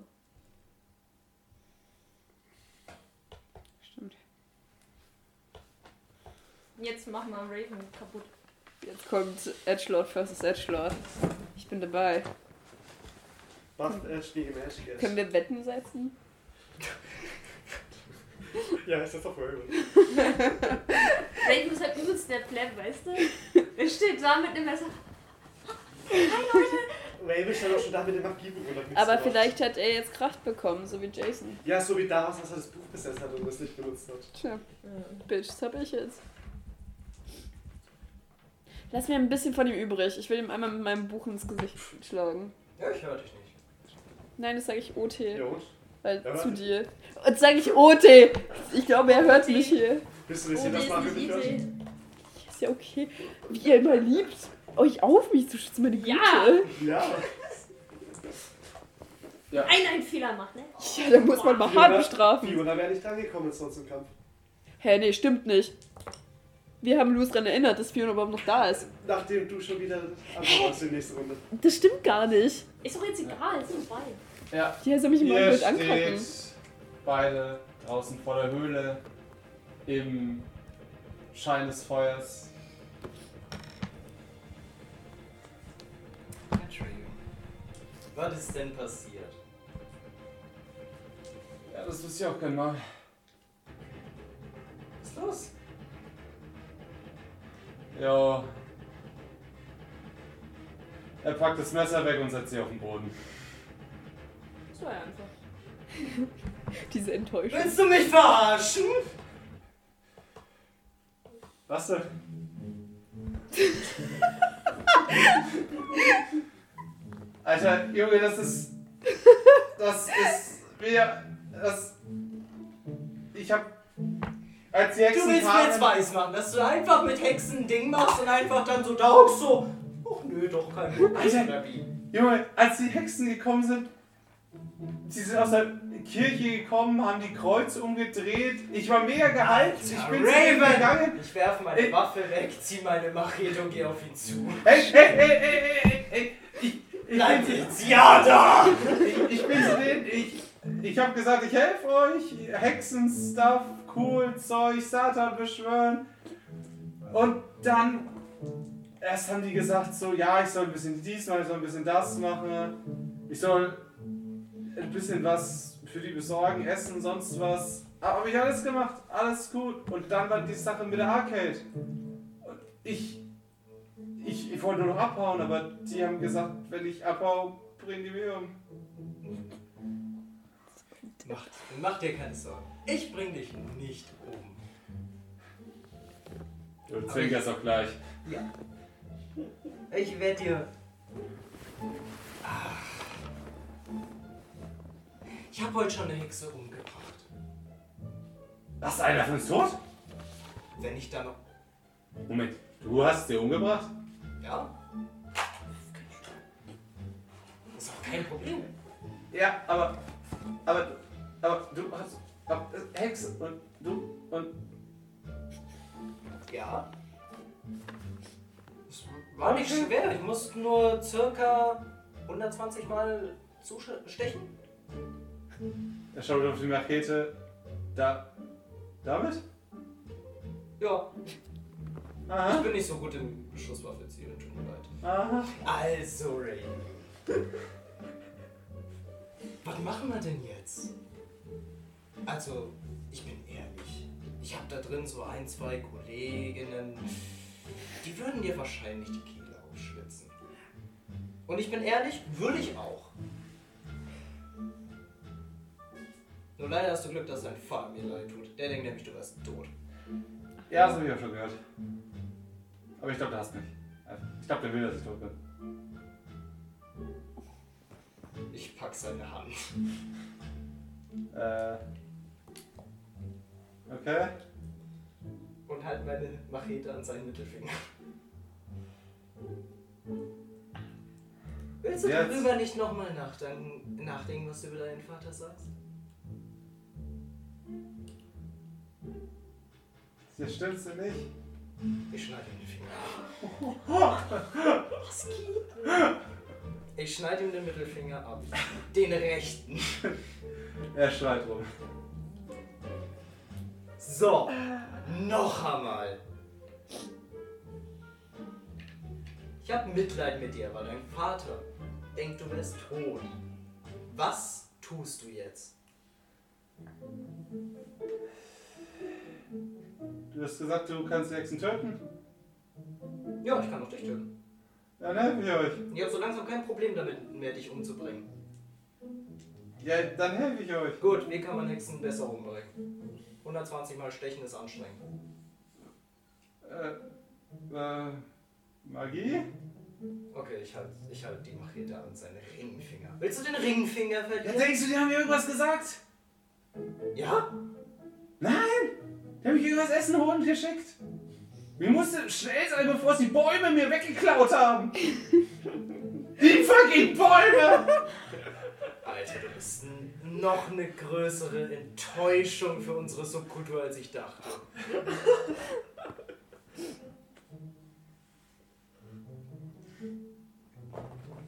[SPEAKER 2] Stimmt.
[SPEAKER 3] Jetzt mach mal Raven kaputt.
[SPEAKER 2] Jetzt kommt Edgelord versus Edgelord. Ich bin dabei.
[SPEAKER 5] Buff Ash gegen Ash.
[SPEAKER 2] Können wir Wetten setzen?
[SPEAKER 5] Ja, ist das auf Raven.
[SPEAKER 3] Raven ist halt übelst der Pleb, weißt du? Er steht da mit einem Messer.
[SPEAKER 5] Raven stand auch schon da mit dem Magiebuch nichts
[SPEAKER 2] Aber vielleicht hat er jetzt Kraft bekommen, so wie Jason.
[SPEAKER 5] Ja, so wie damals, als er das Buch besessen hat und es nicht benutzt hat.
[SPEAKER 2] Tja, Bitch, das hab ich jetzt. Lass mir ein bisschen von ihm übrig. Ich will ihm einmal mit meinem Buch ins Gesicht schlagen.
[SPEAKER 4] Ja, ich höre dich nicht.
[SPEAKER 2] Nein, das sage ich OT.
[SPEAKER 5] Ja, und?
[SPEAKER 2] Weil
[SPEAKER 5] Ja,
[SPEAKER 2] zu dir. Und sage ich OT. Ich glaube, er hört mich hier.
[SPEAKER 5] Bist du nicht
[SPEAKER 3] die
[SPEAKER 5] das
[SPEAKER 3] ist
[SPEAKER 5] mal
[SPEAKER 3] nicht
[SPEAKER 5] wirklich
[SPEAKER 3] easy.
[SPEAKER 5] hört?
[SPEAKER 2] Ist ja okay. Wie ihr immer liebt, euch auf mich zu schützen, meine Güte.
[SPEAKER 3] Ja.
[SPEAKER 5] Ja.
[SPEAKER 3] Ein, ein Fehler macht, ne?
[SPEAKER 2] Ja, da muss man mal hart
[SPEAKER 5] Fiona-
[SPEAKER 2] bestrafen.
[SPEAKER 5] Fiona wäre nicht drangekommen sonst im Kampf.
[SPEAKER 2] Hä, nee, stimmt nicht. Wir haben Luz daran erinnert, dass Fiona überhaupt noch da ist.
[SPEAKER 5] Nachdem du schon wieder anfängst in die nächste Runde.
[SPEAKER 2] Das stimmt gar nicht.
[SPEAKER 3] Ist doch jetzt egal, ist vorbei.
[SPEAKER 1] Ja,
[SPEAKER 2] Die soll mich immer
[SPEAKER 1] ihr
[SPEAKER 2] blöd angucken.
[SPEAKER 1] steht beide draußen vor der Höhle im Schein des Feuers.
[SPEAKER 4] Entschuldigung. Was ist denn passiert?
[SPEAKER 1] Ja, das wüsste ich auch gerne mal.
[SPEAKER 4] Was ist los?
[SPEAKER 1] Ja. Er packt das Messer weg und setzt sie auf den Boden.
[SPEAKER 3] Das war ja einfach.
[SPEAKER 2] Diese Enttäuschung.
[SPEAKER 4] Willst du mich verarschen?
[SPEAKER 1] Was denn? Alter, Junge, das ist. Das ist. Wir. Das. Ich hab. Als die
[SPEAKER 4] Du
[SPEAKER 1] Hexen
[SPEAKER 4] willst mir jetzt weismachen, dass du einfach mit Hexen ein Ding machst und einfach dann so da hockst so. Ach nö, doch kein Problem.
[SPEAKER 1] Alter.
[SPEAKER 4] oder wie?
[SPEAKER 1] Junge, als die Hexen gekommen sind, die sind aus der Kirche gekommen, haben die Kreuze umgedreht. Ich war mega gehypt. Ich bin
[SPEAKER 4] Raven!
[SPEAKER 1] gegangen.
[SPEAKER 4] Ich werfe meine
[SPEAKER 1] Ey.
[SPEAKER 4] Waffe weg, zieh meine Machete und geh auf ihn zu.
[SPEAKER 1] Ey, ey, ey, ey, ey, ey, ey. Ich, ich,
[SPEAKER 4] Bleib
[SPEAKER 1] bin,
[SPEAKER 4] jetzt ja da!
[SPEAKER 1] ich, ich bin zu denen, ich, ich hab gesagt, ich helfe euch. Hexen-Stuff, cool, Zeug, Satan beschwören. Und dann, erst haben die gesagt, so, ja, ich soll ein bisschen dies machen, ich soll ein bisschen das machen. Ich soll ein bisschen was für die besorgen, essen, sonst was. Aber habe ich alles gemacht, alles gut. Und dann war die Sache mit der Arcade. Und ich, ich, ich wollte nur noch abhauen, aber die haben gesagt, wenn ich abhau, bringen die mich um.
[SPEAKER 4] Mach, mach dir keine Sorgen. Ich bring dich nicht um.
[SPEAKER 1] Du zwinkerst auch gleich.
[SPEAKER 4] Ja. Ich werde dir. Ah. Ich habe heute schon eine Hexe umgebracht.
[SPEAKER 1] Was, einer von uns tot?
[SPEAKER 4] Wenn ich da noch.
[SPEAKER 1] Moment, du hast sie umgebracht?
[SPEAKER 4] Ja? Ist auch kein Problem.
[SPEAKER 1] Ja, aber, aber, aber du hast, aber, äh, Hexe und du und,
[SPEAKER 4] Ja. Es war nicht schwer. Ich musste nur circa 120 Mal zustechen.
[SPEAKER 1] Er schaut auf die Machete, da, damit?
[SPEAKER 4] Ja. Ich
[SPEAKER 1] Aha,
[SPEAKER 4] bin nicht so gut im Schusswaffe zielen, tut mir leid.
[SPEAKER 1] aha.
[SPEAKER 4] Also, Ray. Was machen wir denn jetzt? Also, ich bin ehrlich. Ich habe da drin so ein, zwei Kolleginnen. Die würden dir wahrscheinlich die Kehle aufschlitzen. Und ich bin ehrlich, würde ich auch. Nur leider hast du Glück, dass dein Vater mir leid tut. Der denkt nämlich, du wärst tot.
[SPEAKER 1] Ja, das habe ich auch schon gehört. Aber ich glaube, der hasst mich. Ich glaube, der will, dass ich tot bin.
[SPEAKER 4] Ich pack seine Hand.
[SPEAKER 1] Äh. Okay.
[SPEAKER 4] Und halt meine Machete an seinen Mittelfinger. Willst du
[SPEAKER 1] Jetzt?
[SPEAKER 4] darüber nicht nochmal nachdenken, nachdenken, was du über deinen Vater sagst?
[SPEAKER 1] Das stimmst du nicht.
[SPEAKER 4] Ich schneide ihm den Finger ab. Ich schneide ihm den Mittelfinger ab. Den rechten.
[SPEAKER 1] Er schreit rum.
[SPEAKER 4] So, noch einmal. Ich habe Mitleid mit dir, weil dein Vater denkt, du wärst tot. Was tust du jetzt?
[SPEAKER 1] Du hast gesagt, du kannst die Hexen töten.
[SPEAKER 4] Ja, ich kann auch dich töten.
[SPEAKER 1] Dann helfe ich euch.
[SPEAKER 4] Ich habe so langsam kein Problem damit mehr, dich umzubringen.
[SPEAKER 1] Ja, dann helfe ich euch.
[SPEAKER 4] Gut, wie kann man Hexen besser umbringen? 120 mal stechen ist anstrengend.
[SPEAKER 1] Äh, äh, Magie?
[SPEAKER 4] Okay, ich halte ich halt die Machete an seine Ringfinger. Willst du den Ringfinger
[SPEAKER 1] Ja,
[SPEAKER 4] verlieren?
[SPEAKER 1] denkst du, die haben mir irgendwas gesagt?
[SPEAKER 4] Ja?
[SPEAKER 1] Nein! Die haben mich irgendwas Essen holen geschickt. Wir mussten schnell sein, bevor sie Bäume mir weggeklaut haben. Die fucking Bäume!
[SPEAKER 4] Alter, du bist noch eine größere Enttäuschung für unsere Subkultur, als ich dachte.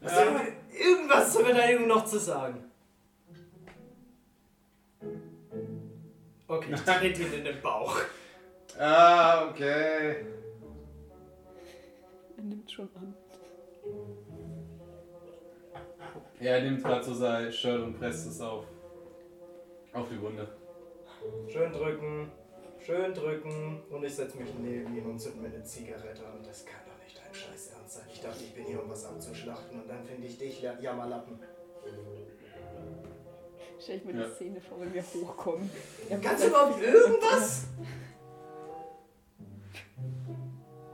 [SPEAKER 4] Hast du irgendwie irgendwas zur Verteidigung noch zu sagen? Okay, ich trete ihn in den Bauch.
[SPEAKER 1] Ah, okay.
[SPEAKER 2] Er nimmt schon an.
[SPEAKER 1] Ja, er nimmt gerade so sein Shirt und presst es auf. Auf die Wunde.
[SPEAKER 4] Schön drücken, schön drücken und ich setze mich neben ihn und zünd mir eine Zigarette an. Das kann doch nicht dein Scheiß Ernst sein. Ich dachte, ich bin hier, um was abzuschlachten und dann finde ich dich, ja- Jammerlappen.
[SPEAKER 2] Stell ich mir
[SPEAKER 1] Ja.
[SPEAKER 2] die Szene vor, wenn wir hochkommen.
[SPEAKER 4] Kannst du überhaupt irgendwas?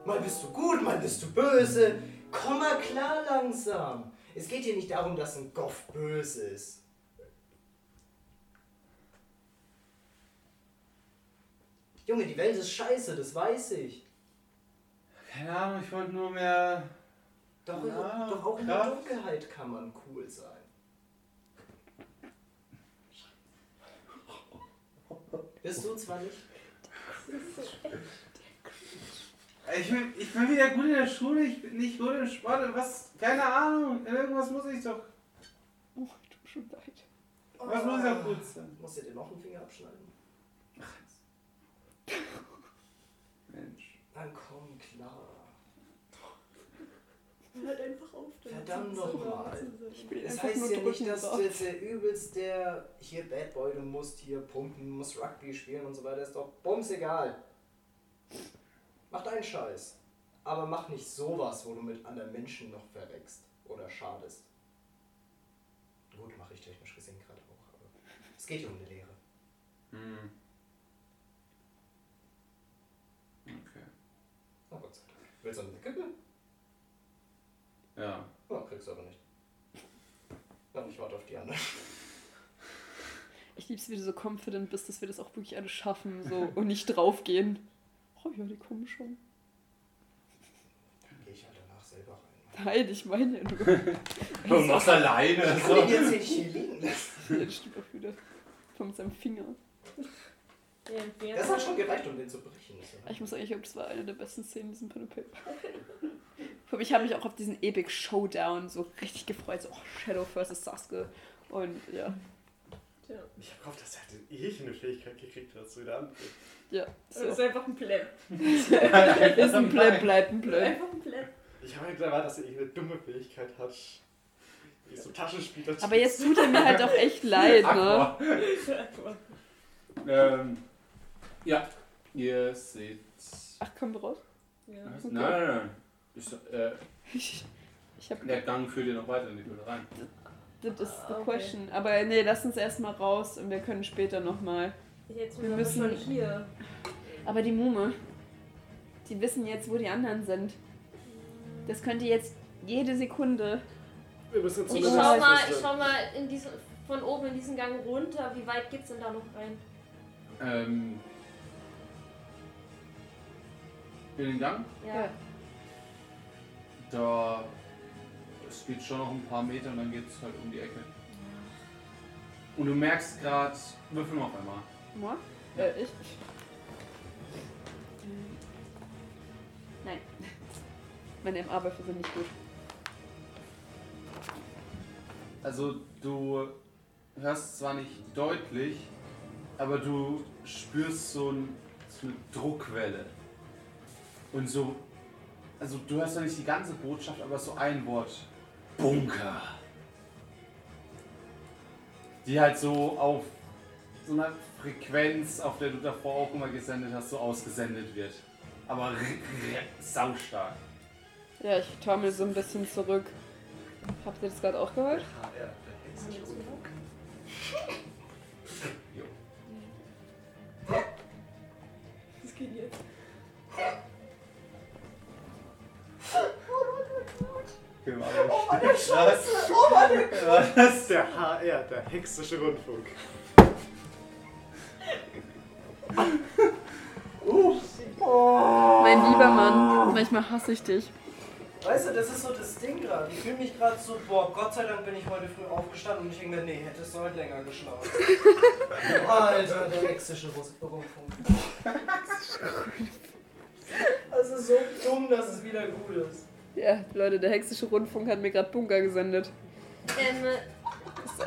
[SPEAKER 4] Mal bist du gut, mal bist du böse. Komm mal klar langsam. Es geht hier nicht darum, dass ein Goff böse ist. Junge, die Welt ist scheiße, das weiß ich.
[SPEAKER 1] Keine Ahnung, ich wollte nur mehr.
[SPEAKER 4] Doch,
[SPEAKER 1] Ja,
[SPEAKER 4] doch auch in der. Dunkelheit kann man cool sein. Bist du zwar nicht.
[SPEAKER 1] Ich bin, ich bin wieder gut in der Schule, ich bin nicht gut im Sport. Was? Keine Ahnung. Irgendwas muss ich doch.
[SPEAKER 2] Oh, tut mir schon leid.
[SPEAKER 1] Was muss ich doch gut sein?
[SPEAKER 4] Musst du dir noch einen Finger abschneiden?
[SPEAKER 1] Mensch.
[SPEAKER 4] Dann komm klar.
[SPEAKER 3] Hört einfach
[SPEAKER 4] Verdammt nochmal. Das heißt
[SPEAKER 2] nur
[SPEAKER 4] ja nicht, dass du jetzt der übelst der hier Bad Boy, du musst hier pumpen, musst Rugby spielen und so weiter, ist doch bums egal. Mach deinen Scheiß. Aber mach nicht sowas, wo du mit anderen Menschen noch verreckst oder schadest. Gut, mache ich technisch gesehen gerade auch, aber es geht ja um eine Lehre.
[SPEAKER 1] Hm. Okay.
[SPEAKER 4] Na Gott sei Dank. Willst du eine Kippe?
[SPEAKER 1] Ja.
[SPEAKER 4] Ja, kriegst du aber nicht. Dann ich warte auf die andere.
[SPEAKER 2] Ich lieb's, wie du so confident bist, dass wir das auch wirklich alle schaffen so, und nicht draufgehen. Oh ja, die kommen schon.
[SPEAKER 4] Dann gehe ich halt danach selber rein.
[SPEAKER 2] Nein, ich meine ja nur.
[SPEAKER 1] Du machst alleine.
[SPEAKER 4] Ich kann den jetzt nicht hier liegen lassen.
[SPEAKER 2] Das stimmt auch wieder. Von seinem Finger.
[SPEAKER 4] Das hat schon gereicht, um den zu brechen.
[SPEAKER 2] Ich muss eigentlich sagen, das war eine der besten Szenen in diesem Pen Paper. Ich habe mich auch auf diesen Epic Showdown so richtig gefreut. So, oh, Shadow vs. Sasuke. Und ja,
[SPEAKER 3] Tja.
[SPEAKER 5] Ich hab gehofft, dass er halt irgendeine Fähigkeit gekriegt hat zu der andere.
[SPEAKER 2] ja.
[SPEAKER 3] Das
[SPEAKER 2] So.
[SPEAKER 3] ist einfach ein Pleb.
[SPEAKER 2] Ist ein Pleb, bleibt ein Pleb.
[SPEAKER 3] Einfach ein Pleb.
[SPEAKER 5] Ich habe halt erwartet, dass er irgendeine dumme Fähigkeit hat. Wie so Taschenspieler.
[SPEAKER 2] Aber jetzt tut er mir halt auch echt leid, ne?
[SPEAKER 1] Ähm, ja, ihr seht.
[SPEAKER 2] Ach, wir raus?
[SPEAKER 3] Ja.
[SPEAKER 2] Okay.
[SPEAKER 1] Nein, nein, nein. Ist, äh,
[SPEAKER 2] Ich, ich hab.
[SPEAKER 1] der Gang führt ihr noch weiter in die Höhle rein.
[SPEAKER 2] Das ist the
[SPEAKER 3] Okay.
[SPEAKER 2] question. Aber nee, lass uns erstmal raus und wir können später nochmal.
[SPEAKER 3] Jetzt
[SPEAKER 2] Wir
[SPEAKER 3] wir
[SPEAKER 2] müssen-
[SPEAKER 3] schon hier.
[SPEAKER 2] Aber die Mume, die wissen jetzt, wo die anderen sind. Das könnte jetzt jede Sekunde
[SPEAKER 5] Wir müssen
[SPEAKER 3] Ich schau mal, ich schau mal in diesen, von oben in diesen Gang runter. Wie weit geht's denn da noch rein?
[SPEAKER 1] Ähm, in den Gang?
[SPEAKER 2] Ja.
[SPEAKER 1] Da. Es geht schon noch ein paar Meter und dann geht es halt um die Ecke. Und du merkst gerade. Würfel mal auf einmal.
[SPEAKER 2] Moi? Äh, ich? Nein. Meine MA-Würfel sind nicht gut.
[SPEAKER 1] Also du hörst zwar nicht deutlich, aber du spürst so, ein, so eine Druckwelle. Und so, also du hörst ja nicht die ganze Botschaft, aber so ein Wort. Bunker. Die halt so auf so einer Frequenz, auf der du davor auch immer gesendet hast, so ausgesendet wird. Aber saustark.
[SPEAKER 2] Ja, ich taumel so ein bisschen zurück. Habt ihr das gerade auch gehört?
[SPEAKER 4] HR, der hexische
[SPEAKER 3] Was?
[SPEAKER 1] Was?
[SPEAKER 5] Das ist der HR, der hexische Rundfunk.
[SPEAKER 2] Mein lieber Mann, manchmal hasse ich dich.
[SPEAKER 4] Weißt du, das ist so das Ding gerade. Ich fühle mich gerade so, boah, Gott sei Dank bin ich heute früh aufgestanden und ich denke mir, nee, hättest du heute länger geschlafen. Alter, der hexische Rundfunk. Das ist so dumm, dass es wieder gut ist.
[SPEAKER 2] Ja, Leute, der hexische Rundfunk hat mir gerade Bunker gesendet.
[SPEAKER 3] Ähm,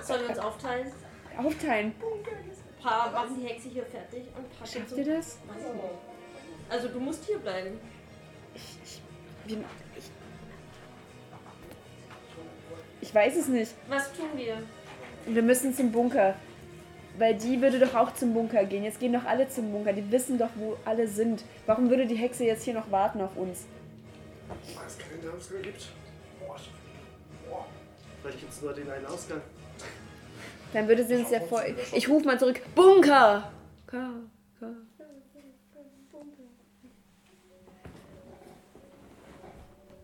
[SPEAKER 3] sollen wir uns aufteilen?
[SPEAKER 2] Aufteilen.
[SPEAKER 3] Ein paar machen die Hexe hier fertig und ein paar
[SPEAKER 2] Schafft ihr das?
[SPEAKER 3] Weiß ich nicht. Also du musst hier bleiben.
[SPEAKER 2] Ich, ich, ich, ich weiß es nicht.
[SPEAKER 3] Was tun wir?
[SPEAKER 2] Wir müssen zum Bunker. Weil die würde doch auch zum Bunker gehen. Jetzt gehen doch alle zum Bunker. Die wissen doch, wo alle sind. Warum würde die Hexe jetzt hier noch warten auf uns?
[SPEAKER 5] Weil es keinen Ausgang gibt. Vielleicht gibt es nur den einen Ausgang.
[SPEAKER 2] Dann würde sie uns ja vor. Ich rufe mal zurück. Bunker! Ka, ka.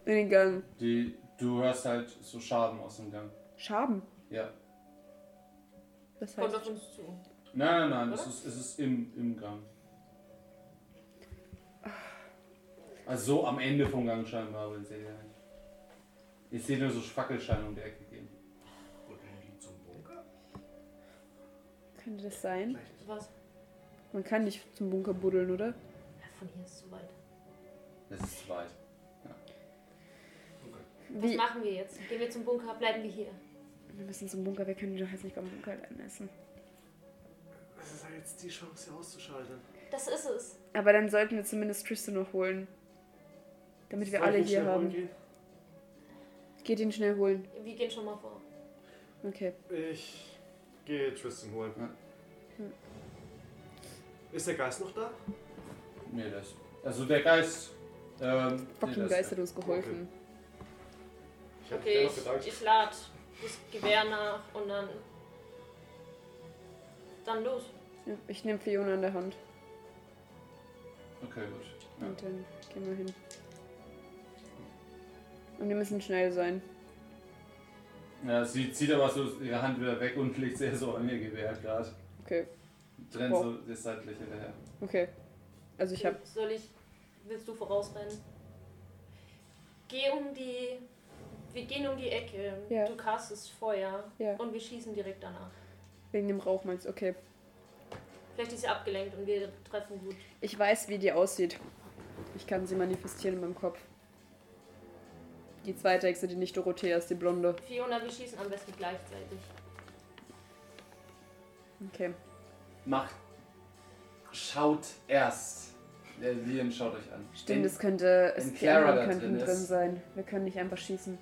[SPEAKER 2] In den Gang.
[SPEAKER 1] Die, du hörst halt so Schaben aus dem Gang.
[SPEAKER 2] Schaben.
[SPEAKER 1] Ja.
[SPEAKER 2] Das
[SPEAKER 3] Kommt
[SPEAKER 2] heißt.
[SPEAKER 3] auf uns zu.
[SPEAKER 1] Nein, nein, nein, es ist, es ist im, im Gang. Also so am Ende vom Gang scheinbar, wenn seht ihr nicht. Ich sehe nur so Fackelscheine um die Ecke gehen.
[SPEAKER 4] Wurden die zum Bunker?
[SPEAKER 2] Könnte das sein?
[SPEAKER 3] Was?
[SPEAKER 2] Man kann nicht zum Bunker buddeln, oder?
[SPEAKER 3] Ja, von hier ist es zu weit.
[SPEAKER 1] Das ist zu weit.
[SPEAKER 3] Was
[SPEAKER 2] Wie?
[SPEAKER 3] machen wir jetzt? Gehen wir zum Bunker, bleiben wir hier.
[SPEAKER 2] Wir müssen zum Bunker. Wir können die doch jetzt nicht am Bunker essen.
[SPEAKER 5] Das ist ja jetzt die Chance, sie auszuschalten.
[SPEAKER 3] Das ist es.
[SPEAKER 2] Aber dann sollten wir zumindest Tristan noch holen. Damit wir
[SPEAKER 5] Soll ich
[SPEAKER 2] alle
[SPEAKER 5] ihn
[SPEAKER 2] hier
[SPEAKER 5] schnell
[SPEAKER 2] haben.
[SPEAKER 5] holen
[SPEAKER 2] Geht ihn schnell holen.
[SPEAKER 3] Wir gehen schon mal vor.
[SPEAKER 2] Okay.
[SPEAKER 5] gehen? Ich gehe Tristan holen.
[SPEAKER 1] Ja.
[SPEAKER 2] Hm.
[SPEAKER 5] Ist der Geist noch da?
[SPEAKER 1] Nee, das. Also der Geist. Ähm, nee,
[SPEAKER 2] Fucking
[SPEAKER 1] das-
[SPEAKER 2] Geist hat uns geholfen.
[SPEAKER 5] Ich hab
[SPEAKER 3] Okay,
[SPEAKER 5] noch gedacht.
[SPEAKER 3] ich, ich lade das Gewehr nach und dann. Dann los.
[SPEAKER 2] Ja, ich nehme Fiona an der Hand.
[SPEAKER 1] Okay, gut. Ja.
[SPEAKER 2] Und dann gehen wir hin. Und wir müssen schnell sein.
[SPEAKER 1] ja, sie zieht aber so ihre Hand wieder weg und legt sie so an ihr Gewehr gerade.
[SPEAKER 2] Okay.
[SPEAKER 1] Trennt
[SPEAKER 2] Boah.
[SPEAKER 1] so das seitliche daher.
[SPEAKER 2] Okay. Also ich hab.
[SPEAKER 3] Soll ich. Willst du vorausrennen? Geh um die. Wir gehen um die Ecke.
[SPEAKER 2] Ja.
[SPEAKER 3] Du castest Feuer
[SPEAKER 2] Ja.
[SPEAKER 3] und wir schießen direkt danach.
[SPEAKER 2] Wegen dem Rauch meinst du? Okay.
[SPEAKER 3] Vielleicht ist sie abgelenkt und wir treffen gut.
[SPEAKER 2] Ich weiß, wie die aussieht. Ich kann sie manifestieren in meinem Kopf. Die zweite Hexe, die nicht Dorothea ist, die Blonde.
[SPEAKER 3] Fiona, wir schießen am besten gleichzeitig.
[SPEAKER 2] Okay.
[SPEAKER 1] Macht. Schaut erst. Der Liam schaut euch an.
[SPEAKER 2] Stimmt, es könnte. Es, die
[SPEAKER 1] Clara
[SPEAKER 2] anderen könnten
[SPEAKER 1] drin
[SPEAKER 2] drin sein. Wir können nicht einfach schießen.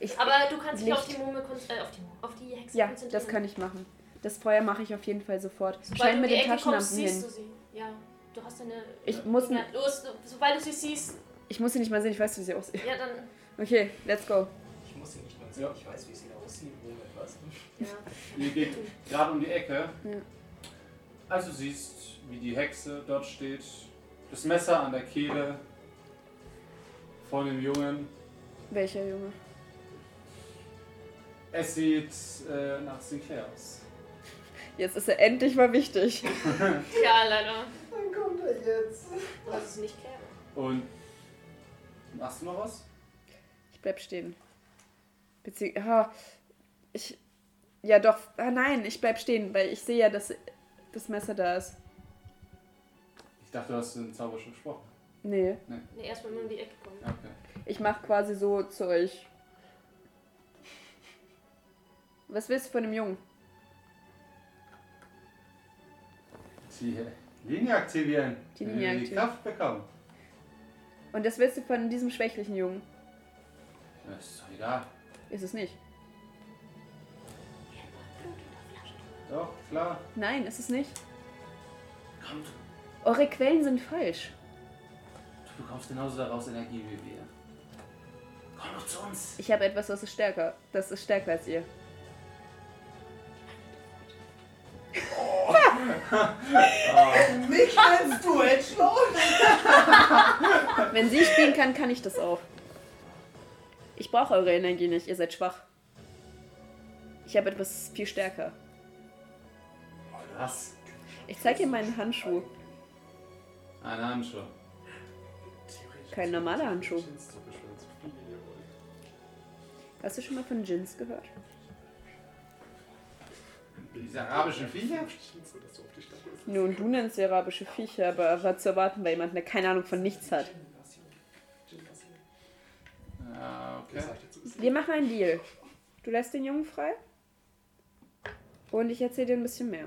[SPEAKER 2] Ich,
[SPEAKER 3] Aber du kannst dich auf die Mumme äh, auf die, auf die Hexe
[SPEAKER 2] ja,
[SPEAKER 3] konzentrieren.
[SPEAKER 2] das kann ich machen. Das Feuer mache ich auf jeden Fall sofort.
[SPEAKER 3] Sobald
[SPEAKER 2] Schein
[SPEAKER 3] du
[SPEAKER 2] mit den Taschenlampen
[SPEAKER 3] siehst
[SPEAKER 2] hin.
[SPEAKER 3] du sie. Ja, du hast eine.
[SPEAKER 2] Ich muss
[SPEAKER 3] ja,
[SPEAKER 2] ne-
[SPEAKER 3] los, sobald du sie siehst,
[SPEAKER 2] Ich muss sie nicht mal sehen, ich weiß, wie sie aussieht.
[SPEAKER 3] ja dann.
[SPEAKER 2] Okay, let's go.
[SPEAKER 4] Ich muss sie nicht mal sehen.
[SPEAKER 1] Ja.
[SPEAKER 4] Ich weiß, wie sie aussieht. Moment, was?
[SPEAKER 3] Ja.
[SPEAKER 1] Ihr geht gerade um die Ecke.
[SPEAKER 2] Ja.
[SPEAKER 1] Also siehst, wie die Hexe dort steht. Das Messer an der Kehle von dem Jungen.
[SPEAKER 2] Welcher Junge?
[SPEAKER 1] Es sieht äh, nach Sinclair aus.
[SPEAKER 2] Jetzt ist er endlich mal wichtig.
[SPEAKER 3] Ja, leider.
[SPEAKER 5] Dann kommt er jetzt.
[SPEAKER 3] Das ist nicht klar.
[SPEAKER 1] Und machst du noch was?
[SPEAKER 2] Ich bleib stehen. Bezieh ah, ich. Ja, doch. Ah, nein, ich bleib stehen, weil ich sehe ja, dass das Messer da ist.
[SPEAKER 1] Ich dachte, du hast den Zauber schon gesprochen.
[SPEAKER 2] Nee.
[SPEAKER 3] Nee, erst wenn wir um die Ecke kommen.
[SPEAKER 1] Okay.
[SPEAKER 2] Ich mach quasi so zu euch. Was willst du von dem Jungen?
[SPEAKER 1] Die Linie aktivieren.
[SPEAKER 2] Die Linie
[SPEAKER 1] wir die
[SPEAKER 2] aktivieren.
[SPEAKER 1] Kraft bekommen.
[SPEAKER 2] Und das willst du von diesem schwächlichen Jungen?
[SPEAKER 1] Ja, ist doch egal.
[SPEAKER 2] Ist es nicht.
[SPEAKER 1] Doch, klar.
[SPEAKER 2] Nein, ist es nicht.
[SPEAKER 1] Komm, du,
[SPEAKER 2] Eure Quellen sind falsch.
[SPEAKER 1] du bekommst genauso daraus Energie wie wir. Komm doch zu uns.
[SPEAKER 2] Ich habe etwas, was ist stärker. Das ist stärker als ihr.
[SPEAKER 5] Mich meinst du, Edgelord?
[SPEAKER 2] Wenn sie spielen kann, kann ich das auch. Ich brauche eure Energie nicht, ihr seid schwach. Ich habe etwas viel stärker.
[SPEAKER 1] Was?
[SPEAKER 2] Ich zeige dir meinen Handschuh.
[SPEAKER 1] Ein Handschuh.
[SPEAKER 2] Kein normaler Handschuh. Hast du schon mal von Djinns gehört?
[SPEAKER 1] Diese arabischen Viecher?
[SPEAKER 2] Nun, du nennst sie arabische Viecher, aber was zu erwarten bei jemandem, der keine Ahnung von nichts hat.
[SPEAKER 1] Ja, okay.
[SPEAKER 2] Wir machen einen Deal. Du lässt den Jungen frei. Und ich erzähle dir ein bisschen mehr.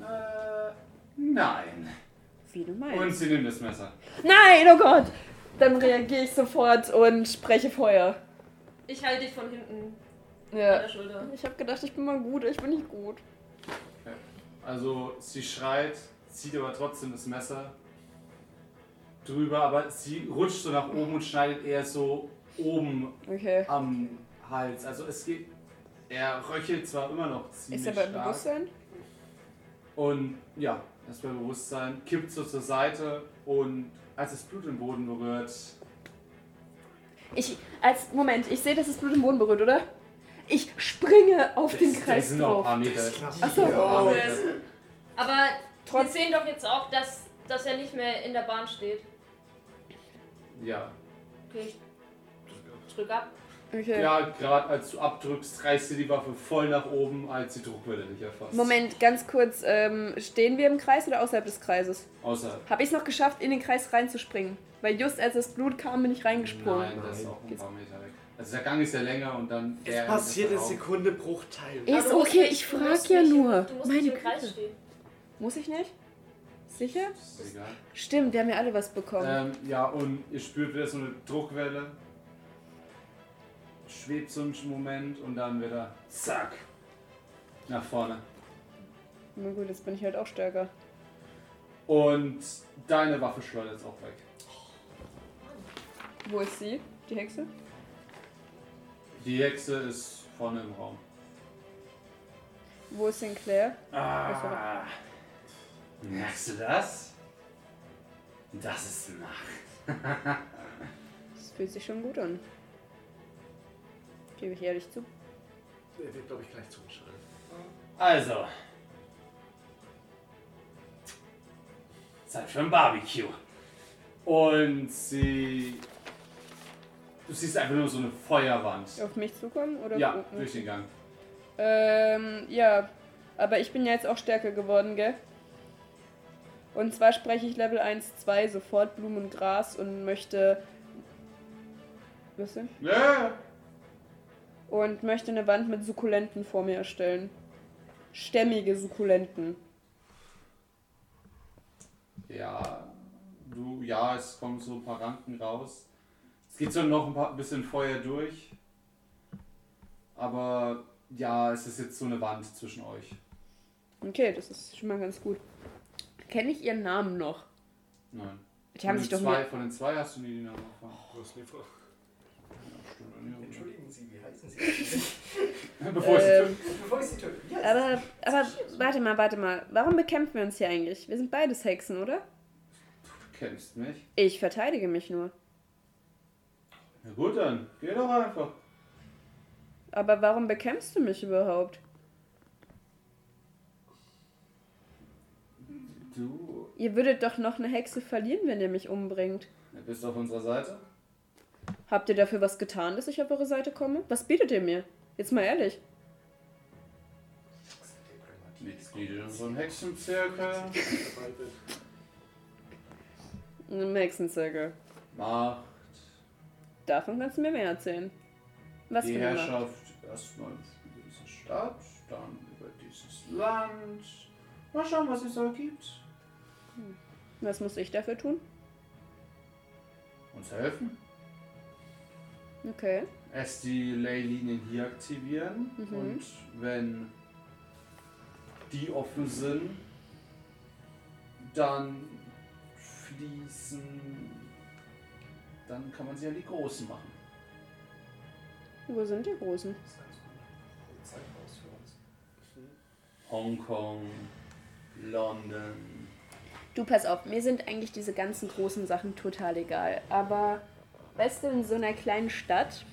[SPEAKER 1] Äh, nein.
[SPEAKER 2] Wie du
[SPEAKER 1] Und
[SPEAKER 2] meinst.
[SPEAKER 1] sie nimmt das Messer.
[SPEAKER 2] Nein, oh Gott! Dann reagiere ich sofort und spreche Feuer.
[SPEAKER 3] Ich halte dich von hinten an
[SPEAKER 2] Ja.
[SPEAKER 3] der Schulter.
[SPEAKER 2] Ich habe gedacht, ich bin mal gut, ich bin nicht gut.
[SPEAKER 1] Also sie schreit, zieht aber trotzdem das Messer drüber, aber sie rutscht so nach oben und schneidet eher so oben
[SPEAKER 2] Okay.
[SPEAKER 1] am Hals. Also es geht. Er röchelt zwar immer noch ziemlich
[SPEAKER 2] Ist er bei
[SPEAKER 1] stark.
[SPEAKER 2] Bewusstsein?
[SPEAKER 1] Und ja, er ist bei Bewusstsein, kippt so zur Seite und als das Blut den Boden berührt,
[SPEAKER 2] Ich, als, Moment, ich sehe, dass das Blut im Boden berührt, oder? Ich springe auf den
[SPEAKER 1] das
[SPEAKER 2] Kreis
[SPEAKER 1] sind noch ein
[SPEAKER 2] drauf.
[SPEAKER 1] paar Meter.
[SPEAKER 2] Achso,
[SPEAKER 3] Aber wir
[SPEAKER 2] Trotz-
[SPEAKER 3] sehen doch jetzt auch, dass, dass er nicht mehr in der Bahn steht.
[SPEAKER 1] Ja.
[SPEAKER 3] Okay, ich drück ab.
[SPEAKER 2] okay.
[SPEAKER 1] Ja, gerade als du abdrückst, reißt sie die Waffe voll nach oben, als die Druckwelle dich erfasst.
[SPEAKER 2] Moment, ganz kurz, ähm, stehen wir im Kreis oder außerhalb des Kreises?
[SPEAKER 1] Außerhalb.
[SPEAKER 2] Habe ich es noch geschafft, in den Kreis reinzuspringen? Weil just als das Blut kam, bin ich reingesprungen.
[SPEAKER 1] Nein, das ist auch ein paar Meter weg. Also der Gang ist ja länger und dann.
[SPEAKER 5] Es
[SPEAKER 1] der
[SPEAKER 5] passiert eine
[SPEAKER 1] ist auch-
[SPEAKER 5] Sekunde Bruchteil.
[SPEAKER 2] Ist okay,
[SPEAKER 3] nicht-
[SPEAKER 2] ich
[SPEAKER 3] du
[SPEAKER 2] frag
[SPEAKER 3] musst
[SPEAKER 2] ja
[SPEAKER 3] nicht-
[SPEAKER 2] nur.
[SPEAKER 3] Du musst
[SPEAKER 2] Meine
[SPEAKER 3] nicht im Kreis
[SPEAKER 2] Güte.
[SPEAKER 3] stehen.
[SPEAKER 2] Muss ich nicht? Sicher?
[SPEAKER 1] Ist egal.
[SPEAKER 2] Stimmt, wir haben ja alle was bekommen.
[SPEAKER 1] Ähm, ja, und ihr spürt wieder so eine Druckwelle. Schwebt so einen Moment und dann wieder zack. Nach vorne.
[SPEAKER 2] Na gut, jetzt bin ich halt auch stärker.
[SPEAKER 1] Und deine Waffe schleudert jetzt auch weg.
[SPEAKER 2] Wo ist sie? Die Hexe?
[SPEAKER 1] Die Hexe ist vorne im Raum.
[SPEAKER 2] Wo ist Sinclair?
[SPEAKER 1] Ah. Merkst du das? Das ist Macht.
[SPEAKER 2] Das fühlt sich schon gut an. Gebe ich ehrlich zu.
[SPEAKER 5] Er wird, glaube ich, gleich zuschalten.
[SPEAKER 1] Also. Zeit für ein Barbecue. Und sie. Du siehst einfach nur so eine Feuerwand.
[SPEAKER 2] Auf mich zukommen? Oder
[SPEAKER 1] Ja, durch den Gang.
[SPEAKER 2] Ähm, ja. Aber ich bin ja jetzt auch stärker geworden, gell? Und zwar spreche ich Level 1, 2 sofort Blumen und Gras und möchte. Was denn?
[SPEAKER 1] Ja.
[SPEAKER 2] Und möchte eine Wand mit Sukkulenten vor mir erstellen. Stämmige Sukkulenten.
[SPEAKER 1] Ja. Du, ja, es kommen so ein paar Ranken raus. Es geht so noch ein paar, bisschen Feuer durch. Aber ja, es ist jetzt so eine Wand zwischen euch.
[SPEAKER 2] Okay, das ist schon mal ganz gut. Kenne ich ihren Namen noch?
[SPEAKER 1] Nein.
[SPEAKER 2] Die haben
[SPEAKER 1] von,
[SPEAKER 2] sich
[SPEAKER 1] den
[SPEAKER 2] doch
[SPEAKER 1] zwei, von den zwei hast du nie die Namen erfahren. Stimmt.
[SPEAKER 4] Entschuldigen Sie, wie heißen Sie?
[SPEAKER 1] Bevor ich sie
[SPEAKER 2] Ähm,
[SPEAKER 4] Bevor ich Sie töte. Ja,
[SPEAKER 2] aber, aber, warte mal, warte mal. Warum bekämpfen wir uns hier eigentlich? Wir sind beides Hexen, oder?
[SPEAKER 1] Du kennst mich.
[SPEAKER 2] Ich verteidige mich nur.
[SPEAKER 1] Na gut dann, geh doch einfach.
[SPEAKER 2] Aber warum bekämpfst du mich überhaupt?
[SPEAKER 1] Du
[SPEAKER 2] Ihr würdet doch noch eine Hexe verlieren, wenn ihr mich umbringt.
[SPEAKER 1] bist auf unserer Seite.
[SPEAKER 2] Habt ihr dafür was getan, dass ich auf eure Seite komme? Was bietet ihr mir? Jetzt mal ehrlich.
[SPEAKER 1] Mitglied in unserem Hexenzirkel.
[SPEAKER 2] Ein Hexenzirkel.
[SPEAKER 1] Macht
[SPEAKER 2] Davon kannst du mir mehr erzählen. Was
[SPEAKER 1] die? Herrschaft erstmal über diese Stadt, dann über dieses Land. Mal schauen, was es so gibt.
[SPEAKER 2] Was muss ich dafür tun?
[SPEAKER 1] Uns helfen.
[SPEAKER 2] Okay.
[SPEAKER 1] Erst die Leylinien hier aktivieren
[SPEAKER 2] Mhm.
[SPEAKER 1] und wenn die offen sind, dann fließen. Dann kann man sie an die Großen machen.
[SPEAKER 2] Wo sind die Großen?
[SPEAKER 6] Das ist ganz gut. Zeit raus für uns.
[SPEAKER 1] Hongkong, London.
[SPEAKER 2] Du, pass auf, mir sind eigentlich diese ganzen großen Sachen total egal. Aber, weißt du, in so einer kleinen Stadt,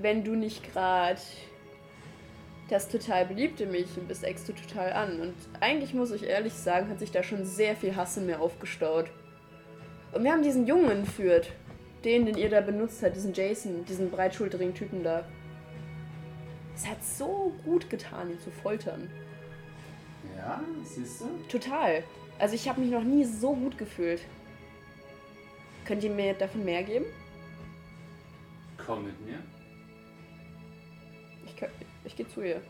[SPEAKER 2] wenn du nicht gerade das total beliebte Mädchen bist, eckst du total an. Und eigentlich muss ich ehrlich sagen, hat sich da schon sehr viel Hass in mir aufgestaut. Und wir haben diesen Jungen entführt. Den, den ihr da benutzt habt, diesen Jason, diesen breitschulterigen Typen da. Es hat so gut getan, ihn zu foltern.
[SPEAKER 1] Ja, siehst du?
[SPEAKER 2] Total. Also ich habe mich noch nie so gut gefühlt. Könnt ihr mir davon mehr geben?
[SPEAKER 1] Komm mit mir.
[SPEAKER 2] Ich, ich gehe zu ihr.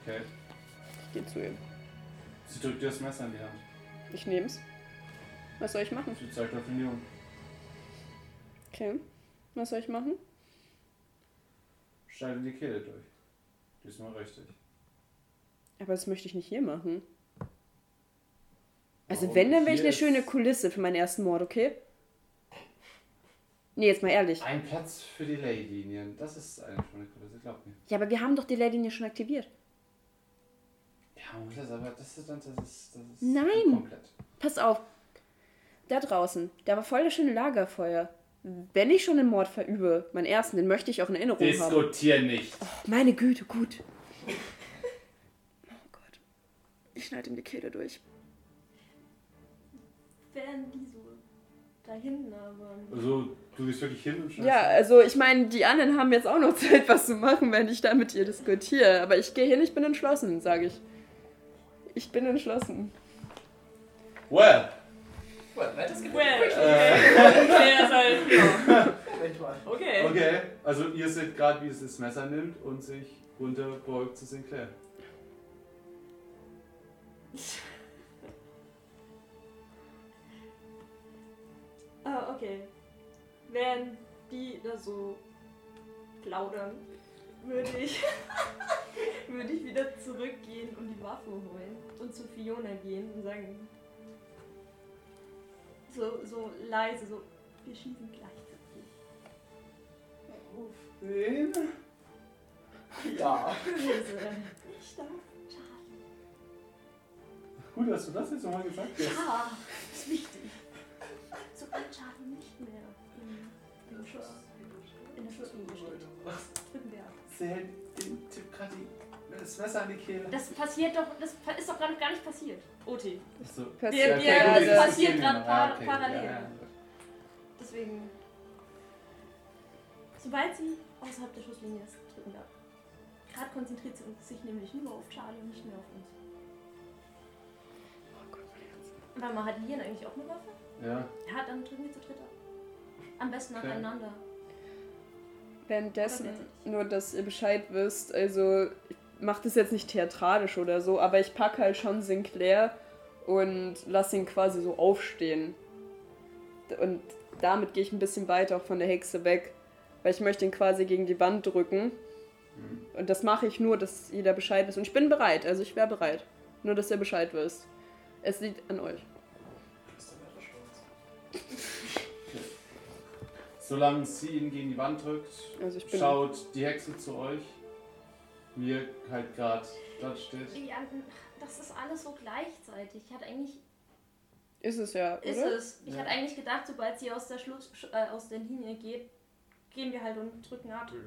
[SPEAKER 1] Okay.
[SPEAKER 2] Ich gehe zu ihr.
[SPEAKER 1] Sie drückt dir das Messer in die Hand.
[SPEAKER 2] Ich nehm's. Was soll ich machen?
[SPEAKER 1] Sie zeigt auf den Jungen.
[SPEAKER 2] Okay. Was soll ich machen?
[SPEAKER 1] Schneide die Kehle durch. Diesmal richtig.
[SPEAKER 2] Aber das möchte ich nicht hier machen. Also
[SPEAKER 1] Warum?
[SPEAKER 2] wenn, dann will ich eine schöne Kulisse für meinen ersten Mord, okay? Nee, jetzt mal ehrlich.
[SPEAKER 1] Ein Platz für die Leylinien. Das ist eine schöne Kulisse, glaub mir.
[SPEAKER 2] Ja, aber wir haben doch die Lady schon aktiviert.
[SPEAKER 1] Ja, das, aber das ist dann, das ist, das ist
[SPEAKER 2] Nein.
[SPEAKER 1] komplett.
[SPEAKER 2] Pass auf. Da draußen, da war voll das schöne Lagerfeuer. Wenn ich schon einen Mord verübe, meinen ersten, den möchte ich auch in Erinnerung haben.
[SPEAKER 1] Diskutier nicht.
[SPEAKER 2] Meine Güte, gut. Oh Gott. Ich schneide ihm die Kehle durch.
[SPEAKER 3] Wären die so da hinten aber.
[SPEAKER 1] Also, du gehst wirklich hin und schneidest
[SPEAKER 2] Ja, also ich meine, die anderen haben jetzt auch noch Zeit, was zu machen, wenn ich da mit ihr diskutiere. Aber ich gehe hin, ich bin entschlossen, sage ich. Ich bin entschlossen.
[SPEAKER 1] Well,
[SPEAKER 4] Well, let us get
[SPEAKER 3] Well,
[SPEAKER 1] äh,
[SPEAKER 3] okay, das halt. Ja. Okay.
[SPEAKER 1] okay. Also, ihr seht gerade, wie es das Messer nimmt und sich runterbeugt zu Sinclair.
[SPEAKER 3] Ah, okay. Während die da so plaudern, würde ich, würde ich wieder zurückgehen und die Waffe holen und zu Fiona gehen und sagen, so, so leise, so, wir schießen gleichzeitig.
[SPEAKER 1] Auf wen?
[SPEAKER 6] Ja.
[SPEAKER 3] Böse. Nicht auf Charlie.
[SPEAKER 1] Gut, dass du das jetzt nochmal gesagt hast.
[SPEAKER 3] Ja, ist wichtig. Sobald Charlie nicht mehr Schuss, in der ab.
[SPEAKER 1] Sie hält dem Typ gerade die- das Messer an die Kehle.
[SPEAKER 3] Das passiert doch, das ist doch gerade gar nicht passiert. OT.
[SPEAKER 2] Passiert
[SPEAKER 3] Wir-
[SPEAKER 1] okay,
[SPEAKER 3] wir- das
[SPEAKER 1] das
[SPEAKER 3] passiert gerade
[SPEAKER 1] ja,
[SPEAKER 3] par-
[SPEAKER 1] okay,
[SPEAKER 3] parallel.
[SPEAKER 1] ja, ja.
[SPEAKER 3] Deswegen. Sobald sie außerhalb der Schusslinie ist, drücken wir ab. Gerade konzentriert sie sich nämlich nur auf Charlie und nicht mehr auf uns. Warte mal, hat Lian eigentlich auch eine Waffe?
[SPEAKER 1] Ja,
[SPEAKER 3] Ja, dann drücken wir zu dritt ab. Am besten
[SPEAKER 1] Okay.
[SPEAKER 3] nacheinander.
[SPEAKER 2] Währenddessen, nur dass ihr Bescheid wisst, also ich mache das jetzt nicht theatralisch oder so, aber ich packe halt schon Sinclair und lasse ihn quasi so aufstehen. Und damit gehe ich ein bisschen weiter auch von der Hexe weg, weil ich möchte ihn quasi gegen die Wand drücken. Und das mache ich nur, dass jeder Bescheid weiß. Und ich bin bereit, also ich wäre bereit. Nur, dass ihr Bescheid wisst. Es liegt an euch.
[SPEAKER 1] Solange sie ihn gegen die Wand drückt,
[SPEAKER 2] Also
[SPEAKER 1] schaut die Hexe zu euch. Mir halt gerade dort steht.
[SPEAKER 3] Ja, das ist alles so gleichzeitig. Ich hatte eigentlich
[SPEAKER 2] Ist es ja,
[SPEAKER 3] Ist
[SPEAKER 2] oder?
[SPEAKER 3] es. Ich
[SPEAKER 1] Ja.
[SPEAKER 3] hatte eigentlich gedacht, sobald sie aus der Schluss, äh, aus der Linie geht, gehen wir halt und drücken ab.
[SPEAKER 1] Ja,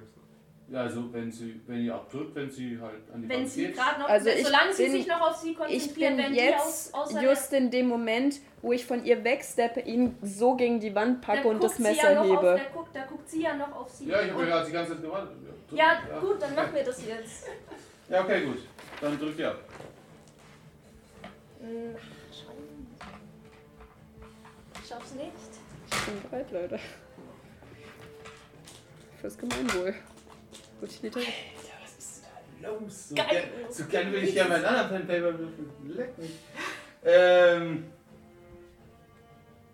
[SPEAKER 1] also wenn sie, wenn ihr abdrückt, wenn sie halt an die
[SPEAKER 3] Wenn
[SPEAKER 1] Wand
[SPEAKER 3] sie
[SPEAKER 1] geht.
[SPEAKER 3] gerade noch,
[SPEAKER 2] Also ich
[SPEAKER 3] solange sie
[SPEAKER 2] bin-
[SPEAKER 3] sich noch auf sie
[SPEAKER 2] Ich
[SPEAKER 3] konzentrieren,
[SPEAKER 2] bin
[SPEAKER 3] wenn die
[SPEAKER 2] jetzt
[SPEAKER 3] aus,
[SPEAKER 2] just in dem Moment, wo ich von ihr wegsteppe, ihn so gegen die Wand packe und das
[SPEAKER 3] sie
[SPEAKER 2] Messer
[SPEAKER 3] ja noch Auf,
[SPEAKER 2] hebe.
[SPEAKER 3] der guckt, da guckt sie ja noch auf sie.
[SPEAKER 1] Ja, ich habe ja gerade die ganze Zeit gewartet. drück-
[SPEAKER 3] ja, gut, dann machen wir das jetzt.
[SPEAKER 1] Ja, okay, gut. Dann drückt ihr ab.
[SPEAKER 3] Hm, Scheiße. Ich schaff's nicht.
[SPEAKER 2] Ich bin bereit, Leute. Fürs Gemeinwohl. Utilität.
[SPEAKER 1] Alter, was ist da los? So
[SPEAKER 3] Geil.
[SPEAKER 1] gern, so gern würde ich gerne meinen anderen Pen Paper würfeln. Leck mich. Ähm.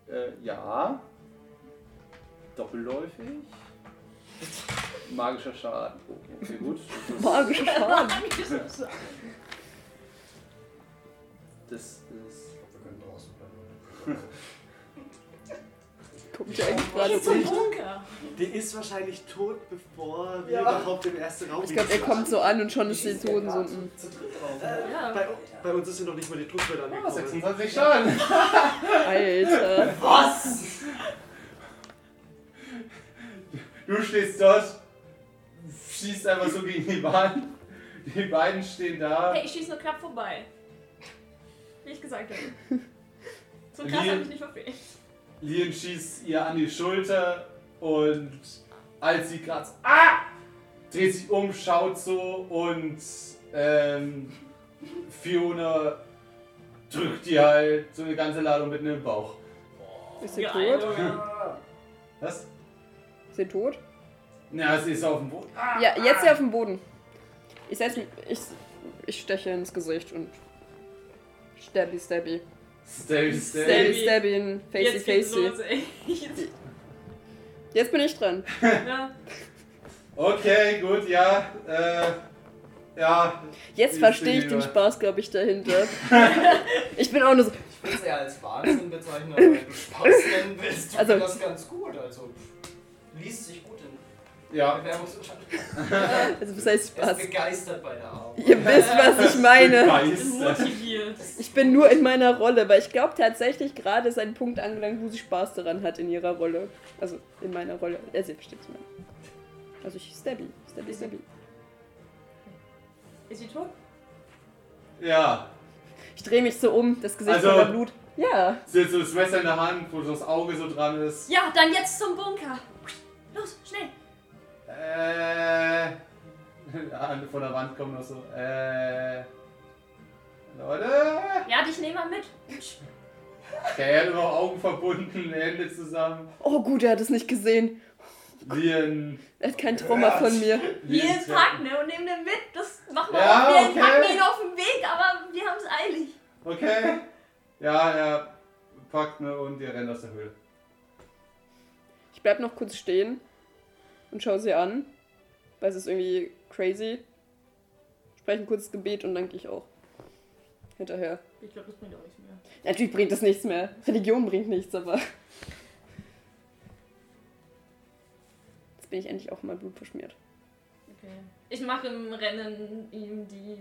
[SPEAKER 1] Äh, ja. Doppelläufig. Magischer Schaden. Oh, okay, gut. Das
[SPEAKER 2] Magischer Schaden.
[SPEAKER 1] das ist
[SPEAKER 4] Wir können draußen bleiben.
[SPEAKER 2] Kommt ja eigentlich gerade.
[SPEAKER 3] Bunker.
[SPEAKER 5] Der ist wahrscheinlich tot, bevor wir
[SPEAKER 4] Ja.
[SPEAKER 5] überhaupt im ersten Raum
[SPEAKER 2] Ich glaube, er kommt so an und schon ist Toten
[SPEAKER 4] gerade
[SPEAKER 2] so.
[SPEAKER 4] Zu, zu.
[SPEAKER 5] Äh,
[SPEAKER 3] Ja.
[SPEAKER 5] bei, bei uns ist ja noch nicht mal die Druckwelle
[SPEAKER 1] oh,
[SPEAKER 5] angekommen.
[SPEAKER 1] 26 Schaden.
[SPEAKER 2] Alter.
[SPEAKER 1] Was? Du stehst dort, schießt einfach so gegen die Wand. Die beiden stehen da.
[SPEAKER 3] Hey, ich schieße nur knapp vorbei. Wie ich gesagt habe. So krass habe ich nicht verfehlt.
[SPEAKER 1] Lian schießt ihr an die Schulter und als sie gerade ah, dreht sich um, schaut so und ähm, Fiona drückt ihr halt so eine ganze Ladung mitten im Bauch.
[SPEAKER 2] Ist sie
[SPEAKER 3] Geil,
[SPEAKER 2] tot?
[SPEAKER 3] Junge.
[SPEAKER 1] Was?
[SPEAKER 2] Ist sie tot?
[SPEAKER 1] Na, sie ist auf dem Boden. Ah,
[SPEAKER 2] Ja, jetzt ist sie auf dem Boden. Ich setz mich. Ich, ich steche ins Gesicht und. Stabby, stabby.
[SPEAKER 1] Stabby,
[SPEAKER 2] Stabby,
[SPEAKER 1] stabby.
[SPEAKER 2] stabby in Facey, Facey.
[SPEAKER 3] Jetzt,
[SPEAKER 2] bin ich dran.
[SPEAKER 3] ja.
[SPEAKER 1] Okay, gut, ja. Äh, ja.
[SPEAKER 2] Jetzt verstehe ich den. Spaß, glaube ich, dahinter. ich bin auch nur so.
[SPEAKER 4] Ich würde es eher als Wahnsinn bezeichnen, aber wenn du Spaß nennen willst, tut
[SPEAKER 2] Also-
[SPEAKER 4] das ganz gut. Also, liest sich gut
[SPEAKER 1] Ja.
[SPEAKER 2] Also, was heißt
[SPEAKER 4] Er ist
[SPEAKER 2] Spaß?
[SPEAKER 4] begeistert bei der Arbeit.
[SPEAKER 2] Ihr wisst, was ich meine.
[SPEAKER 1] Begeistert.
[SPEAKER 3] Motiviert.
[SPEAKER 2] Ich bin nur in meiner Rolle, weil ich glaube tatsächlich gerade ist ein Punkt angelangt, wo sie Spaß daran hat in ihrer Rolle. Also in meiner Rolle. Also, ihr versteht es mal. Also ich stabby, stabby, stabby.
[SPEAKER 3] Ist sie tot?
[SPEAKER 1] Ja.
[SPEAKER 2] Ich drehe mich so um, das Gesicht
[SPEAKER 1] Also-
[SPEAKER 2] voller Blut. Ja.
[SPEAKER 1] Sie hat so das Messer in der Hand, wo das Auge so dran ist.
[SPEAKER 3] Ja, dann jetzt zum Bunker. Los, schnell.
[SPEAKER 1] Äh. Von der Wand kommt noch so. Äh. Leute.
[SPEAKER 3] Ja, dich nehmen wir mit.
[SPEAKER 1] Okay, er hat immer Augen verbunden, Hände zusammen.
[SPEAKER 2] Oh gut, er hat es nicht gesehen.
[SPEAKER 1] Lian.
[SPEAKER 2] Er hat kein Trauma von mir.
[SPEAKER 3] Wir
[SPEAKER 1] Lian
[SPEAKER 3] packen ne, und nehmen den mit. Das machen wir
[SPEAKER 1] Ja,
[SPEAKER 3] auch. Wir
[SPEAKER 1] okay.
[SPEAKER 3] packen ihn auf den Weg, aber wir haben es eilig.
[SPEAKER 1] Okay. Ja, er packt ne und ihr rennt aus der Höhle.
[SPEAKER 2] Ich bleib noch kurz stehen und schaue sie an, weil es ist irgendwie crazy. Spreche ein kurzes Gebet und dann gehe ich auch. Hinterher.
[SPEAKER 3] Ich glaube, das bringt auch nichts mehr.
[SPEAKER 2] Natürlich bringt das nichts mehr. Religion bringt nichts, aber. Jetzt bin ich endlich auch mal blutverschmiert.
[SPEAKER 3] Okay. Ich mache im Rennen ihm die,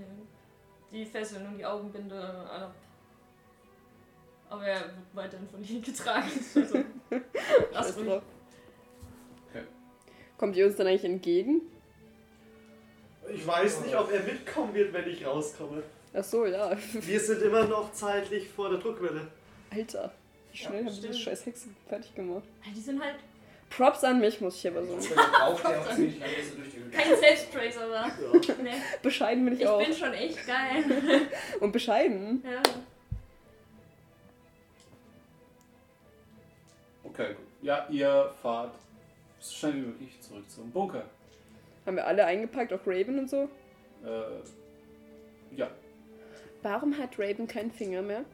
[SPEAKER 3] die Fesseln und die Augenbinde ab. Aber er wird weiterhin von ihnen getragen. Also, lass ruhig.
[SPEAKER 2] Kommt ihr uns dann eigentlich entgegen?
[SPEAKER 5] Ich weiß nicht, ob er mitkommen wird, wenn ich rauskomme.
[SPEAKER 2] Ach so, ja.
[SPEAKER 5] Wir sind immer noch zeitlich vor der Druckwelle.
[SPEAKER 2] Alter, wie schnell
[SPEAKER 3] Ja,
[SPEAKER 2] haben diese
[SPEAKER 3] stimmt.
[SPEAKER 2] scheiß Hexe fertig gemacht.
[SPEAKER 3] Die sind halt
[SPEAKER 2] Props an mich, muss ich aber
[SPEAKER 4] er die Höhle.
[SPEAKER 3] kein Selbsttracer war.
[SPEAKER 5] Ja.
[SPEAKER 3] Nee,
[SPEAKER 2] Bescheiden bin ich,
[SPEAKER 3] ich
[SPEAKER 2] auch.
[SPEAKER 3] bin schon echt geil.
[SPEAKER 2] Und bescheiden.
[SPEAKER 3] Ja.
[SPEAKER 1] Okay, gut. Ja, ihr fahrt so schnell wie möglich zurück zum Bunker.
[SPEAKER 2] Haben wir alle eingepackt, auch Raven und so?
[SPEAKER 1] Äh, ja.
[SPEAKER 2] Warum hat Raven keinen Finger mehr?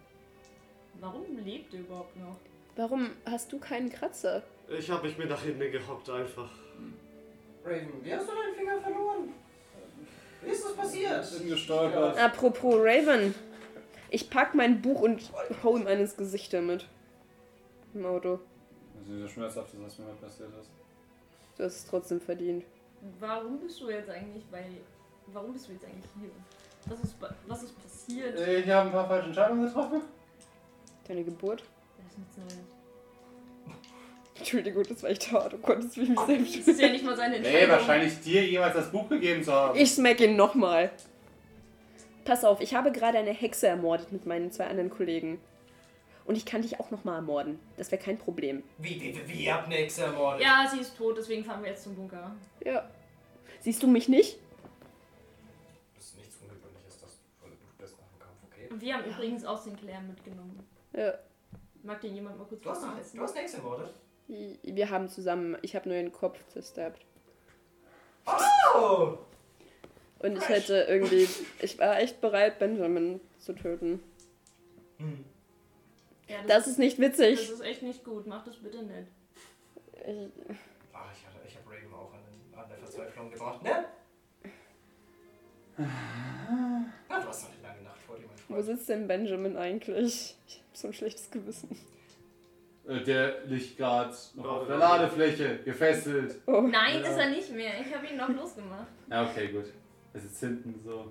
[SPEAKER 3] Warum lebt er überhaupt noch?
[SPEAKER 2] Warum hast du keinen Kratzer?
[SPEAKER 5] Ich habe mich mir nach hinten gehockt einfach.
[SPEAKER 4] Raven, wie hast du deinen Finger verloren? Wie ist das passiert?
[SPEAKER 1] Bin gestolpert.
[SPEAKER 2] Apropos Raven. Ich pack mein Buch und hau ihm eines Gesicht damit. Im Auto.
[SPEAKER 1] Das ist ja schmerzhaft, was mir passiert ist.
[SPEAKER 2] Du hast es trotzdem verdient.
[SPEAKER 3] Warum bist du jetzt eigentlich bei. Warum bist du jetzt eigentlich hier? Was ist, was ist passiert?
[SPEAKER 1] Ich habe ein paar falsche Entscheidungen getroffen.
[SPEAKER 2] Deine Geburt?
[SPEAKER 3] ist nichts Neues.
[SPEAKER 2] Entschuldigung, das war echt hart. Du konntest mich selbst
[SPEAKER 3] Das ist ja nicht mal seine
[SPEAKER 1] Nee,
[SPEAKER 3] Entscheidung.
[SPEAKER 1] wahrscheinlich dir jemals das Buch gegeben zu haben.
[SPEAKER 2] Ich smack ihn nochmal. Pass auf, ich habe gerade eine Hexe ermordet mit meinen zwei anderen Kollegen. Und ich kann dich auch nochmal ermorden. Das wäre kein Problem.
[SPEAKER 4] Wie, wie, wie, wie, ihr habt Hexe ermordet?
[SPEAKER 3] Ja, sie ist tot, deswegen fahren wir jetzt zum Bunker.
[SPEAKER 2] Ja. Siehst du mich nicht?
[SPEAKER 4] Das ist nichts Ungewöhnliches, dass du bist nach dem Kampf, okay?
[SPEAKER 3] Und wir haben übrigens auch Sinclair mitgenommen.
[SPEAKER 2] Ja.
[SPEAKER 3] Mag den jemand mal kurz
[SPEAKER 4] Du hast, du hast Hexe ermordet?
[SPEAKER 2] Wir haben zusammen, ich habe nur den Kopf zerstappt.
[SPEAKER 4] Oh!
[SPEAKER 2] Und ich hätte irgendwie, ich war echt bereit, Benjamin zu töten.
[SPEAKER 4] Hm.
[SPEAKER 3] Ja,
[SPEAKER 2] Das ist nicht
[SPEAKER 3] das
[SPEAKER 2] witzig.
[SPEAKER 3] ist echt nicht gut. Mach das bitte nicht.
[SPEAKER 2] Ich,
[SPEAKER 4] Ach, ich, hatte, ich habe Raven auch an, an der Verzweiflung gebracht, ne? Na, du hast noch eine lange Nacht vor dir, mein
[SPEAKER 2] wo
[SPEAKER 4] Freund.
[SPEAKER 2] sitzt denn Benjamin eigentlich? Ich habe so ein schlechtes Gewissen.
[SPEAKER 1] Äh, Der liegt gerade noch auf der Ladefläche, gefesselt.
[SPEAKER 2] Oh.
[SPEAKER 3] Nein,
[SPEAKER 1] Ja.
[SPEAKER 3] ist er nicht mehr. Ich habe ihn noch losgemacht.
[SPEAKER 1] Ja, okay, gut. Er sitzt hinten so.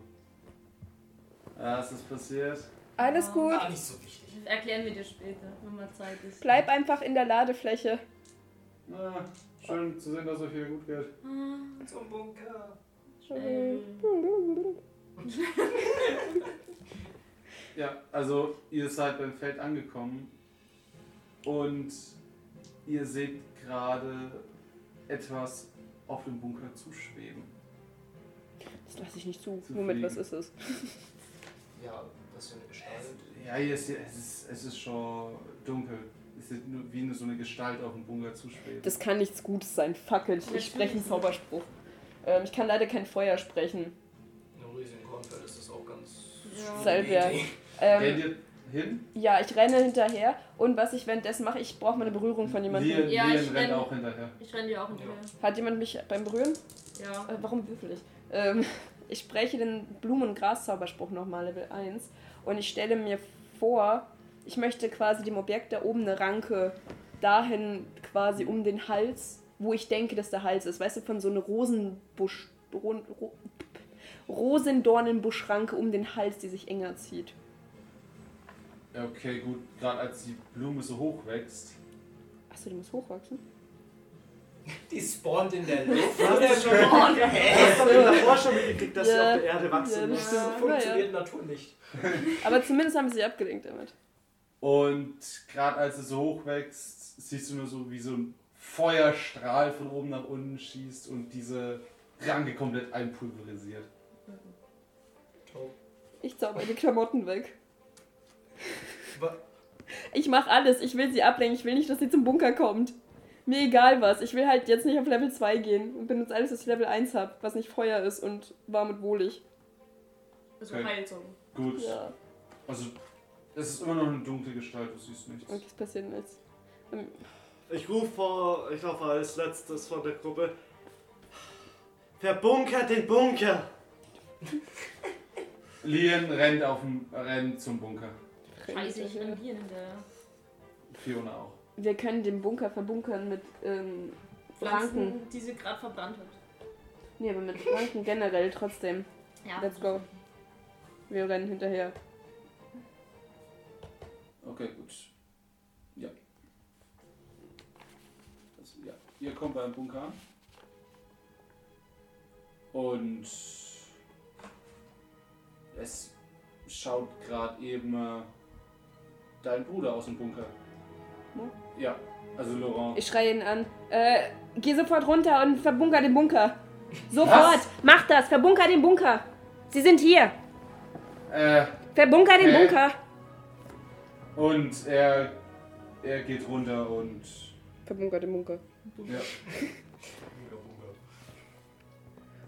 [SPEAKER 1] Was ist passiert?
[SPEAKER 2] Alles gut.
[SPEAKER 4] Ah, nicht so wichtig.
[SPEAKER 3] Das erklären wir dir später, wenn mal Zeit ist.
[SPEAKER 2] Bleib einfach in der Ladefläche.
[SPEAKER 1] Na, schön zu sehen, dass euch hier gut geht.
[SPEAKER 3] Ah,
[SPEAKER 4] Zum Bunker.
[SPEAKER 3] ähm,
[SPEAKER 1] Ja, also ihr seid beim Feld angekommen und ihr seht gerade etwas auf dem Bunker zuschweben.
[SPEAKER 2] Das lasse ich nicht zu.
[SPEAKER 1] Fliegen.
[SPEAKER 2] was ist es?
[SPEAKER 4] Ja, eine Gestalt.
[SPEAKER 1] Ja, hier ist, es, ist, es ist schon dunkel. Es ist nur, wie nur so eine Gestalt auf dem Bunker zuschwebt.
[SPEAKER 2] Das kann nichts Gutes sein. Fuck it. Ich spreche einen. Zauberspruch. Ähm, ich kann leider kein Feuer sprechen.
[SPEAKER 4] In einem riesigen Kornfeld ist das auch ganz.
[SPEAKER 3] Ja.
[SPEAKER 1] Geht
[SPEAKER 2] Ähm,
[SPEAKER 1] hin?
[SPEAKER 2] ja, ich renne hinterher. Und was ich währenddessen mache, ich brauche mal eine Berührung von jemandem.
[SPEAKER 1] Lien,
[SPEAKER 3] Ja,
[SPEAKER 1] Lien
[SPEAKER 3] ich
[SPEAKER 1] rennt
[SPEAKER 3] renn-
[SPEAKER 1] auch hinterher.
[SPEAKER 3] Ich renne dir auch hinterher.
[SPEAKER 2] Hat jemand mich beim Berühren?
[SPEAKER 3] Ja.
[SPEAKER 2] Äh, warum würfel ich? Ähm, ich spreche den Blumen- und Gras-Zauberspruch nochmal, Level 1. Und ich stelle mir vor, ich möchte quasi dem Objekt da oben eine Ranke dahin quasi um den Hals, wo ich denke, dass der Hals ist. Weißt du, von so einer Rosenbusch. Ro, Ro, Rosendornenbuschranke um den Hals, die sich enger zieht.
[SPEAKER 1] Okay, gut. Gerade als die Blume so hoch wächst.
[SPEAKER 2] Achso, die muss hochwachsen?
[SPEAKER 4] Die spawnt in der Luft.
[SPEAKER 5] Du hast das schon doch davor schon mitgekriegt, dass sie
[SPEAKER 2] Ja.
[SPEAKER 5] auf der Erde wachsen
[SPEAKER 2] Ja,
[SPEAKER 5] muss.
[SPEAKER 2] das
[SPEAKER 4] Das funktioniert Natur nicht.
[SPEAKER 2] Aber zumindest haben sie sich abgelenkt damit.
[SPEAKER 1] Und gerade als es so hoch wächst, siehst du nur so, wie so ein Feuerstrahl von oben nach unten schießt und diese Ranke komplett einpulverisiert.
[SPEAKER 2] Ich zauber die Klamotten weg. Ich mach alles. Ich will sie ablenken. Ich will nicht, dass sie zum Bunker kommt. Mir egal was. Ich will halt jetzt nicht auf Level 2 gehen und benutze alles, was ich Level 1 habe, was nicht Feuer ist und warm und wohlig.
[SPEAKER 3] Also
[SPEAKER 1] Okay.
[SPEAKER 3] Heilzauber.
[SPEAKER 1] Gut.
[SPEAKER 2] Ja,
[SPEAKER 1] Also, es ist immer noch eine dunkle Gestalt, du siehst nichts.
[SPEAKER 2] und es passiert nichts. Ähm,
[SPEAKER 5] Ich rufe vor, ich glaube als letztes von der Gruppe. Verbunkert den Bunker!
[SPEAKER 1] Lien rennt, auf dem, rennt zum Bunker.
[SPEAKER 3] Scheiße, ich renne dir hinterher.
[SPEAKER 1] Fiona auch.
[SPEAKER 2] Wir können den Bunker verbunkern mit ähm, Ranken.
[SPEAKER 3] Pflanzen, die sie gerade verbrannt hat.
[SPEAKER 2] Nee, aber mit Ranken generell trotzdem.
[SPEAKER 3] Ja.
[SPEAKER 2] Let's go. Wir rennen hinterher.
[SPEAKER 1] Okay, gut. Ja. Also, ja. Ihr kommt beim Bunker an. Und es schaut gerade eben äh, dein Bruder aus dem Bunker.
[SPEAKER 2] Wo?
[SPEAKER 1] Ja, also Laurent.
[SPEAKER 2] Ich schreie ihn an. Äh, geh sofort runter und verbunker den Bunker. Sofort!
[SPEAKER 1] Was?
[SPEAKER 2] Mach das! Verbunker den Bunker! Sie sind hier!
[SPEAKER 1] Äh,
[SPEAKER 2] Verbunker den
[SPEAKER 1] Äh.
[SPEAKER 2] Bunker!
[SPEAKER 1] und er, er geht runter und
[SPEAKER 2] Verbunker den Bunker.
[SPEAKER 1] ja,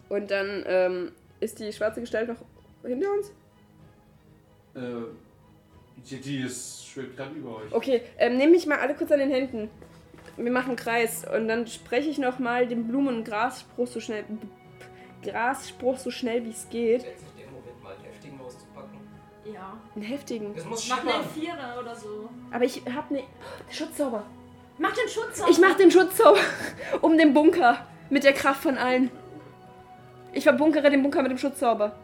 [SPEAKER 2] Und dann ähm, ist die schwarze Gestalt noch hinter uns?
[SPEAKER 1] äh, die, die ist schwebt gerade über euch.
[SPEAKER 2] Okay, ähm, nehme mich mal alle kurz an den Händen. Wir machen einen Kreis und dann spreche ich nochmal den Blumen- und Grasspruch so schnell. Grasspruch so schnell wie es geht.
[SPEAKER 4] Stellt sich der Moment mal, einen heftigen auszupacken.
[SPEAKER 3] Ja.
[SPEAKER 2] Einen heftigen.
[SPEAKER 4] Das muss
[SPEAKER 3] Mach einen
[SPEAKER 4] schimmern.
[SPEAKER 3] Vierer oder so.
[SPEAKER 2] Aber ich hab ne. Schutzzauber.
[SPEAKER 3] Mach den Schutz auf.
[SPEAKER 2] Ich mach den Schutzzauber um den Bunker. Mit der Kraft von allen. Ich verbunkere den Bunker mit dem Schutzzauber.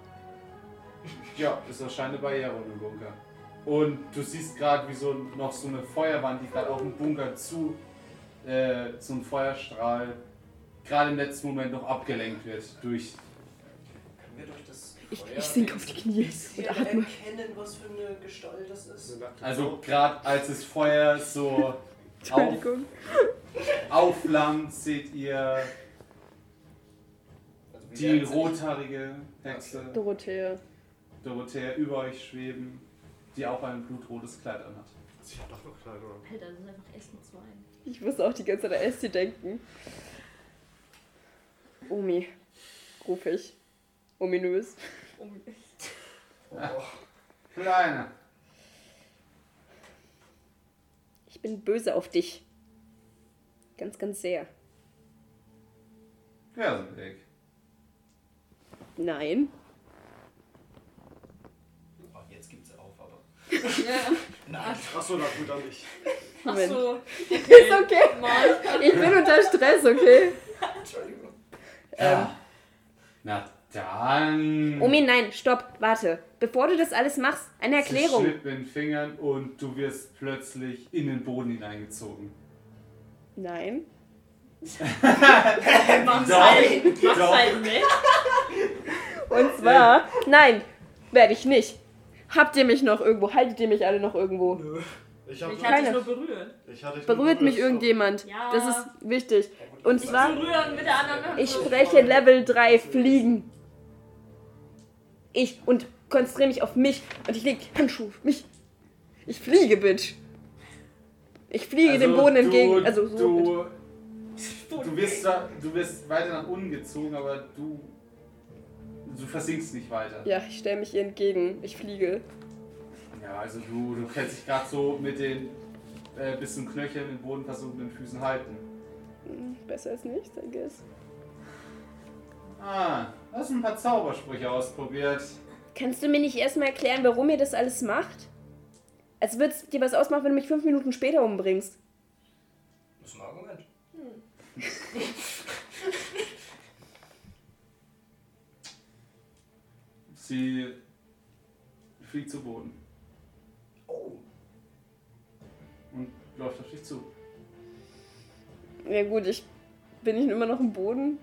[SPEAKER 1] Ja, ist wahrscheinlich eine Barriere um den Bunker. Und du siehst gerade, wie so noch so eine Feuerwand, die gerade auf dem Bunker zu, äh, so ein Feuerstrahl, gerade im letzten Moment noch abgelenkt wird durch.
[SPEAKER 4] Können wir durch das
[SPEAKER 2] Ich,
[SPEAKER 4] Feuer
[SPEAKER 2] ich sink auf die Knie und atme.
[SPEAKER 4] erkennen, was für eine Gestalt das ist?
[SPEAKER 1] Also gerade als das Feuer so auf, aufflammt, seht ihr
[SPEAKER 6] Also
[SPEAKER 1] die rothaarige Hexe
[SPEAKER 2] Dorothea.
[SPEAKER 1] Dorothea über euch schweben, die auch ein blutrotes Kleid anhat.
[SPEAKER 5] Sie hat doch noch Kleidung an.
[SPEAKER 3] Alter, das ist einfach Essen 2.
[SPEAKER 2] Ich muss auch die ganze Zeit an Esti denken. Omi, ruf ich. Ominös.
[SPEAKER 1] Kleine.
[SPEAKER 2] Ich bin böse auf dich. Ganz, ganz sehr.
[SPEAKER 1] Fersenweg.
[SPEAKER 2] Nein.
[SPEAKER 4] Oh, jetzt gibt sie auf, aber.
[SPEAKER 3] Ja.
[SPEAKER 4] Nein.
[SPEAKER 5] Achso, na gut, dann nicht.
[SPEAKER 3] Achso.
[SPEAKER 2] Ist okay.
[SPEAKER 3] Mann.
[SPEAKER 2] Ich bin unter Stress, okay?
[SPEAKER 4] Entschuldigung.
[SPEAKER 1] Ja. Na dann.
[SPEAKER 2] Omi, nein, stopp, warte. Bevor du das alles machst, eine Erklärung.
[SPEAKER 1] Schnipp in den Fingern und du wirst plötzlich in den Boden hineingezogen.
[SPEAKER 2] Nein.
[SPEAKER 3] Mach's halt. Mach's halt nicht.
[SPEAKER 2] Und zwar, nein, werde ich nicht. Habt ihr mich noch irgendwo? Haltet ihr mich alle noch irgendwo?
[SPEAKER 5] Ich, hab
[SPEAKER 3] Ich
[SPEAKER 2] Keine.
[SPEAKER 3] hatte dich nur berührt.
[SPEAKER 5] ich hatte
[SPEAKER 2] Berührt mich irgendjemand?
[SPEAKER 3] Ja.
[SPEAKER 2] Das ist wichtig. Und zwar,
[SPEAKER 3] Berühren mit der anderen Hand.
[SPEAKER 2] ich spreche Level 3 Fliegen. Ich und konzentriere mich auf mich und ich leg Handschuhe auf mich. Ich fliege, Bitch. Ich fliege dem Boden entgegen. Also so.
[SPEAKER 1] Du, du, wirst da, du wirst weiter nach unten gezogen, aber du. Du versinkst nicht weiter.
[SPEAKER 2] Ja, ich stelle mich ihr entgegen. Ich fliege.
[SPEAKER 1] Ja, also du, du kannst dich gerade so mit den äh, bis zum Knöchel in den Boden versunkenen Füßen halten.
[SPEAKER 2] Hm, Besser als nichts, I guess.
[SPEAKER 1] Ah, hast ein paar Zaubersprüche ausprobiert.
[SPEAKER 2] Kannst du mir nicht erstmal erklären, warum ihr das alles macht? Als würde es dir was ausmachen, wenn du mich fünf Minuten später umbringst.
[SPEAKER 4] Das ist ein Argument.
[SPEAKER 1] Sie fliegt zu Boden
[SPEAKER 4] Oh.
[SPEAKER 1] und läuft auf dich zu.
[SPEAKER 2] Ja gut, ich bin ich immer noch im Boden.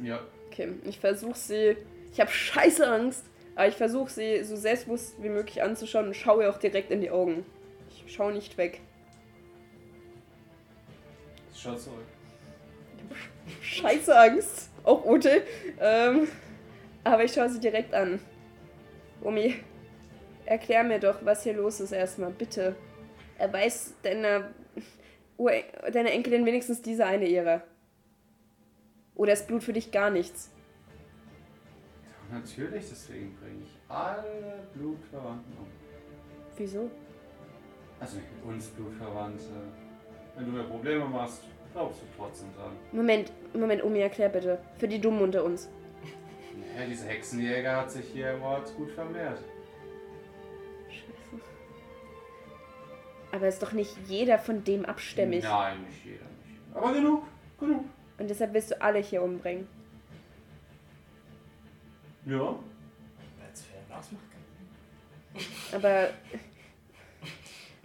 [SPEAKER 1] Ja.
[SPEAKER 2] Okay, ich versuche sie. Ich habe scheiße Angst, aber ich versuche sie so selbstbewusst wie möglich anzuschauen und schaue ihr auch direkt in die Augen. Ich schaue nicht weg.
[SPEAKER 1] Sie schaut zurück.
[SPEAKER 2] Scheiße Angst. Auch Ute. Ähm, aber ich schaue sie direkt an. Omi, erklär mir doch, was hier los ist erstmal, bitte. Er weiß deiner, deiner Enkelin wenigstens diese eine Ehre. Oder ist Blut für dich gar nichts?
[SPEAKER 1] Natürlich, deswegen bringe ich alle Blutverwandten um.
[SPEAKER 2] Wieso?
[SPEAKER 1] Also uns Blutverwandte. Wenn du mir Probleme machst, glaubst du trotzdem dran.
[SPEAKER 2] Moment, Moment, Omi, erklär bitte. Für die Dummen unter uns.
[SPEAKER 1] Ja, dieser Hexenjäger hat sich hier im Ort gut vermehrt.
[SPEAKER 2] Scheiße. Aber ist doch nicht jeder von dem abstämmig.
[SPEAKER 1] Nein, nicht jeder. Nicht. Aber genug, genug.
[SPEAKER 2] Und deshalb willst du alle hier umbringen.
[SPEAKER 1] Ja.
[SPEAKER 4] That's fair enough.
[SPEAKER 2] Aber.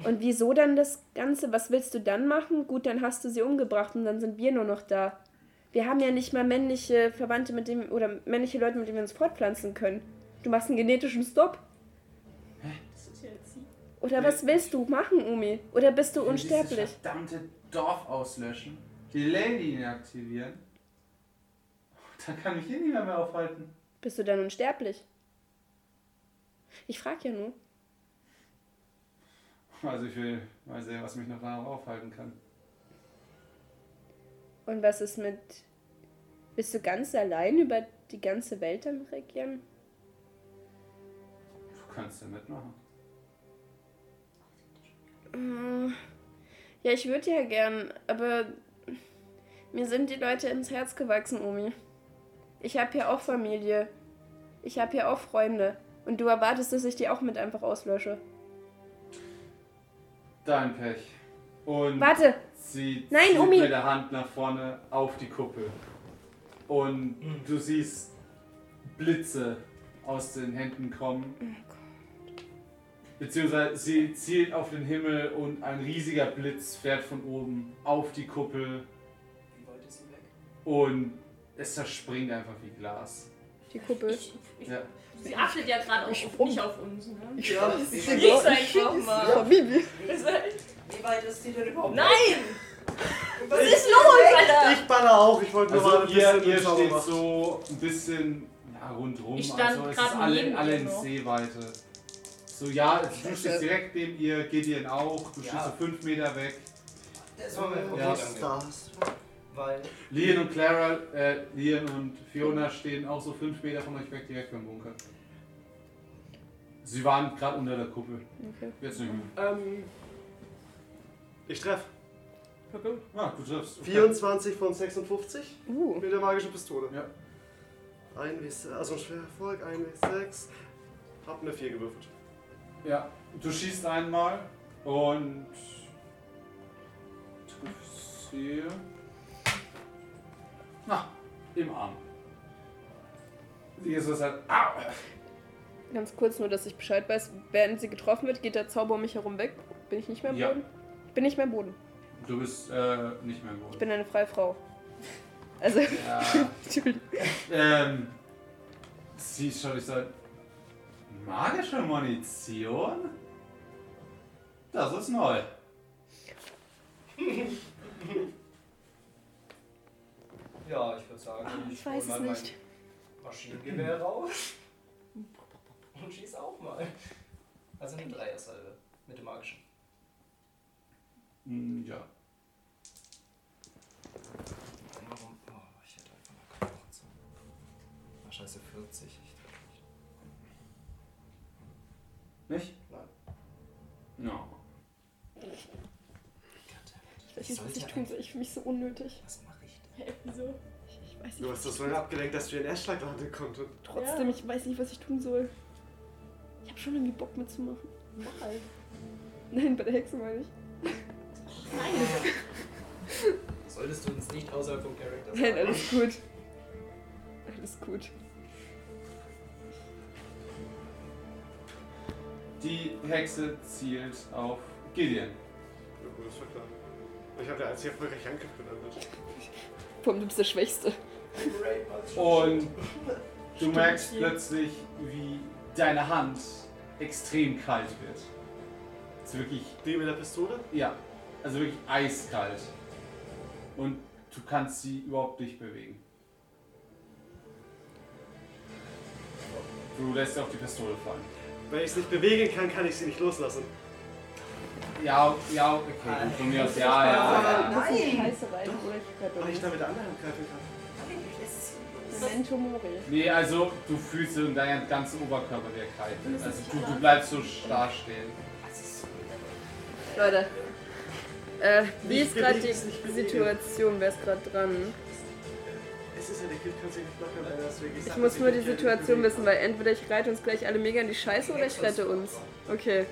[SPEAKER 2] Und wieso dann das Ganze? Was willst du dann machen? Gut, dann hast du sie umgebracht und dann sind wir nur noch da. Wir haben ja nicht mal männliche Verwandte mit dem oder männliche Leute, mit denen wir uns fortpflanzen können. Du machst einen genetischen Stop.
[SPEAKER 3] Das ist ja sie.
[SPEAKER 2] Oder was willst du machen, Umi? Oder bist du
[SPEAKER 1] Will Dieses
[SPEAKER 2] unsterblich?
[SPEAKER 1] verdammte Dorf auslöschen, die Leyline aktivieren. Dann kann mich hier niemand mehr aufhalten.
[SPEAKER 2] Bist du dann unsterblich? Ich frag ja nur.
[SPEAKER 1] Also ich will mal sehen, was mich noch danach aufhalten kann.
[SPEAKER 2] Und was ist mit. Bist du ganz allein über die ganze Welt am Regieren?
[SPEAKER 1] Du kannst ja mitmachen.
[SPEAKER 2] Mm, Ja, ich würde ja gern, aber mir sind die Leute ins Herz gewachsen, Omi. Ich habe hier auch Familie. Ich habe hier auch Freunde. Und du erwartest, dass ich die auch mit einfach auslösche.
[SPEAKER 1] Dein Pech. Und
[SPEAKER 2] Warte,
[SPEAKER 1] sie
[SPEAKER 2] Nein,
[SPEAKER 1] zieht
[SPEAKER 2] Omi.
[SPEAKER 1] mit der Hand nach vorne auf die Kuppel. Und du siehst Blitze aus den Händen kommen. Beziehungsweise sie zielt auf den Himmel und ein riesiger Blitz fährt von oben auf die Kuppel
[SPEAKER 4] Wie weit ist sie weg?
[SPEAKER 1] und es zerspringt einfach wie Glas.
[SPEAKER 2] Die Kuppel.
[SPEAKER 3] Ich, ich,
[SPEAKER 1] Ja.
[SPEAKER 3] Sie achtet ja gerade auch nicht auf uns, ne?
[SPEAKER 4] Ja,
[SPEAKER 3] Sie
[SPEAKER 4] wie,
[SPEAKER 3] fliegt einfach mal.
[SPEAKER 2] Oh, Bibi.
[SPEAKER 4] wie weit ist die denn überhaupt?
[SPEAKER 3] Nein!
[SPEAKER 4] Was
[SPEAKER 3] ist los, Alter?
[SPEAKER 5] Ich baller auch, ich wollte nur mal
[SPEAKER 1] Also
[SPEAKER 5] ein
[SPEAKER 1] ihr,
[SPEAKER 5] bisschen
[SPEAKER 1] ihr steht
[SPEAKER 5] machen.
[SPEAKER 1] so ein bisschen ja, rundrum,
[SPEAKER 3] Ich stand
[SPEAKER 1] also es ist
[SPEAKER 3] gerade
[SPEAKER 1] alle, alle in
[SPEAKER 3] noch.
[SPEAKER 1] Sehweite. So ja, du stehst direkt neben ihr, Gideon auch, du
[SPEAKER 4] Ja.
[SPEAKER 1] stehst so fünf Meter weg.
[SPEAKER 4] Das war mir
[SPEAKER 1] Ja.
[SPEAKER 5] Stars.
[SPEAKER 4] Weil
[SPEAKER 1] Lian und Clara, äh, Lian und Fiona stehen auch so fünf Meter von euch weg, direkt beim Bunker. Sie waren gerade unter der Kuppel.
[SPEAKER 2] Okay.
[SPEAKER 1] Jetzt nicht mehr.
[SPEAKER 5] Ähm, ich treffe.
[SPEAKER 1] Ah, du triffst. Okay.
[SPEAKER 5] 24 von 56
[SPEAKER 2] Uh.
[SPEAKER 5] mit der magischen Pistole.
[SPEAKER 1] Ja.
[SPEAKER 5] 1 W6, also ein schwerer Erfolg, 1 W6. Hab eine 4 gewürfelt.
[SPEAKER 1] Ja, du schießt einmal und triffst sie. Na, im Arm. Sie ist es halt. Au!
[SPEAKER 2] Ganz kurz nur, dass ich Bescheid weiß. Während sie getroffen wird, geht der Zauber um mich herum weg. Bin ich nicht mehr im
[SPEAKER 1] Ja.
[SPEAKER 2] Boden? Ich bin nicht mehr im Boden.
[SPEAKER 1] Du bist äh, nicht mehr im
[SPEAKER 2] Ich
[SPEAKER 1] Boden.
[SPEAKER 2] bin eine freie Frau. Also,
[SPEAKER 1] Ja,
[SPEAKER 2] Entschuldigung.
[SPEAKER 1] ähm, sie schaut dich so an. Magische Munition? Das ist neu.
[SPEAKER 4] Ja, ich würde sagen,
[SPEAKER 2] Ah,
[SPEAKER 4] ich,
[SPEAKER 2] ich weiß
[SPEAKER 4] mal
[SPEAKER 2] nicht.
[SPEAKER 4] mein Maschinengewehr raus und schieß auch mal. Also eine Dreiersalve mit dem magischen.
[SPEAKER 1] Hm, ja.
[SPEAKER 4] Warum? Oh, ich hätte einfach mal Knochen zu. Ach, scheiße, 40. Ich treffe nicht.
[SPEAKER 1] Nicht?
[SPEAKER 4] Nein.
[SPEAKER 1] No.
[SPEAKER 2] Ich weiß nicht, was ich tun soll. Ich fühle mich so unnötig.
[SPEAKER 4] Was
[SPEAKER 3] wieso?
[SPEAKER 2] Ich, ich weiß
[SPEAKER 5] Du
[SPEAKER 2] nicht.
[SPEAKER 5] hast das so abgelenkt, dass du den Erschlag landen konntest.
[SPEAKER 2] Trotzdem, ich weiß nicht, was ich tun soll. Ich habe schon irgendwie Bock mitzumachen.
[SPEAKER 3] Mach halt.
[SPEAKER 2] Nein, bei der Hexe meine ich.
[SPEAKER 3] Nein.
[SPEAKER 4] Solltest du uns nicht außerhalb vom Charakter
[SPEAKER 2] Nein,
[SPEAKER 4] sagen?
[SPEAKER 2] alles gut. Alles gut.
[SPEAKER 1] Die Hexe zielt auf Gideon.
[SPEAKER 5] Ja, gut, das war klar. Ich habe ja als erfolgreich Angriff gelandet.
[SPEAKER 2] Vor allem, du bist der Schwächste.
[SPEAKER 1] Und du merkst plötzlich, wie deine Hand extrem kalt wird. Es ist wirklich,
[SPEAKER 5] Die mit der Pistole?
[SPEAKER 1] ja, also wirklich eiskalt. Und du kannst sie überhaupt nicht bewegen. Du lässt auf die Pistole fallen.
[SPEAKER 5] Wenn ich es nicht bewegen kann, kann ich sie nicht loslassen.
[SPEAKER 1] Ja, ja, okay, gut, von mir aus, ja, ja, ja.
[SPEAKER 2] Das ist Scheiße rein. Oder ich
[SPEAKER 5] Weil
[SPEAKER 2] gerade
[SPEAKER 5] ich da mit der anderen Hand greifen kann.
[SPEAKER 2] Memento Mori.
[SPEAKER 1] Nee, also du fühlst in deinem ganzen Oberkörper der kalt. Also du, du bleibst so starr stehen.
[SPEAKER 2] Leute. Äh, wie ist gerade die. Situation? Wer ist gerade dran?
[SPEAKER 5] Es ist ja der Kind, kannst du nicht machen, Alter, deswegen
[SPEAKER 2] Ich
[SPEAKER 5] sag,
[SPEAKER 2] muss nur die Situation wissen, weil entweder ich reite uns gleich alle mega in die Scheiße oder ich rette uns. Okay,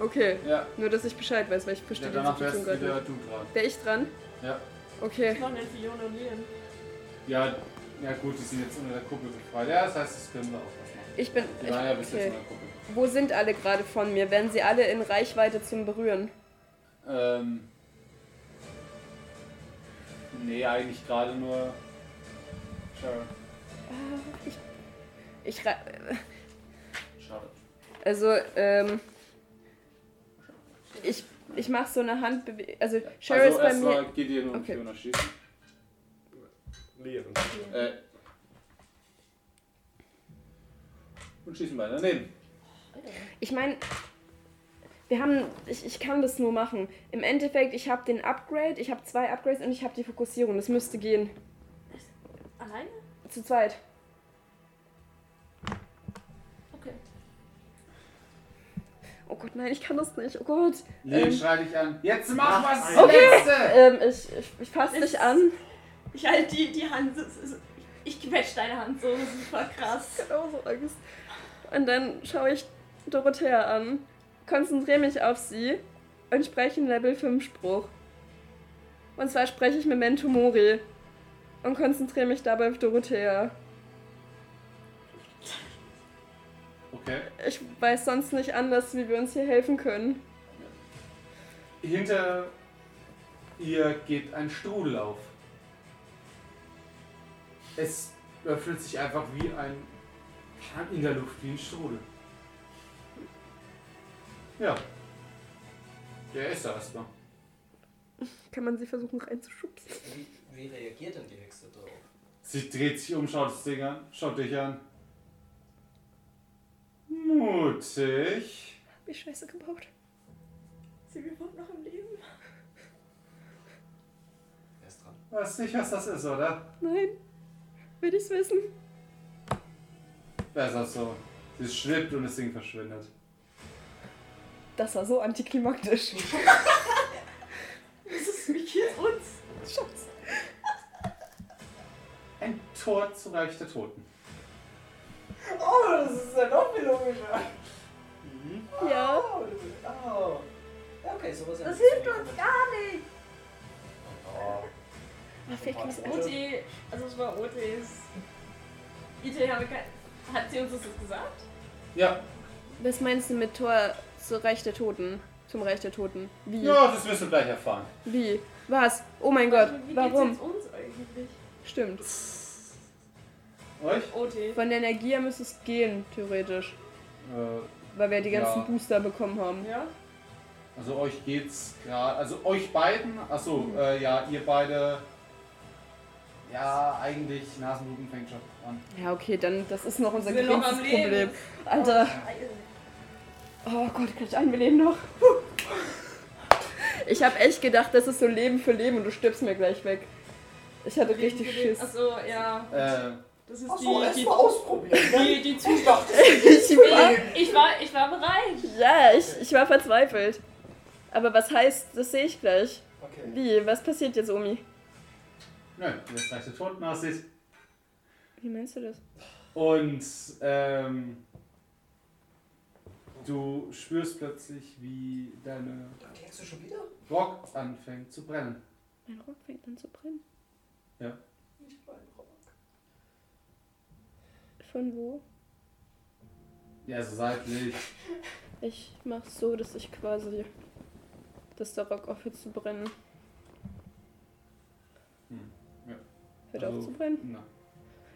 [SPEAKER 2] Okay.
[SPEAKER 1] Ja,
[SPEAKER 2] Nur, dass ich Bescheid weiß, weil ich verstehe
[SPEAKER 1] ja
[SPEAKER 2] die
[SPEAKER 1] danach
[SPEAKER 2] Situation gerade
[SPEAKER 1] du
[SPEAKER 2] nicht.
[SPEAKER 1] dran.
[SPEAKER 2] Wäre ich dran?
[SPEAKER 1] Ja.
[SPEAKER 2] Okay.
[SPEAKER 3] Ich noch nicht Fiona und Lian.
[SPEAKER 1] Ja, ja gut, die sind jetzt unter der Kuppel befreit. Ja, das heißt, das können wir auch was machen.
[SPEAKER 2] Ich bin.
[SPEAKER 1] Die
[SPEAKER 2] Ich,
[SPEAKER 1] waren ja bis jetzt
[SPEAKER 2] okay.
[SPEAKER 1] in der Kuppel.
[SPEAKER 2] Wo sind alle gerade von mir? Werden sie alle in Reichweite zum Berühren?
[SPEAKER 1] Ähm. Nee, eigentlich gerade nur. Sharon.
[SPEAKER 2] Ich. Ich. Also, ähm. Ich. Ich mache so eine Handbewegung. Also, Cheryl
[SPEAKER 1] also
[SPEAKER 2] ist bei mir.
[SPEAKER 1] Gideon und
[SPEAKER 2] Okay.
[SPEAKER 1] Fiona schießen.
[SPEAKER 5] Lehren.
[SPEAKER 1] Äh. Und schießen beide daneben.
[SPEAKER 2] Ich meine, wir haben, ich, ich kann das nur machen. Im Endeffekt, ich habe den Upgrade, ich habe zwei Upgrades und ich habe die Fokussierung. Das müsste gehen.
[SPEAKER 3] Alleine?
[SPEAKER 2] Zu zweit. Oh Gott, nein, ich kann das nicht. Oh Gott.
[SPEAKER 1] Leon
[SPEAKER 2] Ähm.
[SPEAKER 1] schreit dich an. Jetzt mach was!
[SPEAKER 2] Okay.
[SPEAKER 1] Letzte!
[SPEAKER 2] Ähm, ich, ich, ich fasse dich an.
[SPEAKER 3] Ich halte die, die Hand. Ich quetsch deine Hand so super krass.
[SPEAKER 2] Oh, so Angst. Und dann schaue ich Dorothea an, konzentriere mich auf sie und spreche einen Level 5 Spruch. Und zwar spreche ich Memento Mori und konzentriere mich dabei auf Dorothea.
[SPEAKER 1] Okay.
[SPEAKER 2] Ich weiß sonst nicht anders, wie wir uns hier helfen können.
[SPEAKER 1] Hinter ihr geht ein Strudel auf. Es öffnet sich einfach wie ein Hang in der Luft, wie ein Strudel. Ja. Der ist da erstmal.
[SPEAKER 2] Kann man sie versuchen reinzuschubsen?
[SPEAKER 4] Wie, wie reagiert denn die Hexe drauf?
[SPEAKER 1] Sie dreht sich um, schaut das Ding an, schaut dich an. Mutig.
[SPEAKER 2] Hab ich Scheiße gebaut.
[SPEAKER 3] Wir überhaupt noch im Leben?
[SPEAKER 4] Wer ist dran?
[SPEAKER 1] Weißt nicht, was das ist, oder?
[SPEAKER 2] Nein. Will ich's wissen?
[SPEAKER 1] Besser so. Sie schwippt und das Ding verschwindet.
[SPEAKER 2] Das war so antiklimaktisch.
[SPEAKER 3] Das ist mich jetzt uns.
[SPEAKER 2] Schatz.
[SPEAKER 1] Ein Tor zu Reich der Toten.
[SPEAKER 6] Oh, das ist ja noch viel logischer.
[SPEAKER 2] Ja.
[SPEAKER 6] Oh, oh.
[SPEAKER 4] Ja, okay, sowas
[SPEAKER 3] Das hilft uns gar nicht.
[SPEAKER 4] Oh.
[SPEAKER 2] Ah, vielleicht kann
[SPEAKER 3] OT, also es war OTs. IT haben wir kein. Hat sie uns das gesagt?
[SPEAKER 1] Ja,
[SPEAKER 2] Was meinst du mit Tor zu Reich der Toten? Zum Reich der Toten? Wie?
[SPEAKER 1] ja, das wirst du gleich erfahren.
[SPEAKER 2] Wie? Was? Oh mein Gott,
[SPEAKER 3] Wie
[SPEAKER 2] warum?
[SPEAKER 3] geht's jetzt uns eigentlich?
[SPEAKER 2] Stimmt.
[SPEAKER 1] Euch?
[SPEAKER 3] OT.
[SPEAKER 2] Von der Energie her müsste es gehen, theoretisch.
[SPEAKER 1] Äh,
[SPEAKER 2] Weil wir die ganzen
[SPEAKER 1] Ja.
[SPEAKER 2] Booster bekommen haben.
[SPEAKER 3] Ja?
[SPEAKER 1] also euch geht's gerade. Also euch beiden. Achso, äh, ja, ihr beide. Ja, eigentlich Nasenbluten fängt schon an.
[SPEAKER 2] Ja, okay, dann das ist noch unser
[SPEAKER 3] Leben.
[SPEAKER 2] Problem. Alter. Oh Gott, krieg ich ein Leben noch? Ich habe echt gedacht, das ist so Leben für Leben und du stirbst mir gleich weg. Ich hatte richtig Schiss.
[SPEAKER 3] Achso, ja.
[SPEAKER 1] Äh,
[SPEAKER 3] Das ist
[SPEAKER 6] Achso,
[SPEAKER 3] die,
[SPEAKER 6] erst
[SPEAKER 3] die,
[SPEAKER 6] mal ausprobieren.
[SPEAKER 3] die, die Zustand.
[SPEAKER 2] Ich war,
[SPEAKER 3] Ich war, ich war bereit.
[SPEAKER 2] ja, ich, ich war verzweifelt. Aber was heißt, das sehe ich gleich.
[SPEAKER 6] Okay.
[SPEAKER 2] Wie? Was passiert jetzt, Omi?
[SPEAKER 1] nö, wie das Reich der Toten aussieht.
[SPEAKER 2] Wie meinst du das?
[SPEAKER 1] Und ähm, du spürst plötzlich, wie deine
[SPEAKER 4] Da klingst du schon wieder?
[SPEAKER 1] Rock anfängt zu brennen.
[SPEAKER 2] Mein Rock fängt an zu brennen.
[SPEAKER 6] Nicht mein Rock.
[SPEAKER 2] Von wo?
[SPEAKER 1] Ja, so seitlich.
[SPEAKER 2] Ich mach's so, dass ich quasi. dass der Rock aufhört zu brennen.
[SPEAKER 1] Hm, ja.
[SPEAKER 2] Hört
[SPEAKER 1] Also-
[SPEAKER 2] auf zu brennen?
[SPEAKER 1] Na,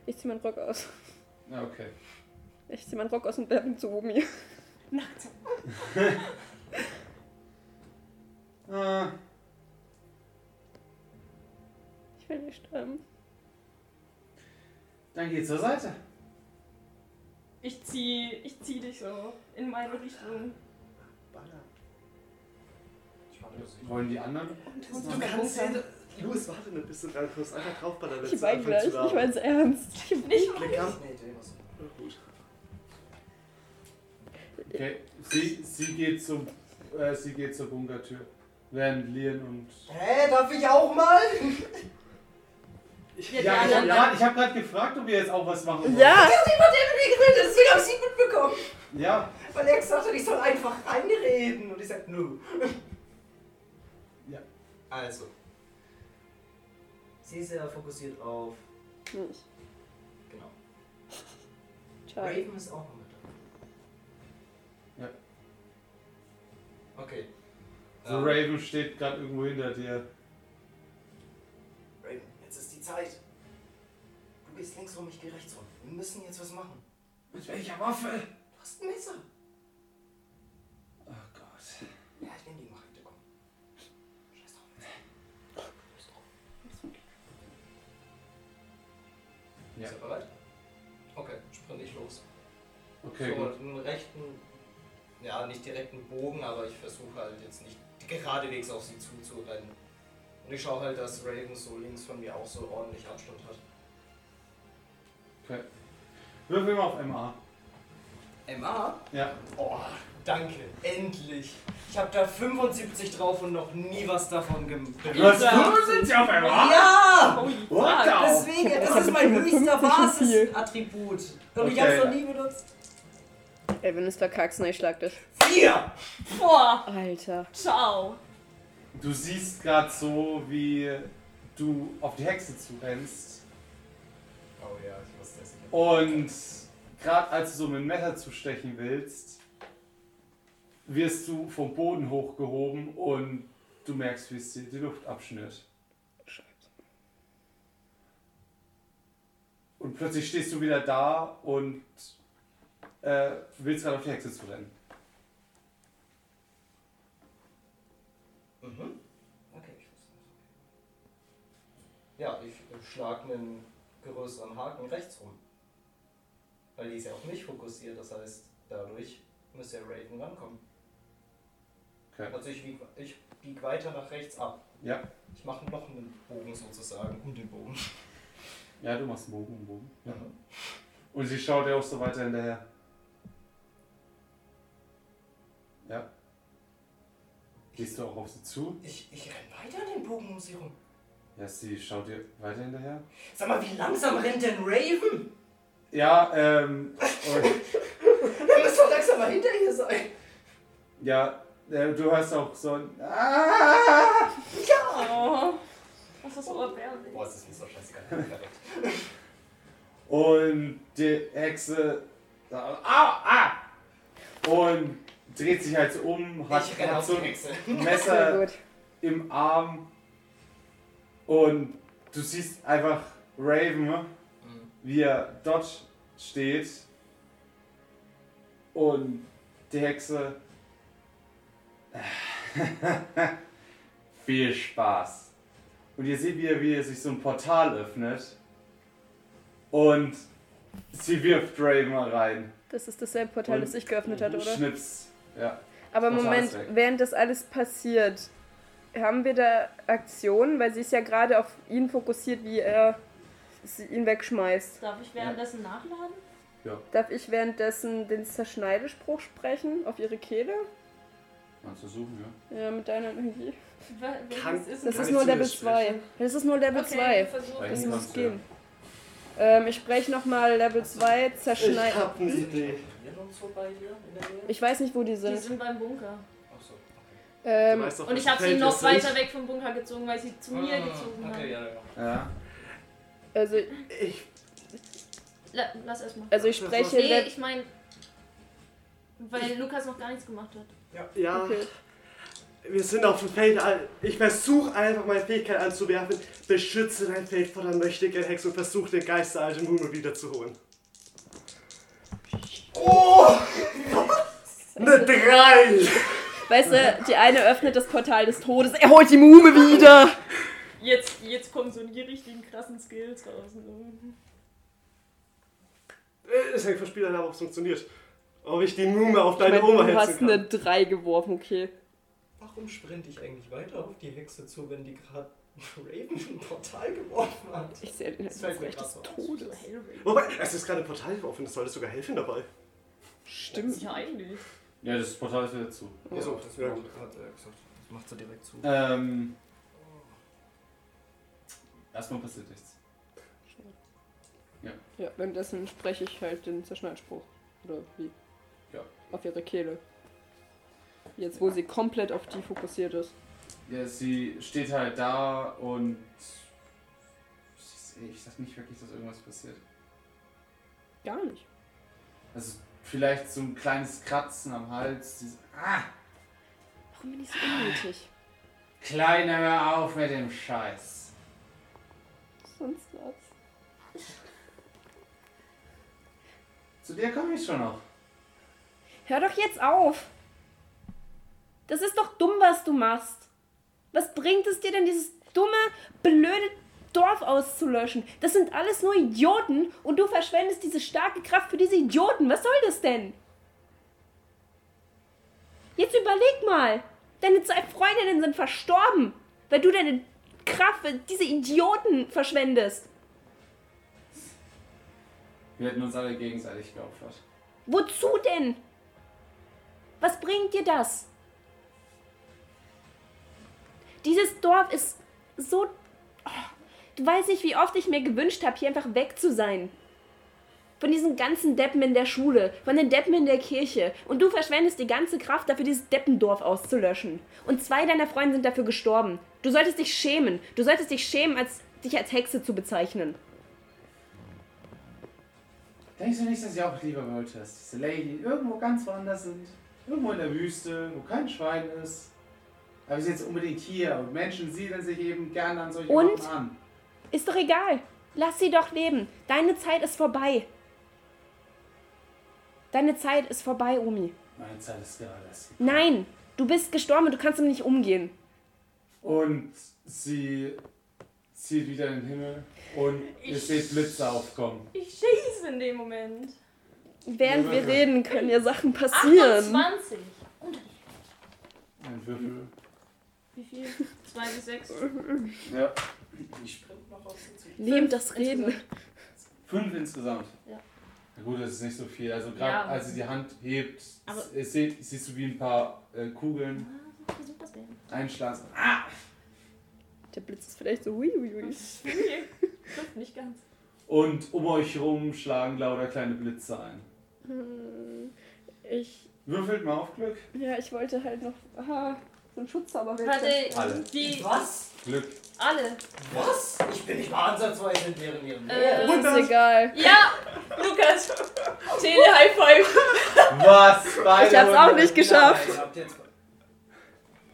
[SPEAKER 2] Ich zieh meinen Rock aus.
[SPEAKER 1] na okay.
[SPEAKER 2] Ich zieh meinen Rock aus und werfe ihn zu Omi.
[SPEAKER 3] Nackt.
[SPEAKER 1] Äh,
[SPEAKER 2] Ich will nicht sterben.
[SPEAKER 1] dann geh zur Seite.
[SPEAKER 3] Ich zieh, ich zieh dich so in meine Richtung.
[SPEAKER 5] Baller.
[SPEAKER 4] Ich ich-
[SPEAKER 1] Wollen die anderen?
[SPEAKER 5] Du kannst sehen, Louis, warte nicht, bis du reinkommst. Einfach draufballern, wenn
[SPEAKER 2] Ich weine
[SPEAKER 5] anfangen
[SPEAKER 2] gleich.
[SPEAKER 5] zu
[SPEAKER 2] Ich mein's ernst.
[SPEAKER 3] Nicht.
[SPEAKER 4] Nee, Idee, was?
[SPEAKER 5] Oh, gut.
[SPEAKER 1] Okay, sie, sie, geht zum, äh, sie geht zur Bunkertür. Während Lien und.
[SPEAKER 6] Hä, darf ich auch mal?
[SPEAKER 5] Ich,
[SPEAKER 3] Ja,
[SPEAKER 1] Ja, ich habe gerade hab grad gefragt, ob ihr jetzt auch was machen wollt.
[SPEAKER 2] Ja!
[SPEAKER 6] Wie geredet, deswegen habe ich sie mitbekommen.
[SPEAKER 1] Ja,
[SPEAKER 6] Weil er gesagt hat, ich soll einfach reinreden. Und ich sag, nö.
[SPEAKER 4] Also. Sie ist ja fokussiert auf.
[SPEAKER 2] Nicht.
[SPEAKER 4] Genau.
[SPEAKER 2] Schade.
[SPEAKER 4] Raven ist auch noch mit dabei.
[SPEAKER 1] Ja.
[SPEAKER 4] Okay.
[SPEAKER 1] so
[SPEAKER 4] Ähm,
[SPEAKER 1] Raven steht gerade irgendwo hinter dir.
[SPEAKER 4] Die Zeit. Du gehst links rum, ich gehe rechts rum. Wir müssen jetzt was machen.
[SPEAKER 1] Mit welcher Waffe?
[SPEAKER 4] Du hast ein Messer.
[SPEAKER 1] Oh Gott.
[SPEAKER 4] Ja, ich nehme die Machete, komm. Scheiß drauf.
[SPEAKER 1] Ja.
[SPEAKER 4] Ist er bereit? Okay, sprint ich los.
[SPEAKER 1] Okay,
[SPEAKER 4] so,
[SPEAKER 1] gut.
[SPEAKER 4] einen rechten, ja, nicht direkten Bogen, aber ich versuche halt jetzt nicht geradewegs auf sie zuzurennen. Und ich schaue halt, dass Raven so links von mir auch so ordentlich Abstand hat.
[SPEAKER 1] Okay. Würfel mal auf MA.
[SPEAKER 4] MA?
[SPEAKER 1] Ja.
[SPEAKER 4] Oh, danke, endlich. Ich habe da 75 drauf und noch nie was davon
[SPEAKER 1] Du hast
[SPEAKER 4] benutzt.
[SPEAKER 1] 75 auf MA?
[SPEAKER 4] Ja!
[SPEAKER 3] Holy
[SPEAKER 1] What
[SPEAKER 3] fuck.
[SPEAKER 1] the?
[SPEAKER 4] Deswegen,
[SPEAKER 2] Ich ich
[SPEAKER 4] das ist mein
[SPEAKER 2] 55
[SPEAKER 4] höchster. Basisattribut. Und ich
[SPEAKER 1] Okay.
[SPEAKER 4] habe es noch nie benutzt.
[SPEAKER 2] Ey, wenn du es verkackst, ne, ich schlag dich.
[SPEAKER 4] Vier!
[SPEAKER 3] Boah.
[SPEAKER 2] Alter.
[SPEAKER 3] Ciao.
[SPEAKER 1] Du siehst gerade so, wie du auf die Hexe zurennst
[SPEAKER 4] Oh ja, ich wusste es nicht.
[SPEAKER 1] und gerade als du so mit dem Messer zustechen willst, wirst du vom Boden hochgehoben und du merkst, wie es dir die Luft abschnürt.
[SPEAKER 2] Scheiße.
[SPEAKER 1] Und plötzlich stehst du wieder da und äh, willst gerade auf die Hexe zu rennen.
[SPEAKER 4] Mhm. Okay, ich wusste das. Ja, ich äh, schlag einen größeren Haken rechts rum. Weil die ist ja auf mich fokussiert, das heißt, dadurch müsste der Raven rankommen.
[SPEAKER 1] Okay.
[SPEAKER 4] Also ich, ich bieg weiter nach rechts ab.
[SPEAKER 1] Ja.
[SPEAKER 4] Ich mache noch einen Bogen sozusagen, um den Bogen.
[SPEAKER 1] Ja, du machst einen Bogen, einen Bogen. Ja.
[SPEAKER 4] Mhm.
[SPEAKER 1] Und sie schaut dir auch so weiter hinterher. Gehst du auch auf sie zu?
[SPEAKER 4] Ich, ich renn weiter den Bogen um sie rum.
[SPEAKER 1] Ja, sie schaut dir weiter hinterher.
[SPEAKER 4] Sag mal, wie langsam rennt denn Raven?
[SPEAKER 1] Ja, ähm.
[SPEAKER 4] Er muss doch langsam mal hinter ihr sein.
[SPEAKER 1] ja, äh, du hörst auch so ein. Ah!
[SPEAKER 3] Oh. Das ist so erbärmlich.
[SPEAKER 4] Boah, ist das mir so scheißegal.
[SPEAKER 1] Und die Hexe. Au! Ah! Und dreht sich halt so um, hat, hat so ein Messer im Arm. Und du siehst einfach Raven,
[SPEAKER 4] Mhm.
[SPEAKER 1] wie er dort steht. Und die Hexe. Viel Spaß. Und ihr seht, wie er, wie er sich so ein Portal öffnet. Und sie wirft Raven rein.
[SPEAKER 2] Das ist dasselbe Portal,
[SPEAKER 1] Und
[SPEAKER 2] das ich geöffnet hatte, oder?
[SPEAKER 1] Schnips. Ja.
[SPEAKER 2] Aber
[SPEAKER 1] Das Portal
[SPEAKER 2] Moment, während das alles passiert, haben wir da Aktionen, weil sie ist ja gerade auf ihn fokussiert, wie er sie ihn wegschmeißt.
[SPEAKER 3] Darf ich währenddessen nachladen?
[SPEAKER 2] Darf ich währenddessen den Zerschneidespruch sprechen auf ihre Kehle?
[SPEAKER 1] Kannst du suchen, ja.
[SPEAKER 2] Ja, mit deiner Energie.
[SPEAKER 3] Welches
[SPEAKER 5] Kann-
[SPEAKER 3] ist
[SPEAKER 2] Das ist nur Level 2.
[SPEAKER 5] sprechen?
[SPEAKER 2] Das ist nur Level 2.
[SPEAKER 3] Okay, versuch.
[SPEAKER 1] Sprechen
[SPEAKER 2] Das
[SPEAKER 3] es.
[SPEAKER 2] muss gehen. Ähm, ich spreche nochmal Level 2,
[SPEAKER 5] Ich
[SPEAKER 2] zerschneiden.
[SPEAKER 5] hab eine Idee.
[SPEAKER 4] Nähe?
[SPEAKER 2] Ich weiß nicht, wo die
[SPEAKER 3] Die
[SPEAKER 2] sind.
[SPEAKER 3] sind beim Bunker.
[SPEAKER 4] Achso, okay.
[SPEAKER 2] Ähm,
[SPEAKER 5] Du weißt doch,
[SPEAKER 3] Und ich habe sie noch
[SPEAKER 5] ist, nicht?
[SPEAKER 3] weiter weg vom Bunker gezogen, weil sie zu mir
[SPEAKER 4] Ah,
[SPEAKER 3] gezogen haben.
[SPEAKER 4] Okay, ja, ja.
[SPEAKER 1] Ja.
[SPEAKER 2] also,
[SPEAKER 5] Ich,
[SPEAKER 3] La lass erstmal.
[SPEAKER 2] also ich spreche.
[SPEAKER 3] Nee, ich meine, weil Lukas noch gar nichts gemacht hat.
[SPEAKER 5] ja,
[SPEAKER 2] okay.
[SPEAKER 5] Wir sind auf dem Feld. Ich versuche einfach meine Fähigkeit anzuwerfen. Beschütze dein Feld vor der mächtigen Hexe und versuche den Geist der alten Mume wiederzuholen. Oh! Eine 3!
[SPEAKER 2] Weißt du, die eine öffnet das Portal des Todes, er holt die Mume wieder.
[SPEAKER 3] Jetzt, jetzt kommen so die richtigen krassen Skills raus. ne?
[SPEAKER 5] Es hängt vom Spieler ab, ob es funktioniert. Ob ich die Mume auf
[SPEAKER 2] Ich
[SPEAKER 5] deine
[SPEAKER 2] mein,
[SPEAKER 5] Oma
[SPEAKER 2] du hast
[SPEAKER 5] hetzen
[SPEAKER 2] eine
[SPEAKER 5] kann.
[SPEAKER 2] 3 geworfen, okay.
[SPEAKER 4] Warum sprinte ich eigentlich weiter auf die Hexe zu, wenn die gerade Raven ein Portal geworfen hat?
[SPEAKER 2] Ich sehe den
[SPEAKER 4] Das
[SPEAKER 2] des
[SPEAKER 4] grad so
[SPEAKER 2] Todes.
[SPEAKER 5] Wobei, es ist gerade ein Portal offen, das sollte sogar helfen dabei.
[SPEAKER 2] Stimmt.
[SPEAKER 3] Ja, eigentlich.
[SPEAKER 1] Ja, das Portal ist wieder zu.
[SPEAKER 4] Ja,
[SPEAKER 5] Achso,
[SPEAKER 4] das
[SPEAKER 5] ja.
[SPEAKER 4] hat er gesagt. Das macht sie direkt zu.
[SPEAKER 1] Ähm. Erstmal passiert nichts.
[SPEAKER 2] Ja, währenddessen spreche ich halt den Zerschneidspruch. Oder wie?
[SPEAKER 1] Ja.
[SPEAKER 2] Auf ihre Kehle. Jetzt, wo sie komplett auf die fokussiert ist.
[SPEAKER 1] Ja, sie steht halt da und. Ich sag nicht wirklich, dass irgendwas passiert.
[SPEAKER 2] Gar nicht.
[SPEAKER 1] Also, vielleicht so ein kleines Kratzen am Hals. Diese, ah!
[SPEAKER 2] Warum bin ich so unnötig?
[SPEAKER 1] Kleine, hör auf mit dem Scheiß.
[SPEAKER 2] Sonst was.
[SPEAKER 1] Zu dir komme ich schon noch.
[SPEAKER 2] Hör doch jetzt auf! Das ist doch dumm, was du machst. Was bringt es dir denn, dieses dumme, blöde Dorf auszulöschen? Das sind alles nur Idioten und du verschwendest diese starke Kraft für diese Idioten. Was soll das denn? Jetzt überleg mal. Deine zwei Freundinnen sind verstorben, weil du deine Kraft für diese Idioten verschwendest.
[SPEAKER 1] Wir hätten uns alle gegenseitig geopfert.
[SPEAKER 2] Wozu denn? Was bringt dir das? Dieses Dorf ist so. Oh, du weißt nicht, wie oft ich mir gewünscht habe, hier einfach weg zu sein. Von diesen ganzen Deppen in der Schule, von den Deppen in der Kirche. Und du verschwendest die ganze Kraft dafür, dieses Deppendorf auszulöschen. Und zwei deiner Freunde sind dafür gestorben. Du solltest dich schämen. Du solltest dich schämen, als, dich als Hexe zu bezeichnen.
[SPEAKER 1] Denkst du nicht, dass ich auch lieber wollte, dass diese Lady irgendwo ganz woanders sind? Irgendwo in der Wüste, wo kein Schwein ist. Aber wir sind jetzt unbedingt hier und Menschen siedeln sich eben gerne an solchen
[SPEAKER 2] Und?
[SPEAKER 1] Orten an.
[SPEAKER 2] Ist doch egal. Lass sie doch leben. Deine Zeit ist vorbei. Deine Zeit ist vorbei, Omi.
[SPEAKER 1] Meine Zeit ist gerade erst.
[SPEAKER 2] Nein, du bist gestorben und du kannst damit nicht umgehen.
[SPEAKER 1] Und sie zieht wieder in den Himmel und ihr
[SPEAKER 3] Ich-
[SPEAKER 1] seht Blitze aufkommen.
[SPEAKER 3] Ich schieße in dem Moment.
[SPEAKER 2] Während wir reden, können ja Sachen passieren.
[SPEAKER 3] 28.
[SPEAKER 1] Ein Würfel.
[SPEAKER 3] Wie viel? 2 bis 6.
[SPEAKER 1] Ja.
[SPEAKER 4] Ich sprint noch auf den.
[SPEAKER 2] Nehmt das Reden.
[SPEAKER 1] Fünf insgesamt.
[SPEAKER 3] Ja.
[SPEAKER 1] Na gut, das ist nicht so viel. Also gerade
[SPEAKER 3] Ja.
[SPEAKER 1] als sie die Hand hebt,
[SPEAKER 3] Aber-
[SPEAKER 1] ihr seht, siehst du wie ein paar äh, Kugeln
[SPEAKER 3] Ah,
[SPEAKER 1] einschlagen. Ah!
[SPEAKER 2] Der Blitz ist vielleicht so hui, hui, hui.
[SPEAKER 3] Nicht ganz.
[SPEAKER 1] Und um euch rum schlagen lauter kleine Blitze ein.
[SPEAKER 2] Hm, Ich,
[SPEAKER 1] Würfelt mal auf Glück.
[SPEAKER 2] ja, ich wollte halt noch, aha, so ein Schutzzauber wäre
[SPEAKER 3] Warte,
[SPEAKER 1] Alle.
[SPEAKER 3] die.
[SPEAKER 4] Was?
[SPEAKER 1] Glück.
[SPEAKER 3] Alle.
[SPEAKER 4] Was? Ich bin nicht mal ansatzweise in deren ihrem
[SPEAKER 3] Äh,
[SPEAKER 2] Das ist egal.
[SPEAKER 3] Ja! Lukas! Tele-High Five!
[SPEAKER 1] Was? Beide
[SPEAKER 2] Ich hab's auch nicht geschafft.
[SPEAKER 4] Nein,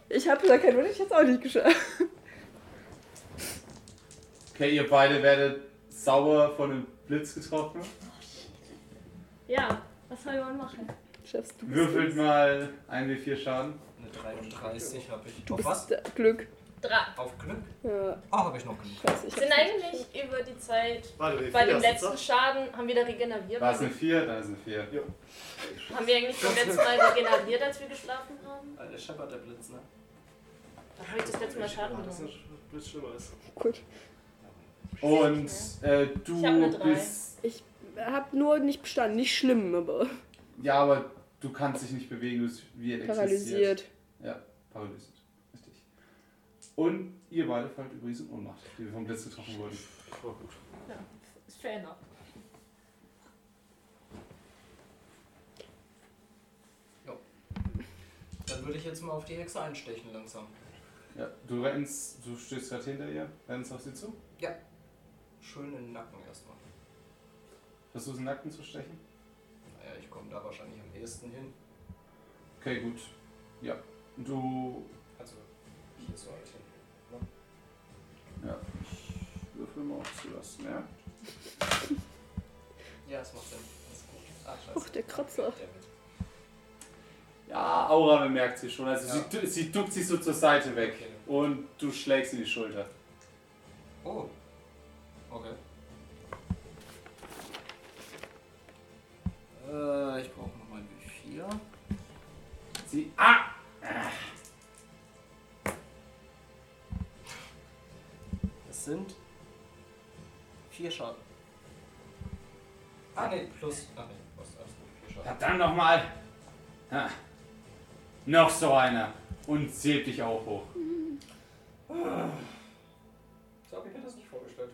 [SPEAKER 2] Ich habe da keinen Wunsch, ich hab's auch nicht geschafft.
[SPEAKER 1] Okay, ihr beide werdet sauer von einem Blitz getroffen.
[SPEAKER 3] Ja, was soll man machen?
[SPEAKER 2] Schaffst du
[SPEAKER 1] Würfelt mal 1w4 Schaden.
[SPEAKER 4] Eine 33 habe ich.
[SPEAKER 2] Du
[SPEAKER 4] Auf
[SPEAKER 2] bist
[SPEAKER 4] was?
[SPEAKER 2] da- Glück.
[SPEAKER 3] Drei.
[SPEAKER 4] Auf Glück?
[SPEAKER 2] Ja,
[SPEAKER 4] Ah, habe ich noch genug.
[SPEAKER 2] scheiße, ich
[SPEAKER 3] Sind eigentlich über die Zeit
[SPEAKER 5] Warte, wie
[SPEAKER 3] bei dem letzten? Schaden haben wir da regeneriert?
[SPEAKER 1] War es eine 4? Dann ist eine 4.
[SPEAKER 3] Haben wir eigentlich beim letzten Mal regeneriert, als wir geschlafen haben?
[SPEAKER 4] Alter, scheppert der Blitz, ne?
[SPEAKER 3] Da habe ich das letzte Mal Schaden
[SPEAKER 5] Ah, das
[SPEAKER 3] genommen.
[SPEAKER 5] ist.
[SPEAKER 2] Gut.
[SPEAKER 1] Und äh, du
[SPEAKER 3] Ich
[SPEAKER 1] bist.
[SPEAKER 2] Ich hab nur nicht bestanden, nicht schlimm, aber
[SPEAKER 1] Ja, aber du kannst dich nicht bewegen, du bist wie existiert.
[SPEAKER 2] paralysiert.
[SPEAKER 1] Ja, paralysiert. Richtig. Und ihr beide fallt übrigens in Ohnmacht, die wir vom Blitz getroffen wurden.
[SPEAKER 5] Oh, gut.
[SPEAKER 3] Ist fair enough.
[SPEAKER 4] Dann würde ich jetzt mal auf die Hexe einstechen langsam.
[SPEAKER 1] Ja, du rennst, du stehst gerade hinter ihr, rennst auf sie zu,
[SPEAKER 4] Schön in den Nacken erstmal.
[SPEAKER 1] versuchst den Nacken zu stechen.
[SPEAKER 4] Naja, ich komme da wahrscheinlich am ehesten hin.
[SPEAKER 1] Okay, gut. Ja. Du.
[SPEAKER 4] Also hier so halt hin.
[SPEAKER 1] Ja, ich würfel mal, ob du das merkst.
[SPEAKER 4] Ja, es macht Sinn. Das ist gut. Ah, scheiße.
[SPEAKER 2] Ach, der Kratzer.
[SPEAKER 1] Ja, Aura bemerkt sie schon. Also
[SPEAKER 4] Ja.
[SPEAKER 1] sie, sie duckt sich so zur Seite weg
[SPEAKER 4] Okay.
[SPEAKER 1] und du schlägst in die Schulter.
[SPEAKER 4] Oh. Okay. Äh, ich brauche nochmal die 4.
[SPEAKER 1] Sie. Ah!
[SPEAKER 4] Das sind 4 Schaden. Ah, ne, plus. Ach ne, was alles gut. 4 Schaden.
[SPEAKER 1] Verdammt nochmal! Ha. Noch so einer! Und hebt dich auch hoch.
[SPEAKER 4] So habe ich mir das nicht vorgestellt.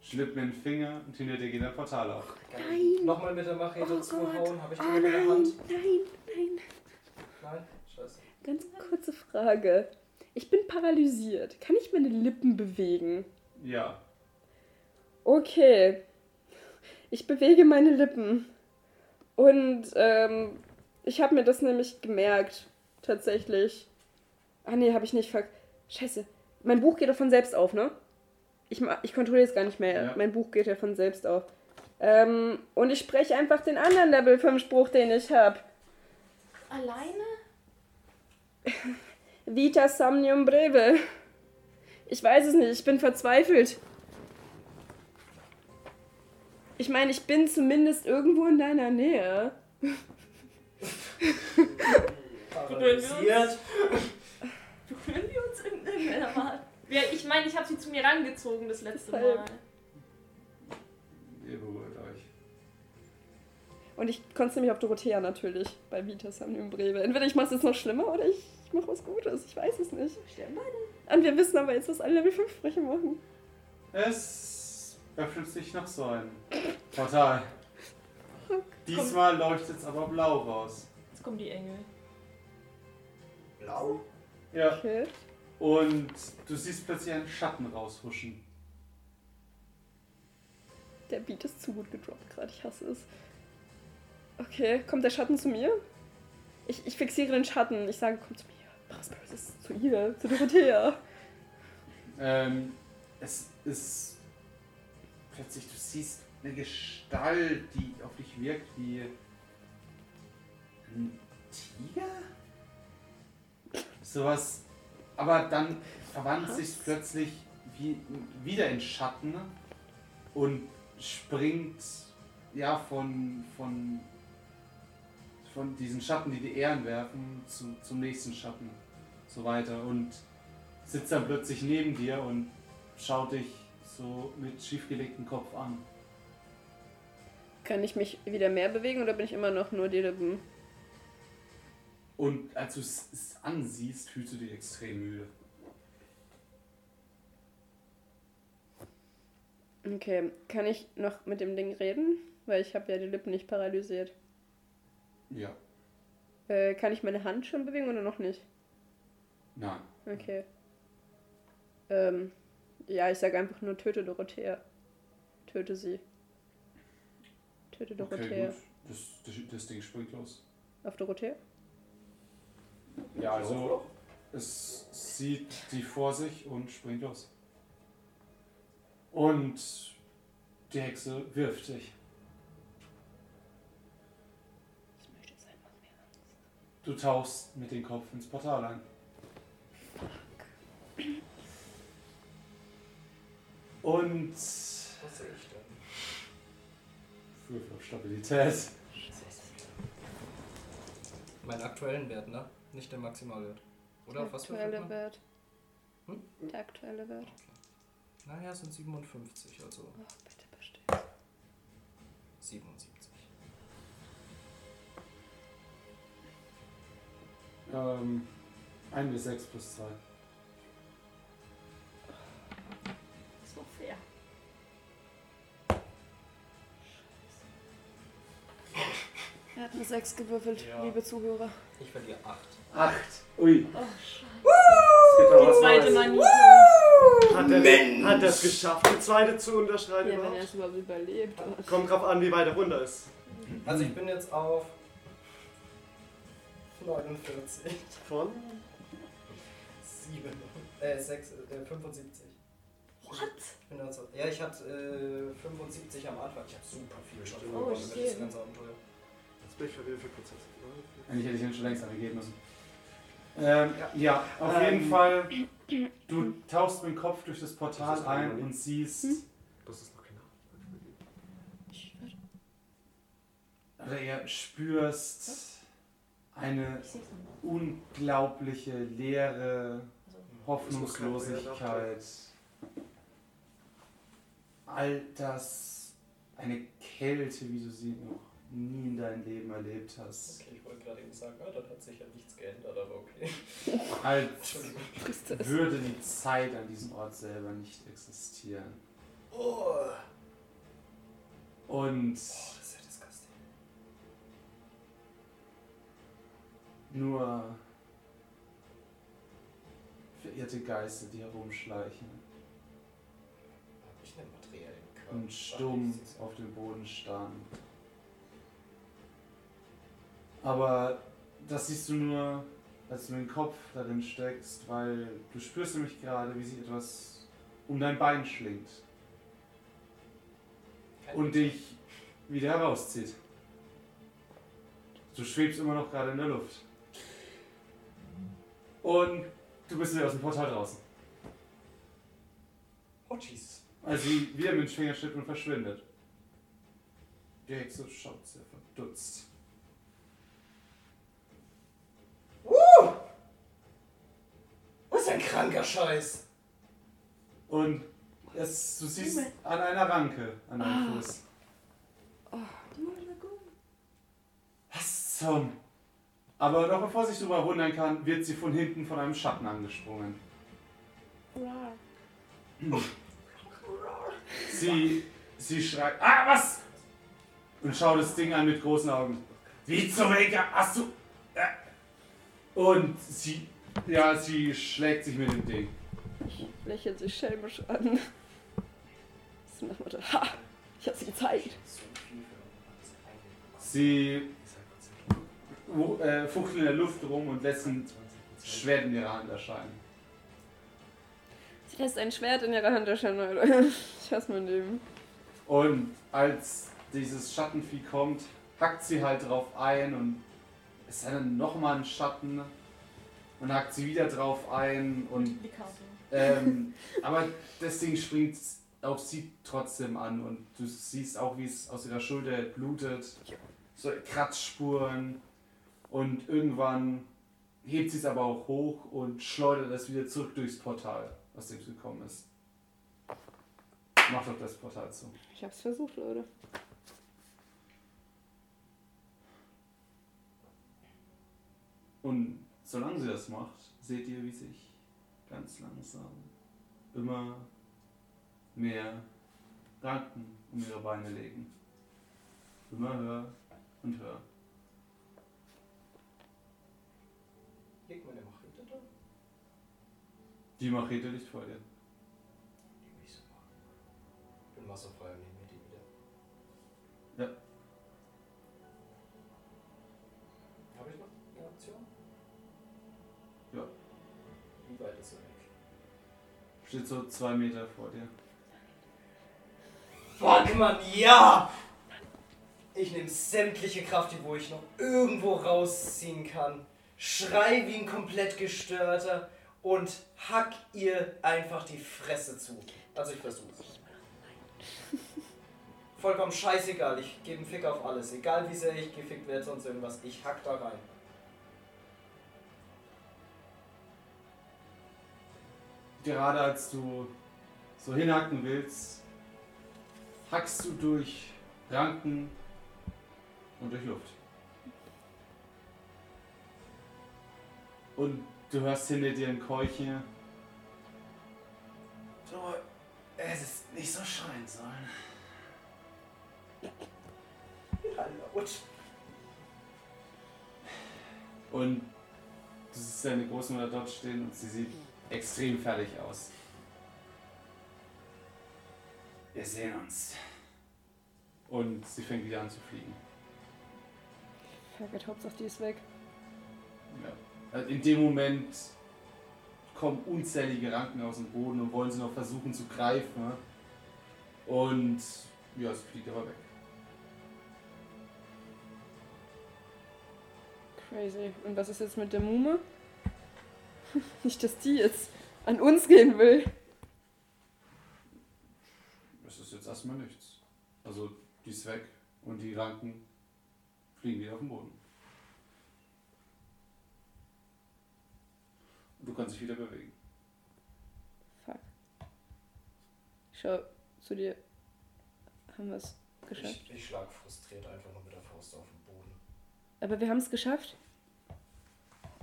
[SPEAKER 1] Schnipp mir den Finger und hinter dir geht ein Portal auf.
[SPEAKER 2] Nein.
[SPEAKER 4] Nochmal mit der Machete
[SPEAKER 2] Oh
[SPEAKER 4] zuhauen. Habe ich die
[SPEAKER 2] Oh
[SPEAKER 4] in der Hand?
[SPEAKER 2] nein, nein.
[SPEAKER 4] Nein? Scheiße.
[SPEAKER 2] Ganz kurze Frage. Ich bin paralysiert. Kann ich meine Lippen bewegen?
[SPEAKER 1] Ja.
[SPEAKER 2] Okay. Ich bewege meine Lippen. Und ähm, ich habe mir das nämlich gemerkt. Tatsächlich. Ah nee, habe ich nicht ver... Scheiße. Mein Buch geht doch von selbst auf, ne? Ich, ma- ich kontrolliere es gar nicht mehr.
[SPEAKER 1] Ja.
[SPEAKER 2] Mein Buch geht ja von selbst auf. Ähm, und ich spreche einfach den anderen Level 5 Spruch, den ich habe.
[SPEAKER 3] Alleine?
[SPEAKER 2] Vita Somnium Breve. Ich weiß es nicht, ich bin verzweifelt. Ich meine, ich bin zumindest irgendwo in deiner Nähe.
[SPEAKER 4] Paralysiert.
[SPEAKER 3] Berühren wir uns in irgendeiner Art? Ja, ich meine, ich habe sie zu mir rangezogen das letzte
[SPEAKER 2] Deshalb.
[SPEAKER 3] Mal.
[SPEAKER 1] Ihr berührt euch.
[SPEAKER 2] Und ich konzentriere mich auf Dorothea natürlich bei Vita Somnium Breve. Entweder ich mache es jetzt noch schlimmer oder ich, mache was Gutes. Ich weiß es nicht.
[SPEAKER 3] Sterben beide.
[SPEAKER 2] Und wir wissen aber jetzt, was alle Level 5 Sprüche machen.
[SPEAKER 1] Es öffnet sich noch so ein Portal. Diesmal leuchtet es aber blau raus.
[SPEAKER 3] Jetzt kommen die Engel.
[SPEAKER 4] Blau?
[SPEAKER 1] Ja.
[SPEAKER 2] Okay.
[SPEAKER 1] Und du siehst plötzlich einen Schatten raushuschen.
[SPEAKER 2] Der Beat ist zu gut gedroppt gerade, ich hasse es. Okay, kommt der Schatten zu mir? Ich, ich fixiere den Schatten. Ich sage, komm zu mir. Prosperous ist zu ihr, zu Dorothea.
[SPEAKER 1] Ähm, es ist plötzlich, du siehst eine Gestalt, die auf dich wirkt wie ein Tiger? Sowas. Aber dann verwandelt sich plötzlich wie, wieder in Schatten und springt ja von, von, von diesen Schatten, die die Ehren werfen, zu, zum nächsten Schatten. So weiter. Und sitzt dann plötzlich neben dir und schaut dich so mit schiefgelegtem Kopf an.
[SPEAKER 2] Kann ich mich wieder mehr bewegen oder bin ich immer noch nur die Lippen?
[SPEAKER 1] Und als du es ansiehst, fühlst du dich extrem müde.
[SPEAKER 2] Okay, kann ich noch mit dem Ding reden? Weil ich habe ja die Lippen nicht paralysiert.
[SPEAKER 1] Ja.
[SPEAKER 2] Äh, kann ich meine Hand schon bewegen oder noch nicht?
[SPEAKER 1] Nein.
[SPEAKER 2] Okay. Ähm, ja, ich sage einfach nur töte Dorothea. Töte sie. Töte
[SPEAKER 1] Okay,
[SPEAKER 2] Dorothea.
[SPEAKER 1] gut. Das, das, das Ding springt los.
[SPEAKER 2] Auf Dorothea?
[SPEAKER 1] Ja, also es sieht die vor sich und springt los. Und die Hexe wirft dich. Du tauchst mit dem Kopf ins Portal ein. Und
[SPEAKER 4] Was sehe ich denn?
[SPEAKER 1] Würfel auf Stabilität.
[SPEAKER 4] Meinen aktuellen Wert, ne? Nicht der Maximalwert. Oder
[SPEAKER 2] Der
[SPEAKER 4] auf was
[SPEAKER 2] aktuelle? Wert.
[SPEAKER 4] Hm?
[SPEAKER 2] Der aktuelle Wert.
[SPEAKER 4] Naja, es sind 57, also
[SPEAKER 2] Oh, bitte bestehen.
[SPEAKER 4] 77.
[SPEAKER 1] Ähm, 1 bis 6 plus 2.
[SPEAKER 2] Er hat eine 6 gewürfelt,
[SPEAKER 4] Ja.
[SPEAKER 2] liebe Zuhörer.
[SPEAKER 4] Ich verliere 8.
[SPEAKER 1] 8. Ui.
[SPEAKER 3] Oh, scheiße. Die zweite. Manie.
[SPEAKER 5] Hat er, hat er es geschafft, die zweite zu unterschreiben
[SPEAKER 2] Ja, wenn er
[SPEAKER 5] überhaupt?
[SPEAKER 2] es überhaupt überlebt.
[SPEAKER 5] Kommt drauf an, wie weit er runter ist.
[SPEAKER 4] Also ich bin jetzt auf 49.
[SPEAKER 5] Von?
[SPEAKER 4] 7. Äh, 6, äh, 75.
[SPEAKER 3] What?
[SPEAKER 4] Ja, ich hatte äh, 75 am Anfang. Ich habe super viel schon
[SPEAKER 5] Oh,
[SPEAKER 4] verloren
[SPEAKER 3] shit.
[SPEAKER 4] das ganze Abenteuer.
[SPEAKER 5] Jetzt bin ich verwirrt für Prozess.
[SPEAKER 1] Eigentlich hätte ich ihn schon längst angegeben müssen. Ähm, ja, auf
[SPEAKER 5] Ähm.
[SPEAKER 1] jeden Fall. Du tauchst mit dem Kopf durch das Portal
[SPEAKER 5] Das
[SPEAKER 1] ein und siehst,
[SPEAKER 5] Das ist noch keine
[SPEAKER 1] oder ihr spürst eine unglaubliche leere
[SPEAKER 3] Also,
[SPEAKER 1] Hoffnungslosigkeit. All das, eine Kälte, wie du sie noch nie in deinem Leben erlebt hast.
[SPEAKER 4] Okay, ich wollte gerade eben sagen, ah, dann hat sich ja nichts geändert, aber okay.
[SPEAKER 1] Als
[SPEAKER 2] es.
[SPEAKER 1] würde die Zeit an diesem Ort selber nicht existieren.
[SPEAKER 4] Oh,
[SPEAKER 1] Und
[SPEAKER 4] das ist ja disgusting.
[SPEAKER 1] nur verirrte Geister, die herumschleichen
[SPEAKER 4] Hab ich einen materiellen Körper?
[SPEAKER 1] und stumm auf dem Boden starren. Aber das siehst du nur, als du den Kopf darin steckst, weil du spürst nämlich gerade, wie sich etwas um dein Bein schlingt und dich wieder herauszieht. Du schwebst immer noch gerade in der Luft. Und du bist wieder aus dem Portal draußen.
[SPEAKER 4] Oh, Jesus.
[SPEAKER 1] Als sie wieder mit dem Finger schnippt und verschwindet. Die Hexe schaut sehr verdutzt.
[SPEAKER 4] Ist ein kranker Scheiß?
[SPEAKER 1] Und es, du siehst an einer Ranke an deinem Fuß. Was zum? Aber noch bevor sich darüber wundern kann, wird sie von hinten von einem Schatten angesprungen. Sie, sie schreit, ah, was? Und schaut das Ding an mit großen Augen. Wie zum Henker hast du... Äh. Und sie, ja, sie schlägt sich mit dem Ding.
[SPEAKER 2] Lächelt sich schelmisch an. Was machen wir da? Ha! Ich hab sie gezeigt.
[SPEAKER 4] Das
[SPEAKER 1] Sie äh, fuchtelt in der Luft rum und lässt ein Schwert in ihrer Hand erscheinen.
[SPEAKER 2] Sie lässt ein Schwert in ihrer Hand erscheinen, Alter. Ich hasse mein Leben.
[SPEAKER 1] Und als dieses Schattenvieh kommt, hackt sie halt drauf ein und es ist dann nochmal ein Schatten und hackt sie wieder drauf ein und
[SPEAKER 3] Die Karte.
[SPEAKER 1] ähm, aber das Ding springt auf sie trotzdem an und du siehst auch, wie es aus ihrer Schulter blutet, so Kratzspuren und irgendwann hebt sie es aber auch hoch und schleudert es wieder zurück durchs Portal, aus dem sie gekommen ist. Macht doch das Portal zu.
[SPEAKER 2] Ich hab's versucht, Leute.
[SPEAKER 1] Und solange sie das macht, seht ihr, wie sich ganz langsam immer mehr Ranken um ihre Beine legen. Immer höher und höher.
[SPEAKER 4] Leg meine Machete da?
[SPEAKER 1] Die Machete liegt vor dir.
[SPEAKER 4] Leg mich so mal. Bin wasserfrei und nehme mir
[SPEAKER 1] Steht so zwei Meter vor dir.
[SPEAKER 4] Fuck, Mann, ja! Ich nehme sämtliche Kraft, die wo ich noch irgendwo rausziehen kann. Schrei wie ein komplett gestörter und hack ihr einfach die Fresse zu. Also ich versuch's. Vollkommen scheißegal, ich gebe einen Fick auf alles. Egal wie sehr ich gefickt werde, sonst irgendwas. Ich hack da rein.
[SPEAKER 1] Gerade als du so hinhacken willst, hackst du durch Ranken und durch Luft. Und du hörst hinter dir ein Keuchen. Du hättest nicht so schreien sollen.
[SPEAKER 4] Hallo.
[SPEAKER 1] Und du siehst deine Großmutter dort stehen und sie sieht extrem fertig aus. Wir sehen uns. Und sie fängt wieder an zu fliegen.
[SPEAKER 2] Fuck it, Hauptsache die ist weg.
[SPEAKER 1] Ja. Also In dem Moment kommen unzählige Ranken aus dem Boden und wollen sie noch versuchen zu greifen. Und ja, es fliegt aber weg.
[SPEAKER 2] Crazy. Und was ist jetzt mit der Mume? Nicht, dass die jetzt an uns gehen will.
[SPEAKER 1] Es ist jetzt erstmal nichts. Also die ist weg und die Ranken fliegen wieder auf den Boden. Und du kannst dich wieder bewegen.
[SPEAKER 2] Fuck. Schau zu dir. Haben wir es geschafft?
[SPEAKER 4] Ich, ich schlag frustriert einfach nur mit der Faust auf den Boden.
[SPEAKER 2] Aber wir haben es geschafft.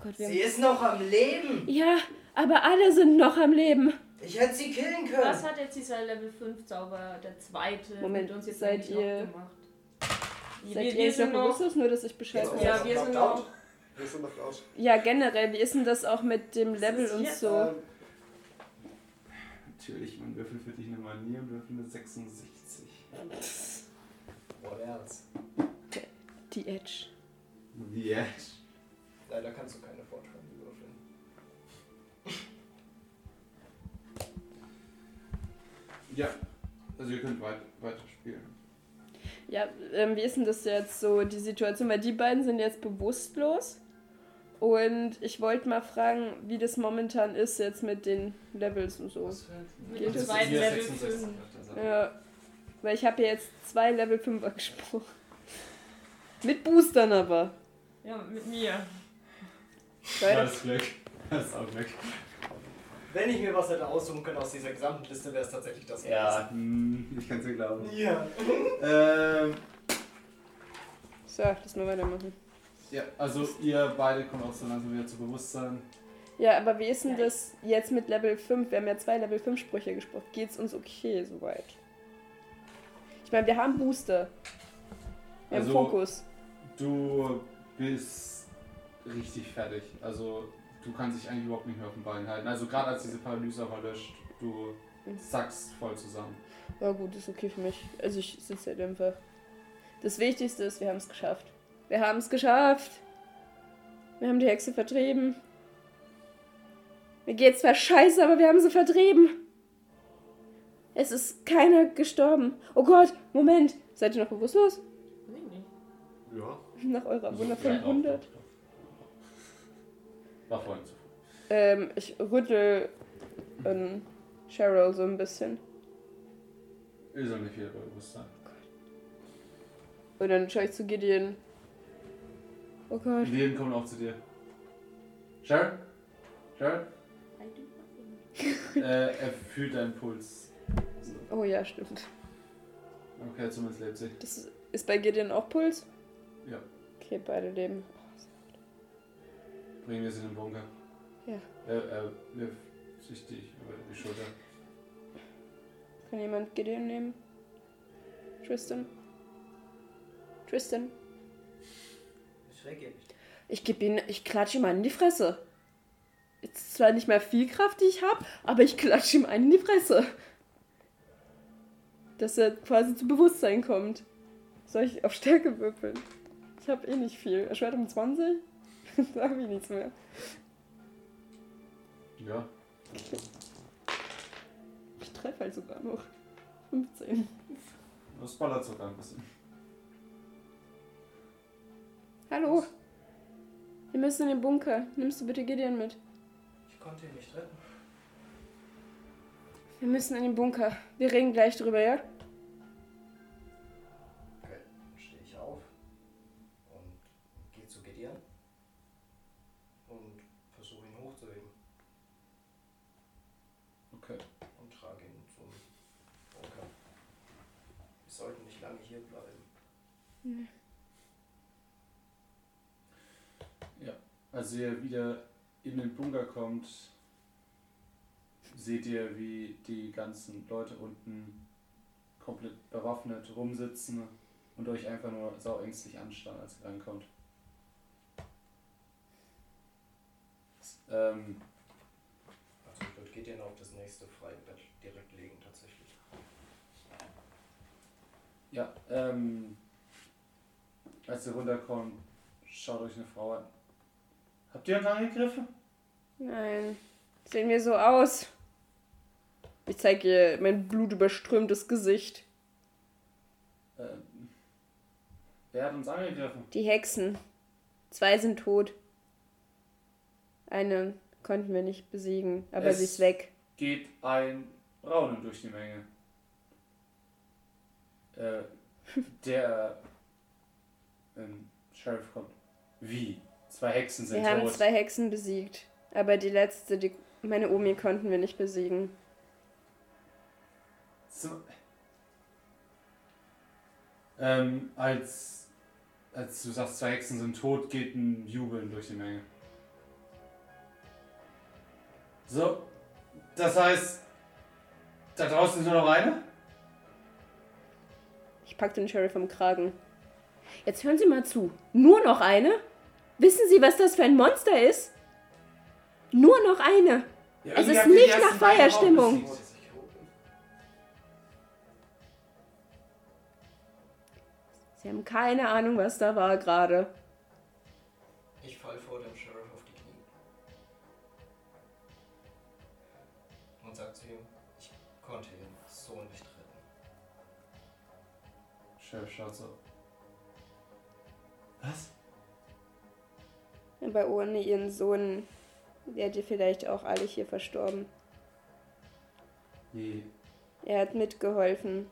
[SPEAKER 2] Gott, wir
[SPEAKER 4] Sie
[SPEAKER 2] haben...
[SPEAKER 4] ist noch am Leben!
[SPEAKER 2] Ja, aber alle sind noch am Leben.
[SPEAKER 4] Ich hätte sie killen können!
[SPEAKER 3] Was hat jetzt dieser Level 5 Zauber, der zweite,
[SPEAKER 2] Moment,
[SPEAKER 3] mit uns jetzt
[SPEAKER 2] seid ihr-
[SPEAKER 3] gemacht?
[SPEAKER 2] Seid
[SPEAKER 3] wir,
[SPEAKER 2] ihr
[SPEAKER 3] wir sind
[SPEAKER 2] noch bewusstlos, nur dass ich Bescheid weiß?
[SPEAKER 3] Ja, wir sind noch.
[SPEAKER 4] out?
[SPEAKER 5] Wir sind noch raus.
[SPEAKER 2] Ja, generell, wie ist denn das auch mit dem Level und so?
[SPEAKER 5] Ähm,
[SPEAKER 1] Natürlich, man würfelt für dich eine Manier würfelt eine 66.
[SPEAKER 4] What else?
[SPEAKER 2] Die Edge.
[SPEAKER 1] Wie jetzt?
[SPEAKER 4] Leider kannst du keine Fortran würfeln.
[SPEAKER 1] Ja, also ihr könnt weit, weiter spielen.
[SPEAKER 2] Ja, ähm, wie ist denn das jetzt so, die Situation? Weil die beiden sind jetzt bewusstlos. Und ich wollte mal fragen, wie das momentan ist jetzt mit den Levels und so.
[SPEAKER 3] Mit
[SPEAKER 2] Geht es?
[SPEAKER 1] Hier
[SPEAKER 3] Level
[SPEAKER 1] 66
[SPEAKER 3] 5.
[SPEAKER 1] auf der Seite.
[SPEAKER 2] Ja, weil ich habe ja jetzt zwei Level 5er gesprochen. Mit Boostern aber.
[SPEAKER 3] Ja, mit mir.
[SPEAKER 2] Leute,
[SPEAKER 1] Alles Glück. Das ist auch Glück.
[SPEAKER 4] Wenn ich mir was hätte aussuchen können aus dieser gesamten Liste, wäre es tatsächlich das
[SPEAKER 1] Ja, hm, ich kann es dir glauben.
[SPEAKER 4] gewesen. Ja.
[SPEAKER 1] Ähm,
[SPEAKER 2] so, lass mal weitermachen.
[SPEAKER 1] ja, also ihr beide kommt auch so langsam wieder zu Bewusstsein.
[SPEAKER 2] Ja, aber wie ist denn das jetzt mit Level 5? Wir haben ja zwei Level 5 Sprüche gesprochen. Geht's uns okay soweit? Ich meine, wir haben Booster. Wir
[SPEAKER 1] Also-
[SPEAKER 2] haben Fokus.
[SPEAKER 1] Du bist richtig fertig. Also du kannst dich eigentlich überhaupt nicht mehr auf den Beinen halten. Also gerade als diese Paralyse verlöscht, du sackst voll zusammen.
[SPEAKER 2] Ja gut, ist okay für mich. Also ich sitze halt einfach. Das Wichtigste ist, wir haben es geschafft. Wir haben es geschafft. Wir haben die Hexe vertrieben. Mir geht's zwar scheiße, aber wir haben sie vertrieben. Es ist keiner gestorben. Oh Gott, Moment. Seid ihr noch bewusstlos?
[SPEAKER 6] Nee, nee.
[SPEAKER 5] Ja.
[SPEAKER 2] Nach eurer wundervollen
[SPEAKER 1] Ja, doch,
[SPEAKER 2] 100.
[SPEAKER 1] War vorhin zu früh.
[SPEAKER 2] Ähm, ich rüttel ähm, Cheryl so ein bisschen.
[SPEAKER 1] Ihr soll nicht wieder bei Bewusstsein.
[SPEAKER 2] Und dann schaue ich zu Gideon. Oh Gott.
[SPEAKER 1] Leben kommt auch zu dir.
[SPEAKER 3] Do nothing.
[SPEAKER 1] äh, er fühlt deinen Puls.
[SPEAKER 2] Oh ja, stimmt.
[SPEAKER 1] Okay, zumindest lebt sie.
[SPEAKER 2] Das ist bei Gideon auch Puls?
[SPEAKER 1] Ja.
[SPEAKER 2] Okay, beide leben.
[SPEAKER 1] Bringen wir sie in den Bunker.
[SPEAKER 2] Ja.
[SPEAKER 1] Er, er wirft sich dich über die Schulter.
[SPEAKER 2] Kann jemand Gideon nehmen? Tristan? Tristan?
[SPEAKER 4] Ich reagiere nicht.
[SPEAKER 2] Ich gebe ihn, ich klatsche ihm einen in die Fresse. Ist zwar nicht mehr viel Kraft, die ich habe, aber ich klatsche ihm einen in die Fresse. Dass er quasi zu Bewusstsein kommt. Soll ich auf Stärke würfeln? Ich habe eh nicht viel. Erschwert um 20? Da habe ich nichts mehr.
[SPEAKER 1] Ja.
[SPEAKER 2] Ich treffe halt sogar noch. 15.
[SPEAKER 1] Das ballert sogar ein bisschen.
[SPEAKER 2] Hallo? Wir müssen in den Bunker. Nimmst du bitte Gideon mit?
[SPEAKER 4] Ich konnte ihn nicht retten.
[SPEAKER 2] Wir müssen in den Bunker. Wir reden gleich drüber, ja?
[SPEAKER 1] Als ihr wieder in den Bunker kommt, seht ihr, wie die ganzen Leute unten komplett bewaffnet rumsitzen und euch einfach nur sauängstlich anstarren, als ihr reinkommt. Ähm,
[SPEAKER 4] Also ich würde Gideon auf das nächste freie Bett direkt legen tatsächlich.
[SPEAKER 1] ja, ähm, als ihr runterkommt, schaut euch eine Frau an. Habt ihr uns angegriffen?
[SPEAKER 2] Nein. Sehen wir so aus? Ich zeige ihr mein blutüberströmtes Gesicht.
[SPEAKER 1] Ähm, wer hat uns angegriffen?
[SPEAKER 2] Die Hexen. Zwei sind tot. Eine konnten wir nicht besiegen, aber
[SPEAKER 1] Es-
[SPEAKER 2] sie ist weg.
[SPEAKER 1] geht ein Raunen durch die Menge. Äh, der ähm, Sheriff kommt. Wie? Zwei Hexen sind
[SPEAKER 2] Wir haben
[SPEAKER 1] tot.
[SPEAKER 2] zwei Hexen besiegt, aber die letzte, die meine Omi konnten wir nicht besiegen.
[SPEAKER 1] So. Ähm, als, als du sagst, zwei Hexen sind tot, geht ein Jubeln durch die Menge. So, das heißt, da draußen ist nur noch eine?
[SPEAKER 2] Ich pack den Sheriff am Kragen. Jetzt hören Sie mal zu. Nur noch eine? Wissen Sie, was das für ein Monster ist? Nur noch eine.
[SPEAKER 1] Ja,
[SPEAKER 2] Es ist nicht nach Feierstimmung. Sie haben keine Ahnung, was da war gerade.
[SPEAKER 4] Ich fall vor dem Sheriff auf die Knie. Und sag zu ihm, ich konnte ihren Sohn nicht retten.
[SPEAKER 1] Sheriff schaut so. Was?
[SPEAKER 2] Aber ohne ihren Sohn wärt ihr vielleicht auch alle hier verstorben.
[SPEAKER 1] Nee,
[SPEAKER 2] Er hat mitgeholfen.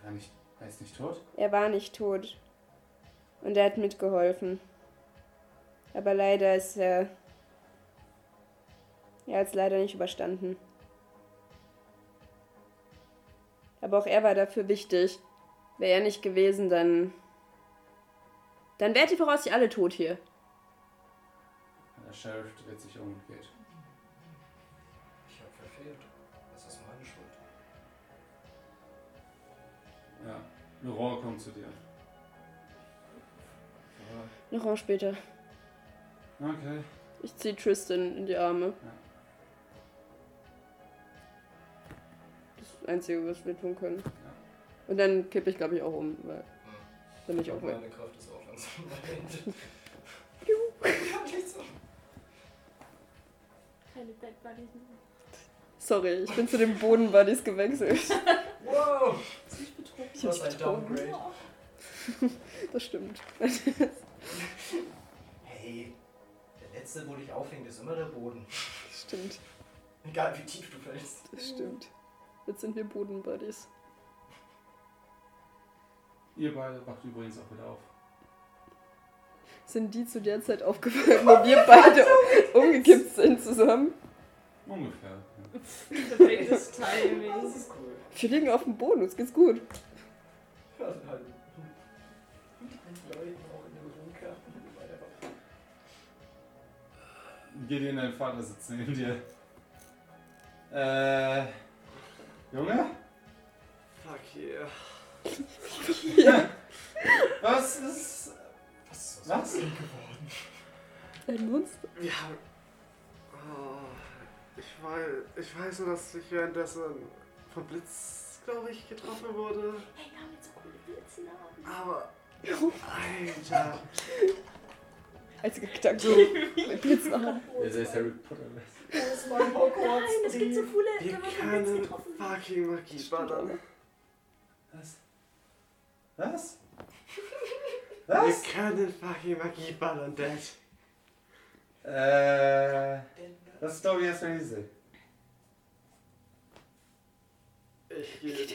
[SPEAKER 1] er war nicht, er ist nicht tot?
[SPEAKER 2] Er war nicht tot. Und er hat mitgeholfen. Aber leider ist er. Er hat es leider nicht überstanden. Aber auch er war dafür wichtig. Wäre er nicht gewesen, dann. Dann wärt ihr voraussichtlich alle tot hier.
[SPEAKER 1] Der Sheriff dreht sich um und geht.
[SPEAKER 4] Ich habe verfehlt. Das ist meine Schuld.
[SPEAKER 1] Ja, Laurent kommt zu dir.
[SPEAKER 2] Noch auch später.
[SPEAKER 1] Okay.
[SPEAKER 2] Ich ziehe Tristan in die Arme. Einzige, was wir tun können. Und dann kippe ich, glaube ich, auch um, weil dann bin ich auch weg.
[SPEAKER 4] Meine Kraft ist auch langsam am Ende.
[SPEAKER 3] Keine Bad Buddies mehr.
[SPEAKER 2] Sorry, ich bin zu den Bodenbuddies gewechselt.
[SPEAKER 4] Wow!
[SPEAKER 2] Ich
[SPEAKER 4] Das
[SPEAKER 2] hab
[SPEAKER 4] ist ein Downgrade.
[SPEAKER 2] Das stimmt.
[SPEAKER 4] Hey, der letzte, wo dich aufhängt, ist immer der Boden.
[SPEAKER 2] Das stimmt.
[SPEAKER 4] Egal wie tief du fällst.
[SPEAKER 2] Das stimmt. Jetzt sind wir Bodenbuddies.
[SPEAKER 1] Ihr beide wacht übrigens auch wieder auf.
[SPEAKER 2] Sind die zu der Zeit aufgefallen, wo wir beide umgekippt sind zusammen?
[SPEAKER 1] Ungefähr. Ja.
[SPEAKER 3] Perfektes Timing.
[SPEAKER 4] Das ist cool.
[SPEAKER 2] Wir liegen auf dem Boden, uns geht's gut.
[SPEAKER 4] Ja, halt. In der Bunker.
[SPEAKER 1] Gideon, dein Vater sitzt neben dir. Äh. Junge?
[SPEAKER 5] Fuck yeah.
[SPEAKER 1] Was ist.
[SPEAKER 4] Was ist
[SPEAKER 1] Was?
[SPEAKER 4] Ding geworden?
[SPEAKER 2] Ein Monster.
[SPEAKER 5] Wir haben. Oh, ich, weiß, ich weiß nur, dass ich währenddessen vom Blitz, glaube ich, getroffen wurde.
[SPEAKER 3] Hey, wir haben jetzt so coole Blitznamen.
[SPEAKER 5] Aber. Alter.
[SPEAKER 2] Einziger Gedanke. Mit Blitzen an.
[SPEAKER 1] Ja, der ist Harry Potter.
[SPEAKER 4] Das war ein
[SPEAKER 3] Nein, es gibt so coole,
[SPEAKER 5] Wir können fucking Magie ballern.
[SPEAKER 1] Was? Was?
[SPEAKER 5] Wir
[SPEAKER 1] Was?
[SPEAKER 5] können fucking Magie ballern, Dad.
[SPEAKER 1] Äh. Das ist, ich, erstmal easy.
[SPEAKER 5] Ich gehe.
[SPEAKER 4] Wir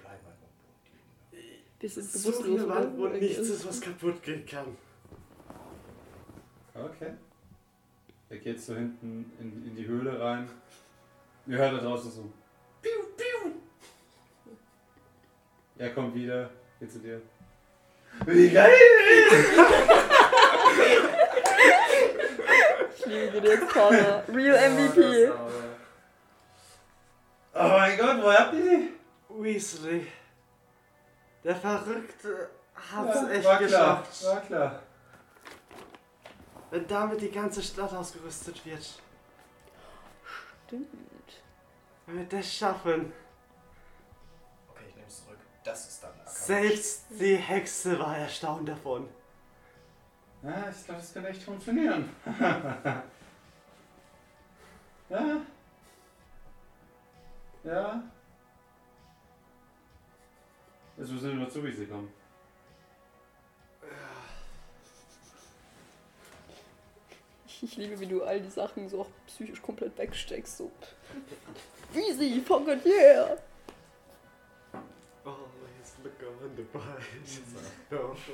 [SPEAKER 4] bleiben einfach am Boden.
[SPEAKER 2] Wir sind
[SPEAKER 5] So
[SPEAKER 2] bewusstlos.
[SPEAKER 5] eine Wand, wo nichts ist, was kaputt gehen kann.
[SPEAKER 1] Okay. Er geht so hinten in, in die Höhle rein. Ihr hört da draußen so. Piu, piu. Er kommt wieder, geht zu dir. Wie geil!
[SPEAKER 2] Ich liebe Gideons Vater. Real MVP.
[SPEAKER 1] Oh mein Gott, woher habt ihr die?
[SPEAKER 5] Weasley. Der Verrückte hat's
[SPEAKER 1] Ja,
[SPEAKER 5] echt
[SPEAKER 1] war klar,
[SPEAKER 5] geschafft.
[SPEAKER 1] war klar.
[SPEAKER 5] Wenn damit die ganze Stadt ausgerüstet wird.
[SPEAKER 2] Stimmt.
[SPEAKER 5] Wenn wir das schaffen.
[SPEAKER 4] Das ist dann Acker.
[SPEAKER 5] Selbst die Hexe war erstaunt davon.
[SPEAKER 1] Ja, ich glaube, das kann echt funktionieren. ja. Ja. Jetzt müssen wir nur zu Wiese kommen.
[SPEAKER 2] Ich, liebe, wie du all die Sachen so auch psychisch komplett wegsteckst. So. Easy, fucking yeah.
[SPEAKER 5] Always look on the life.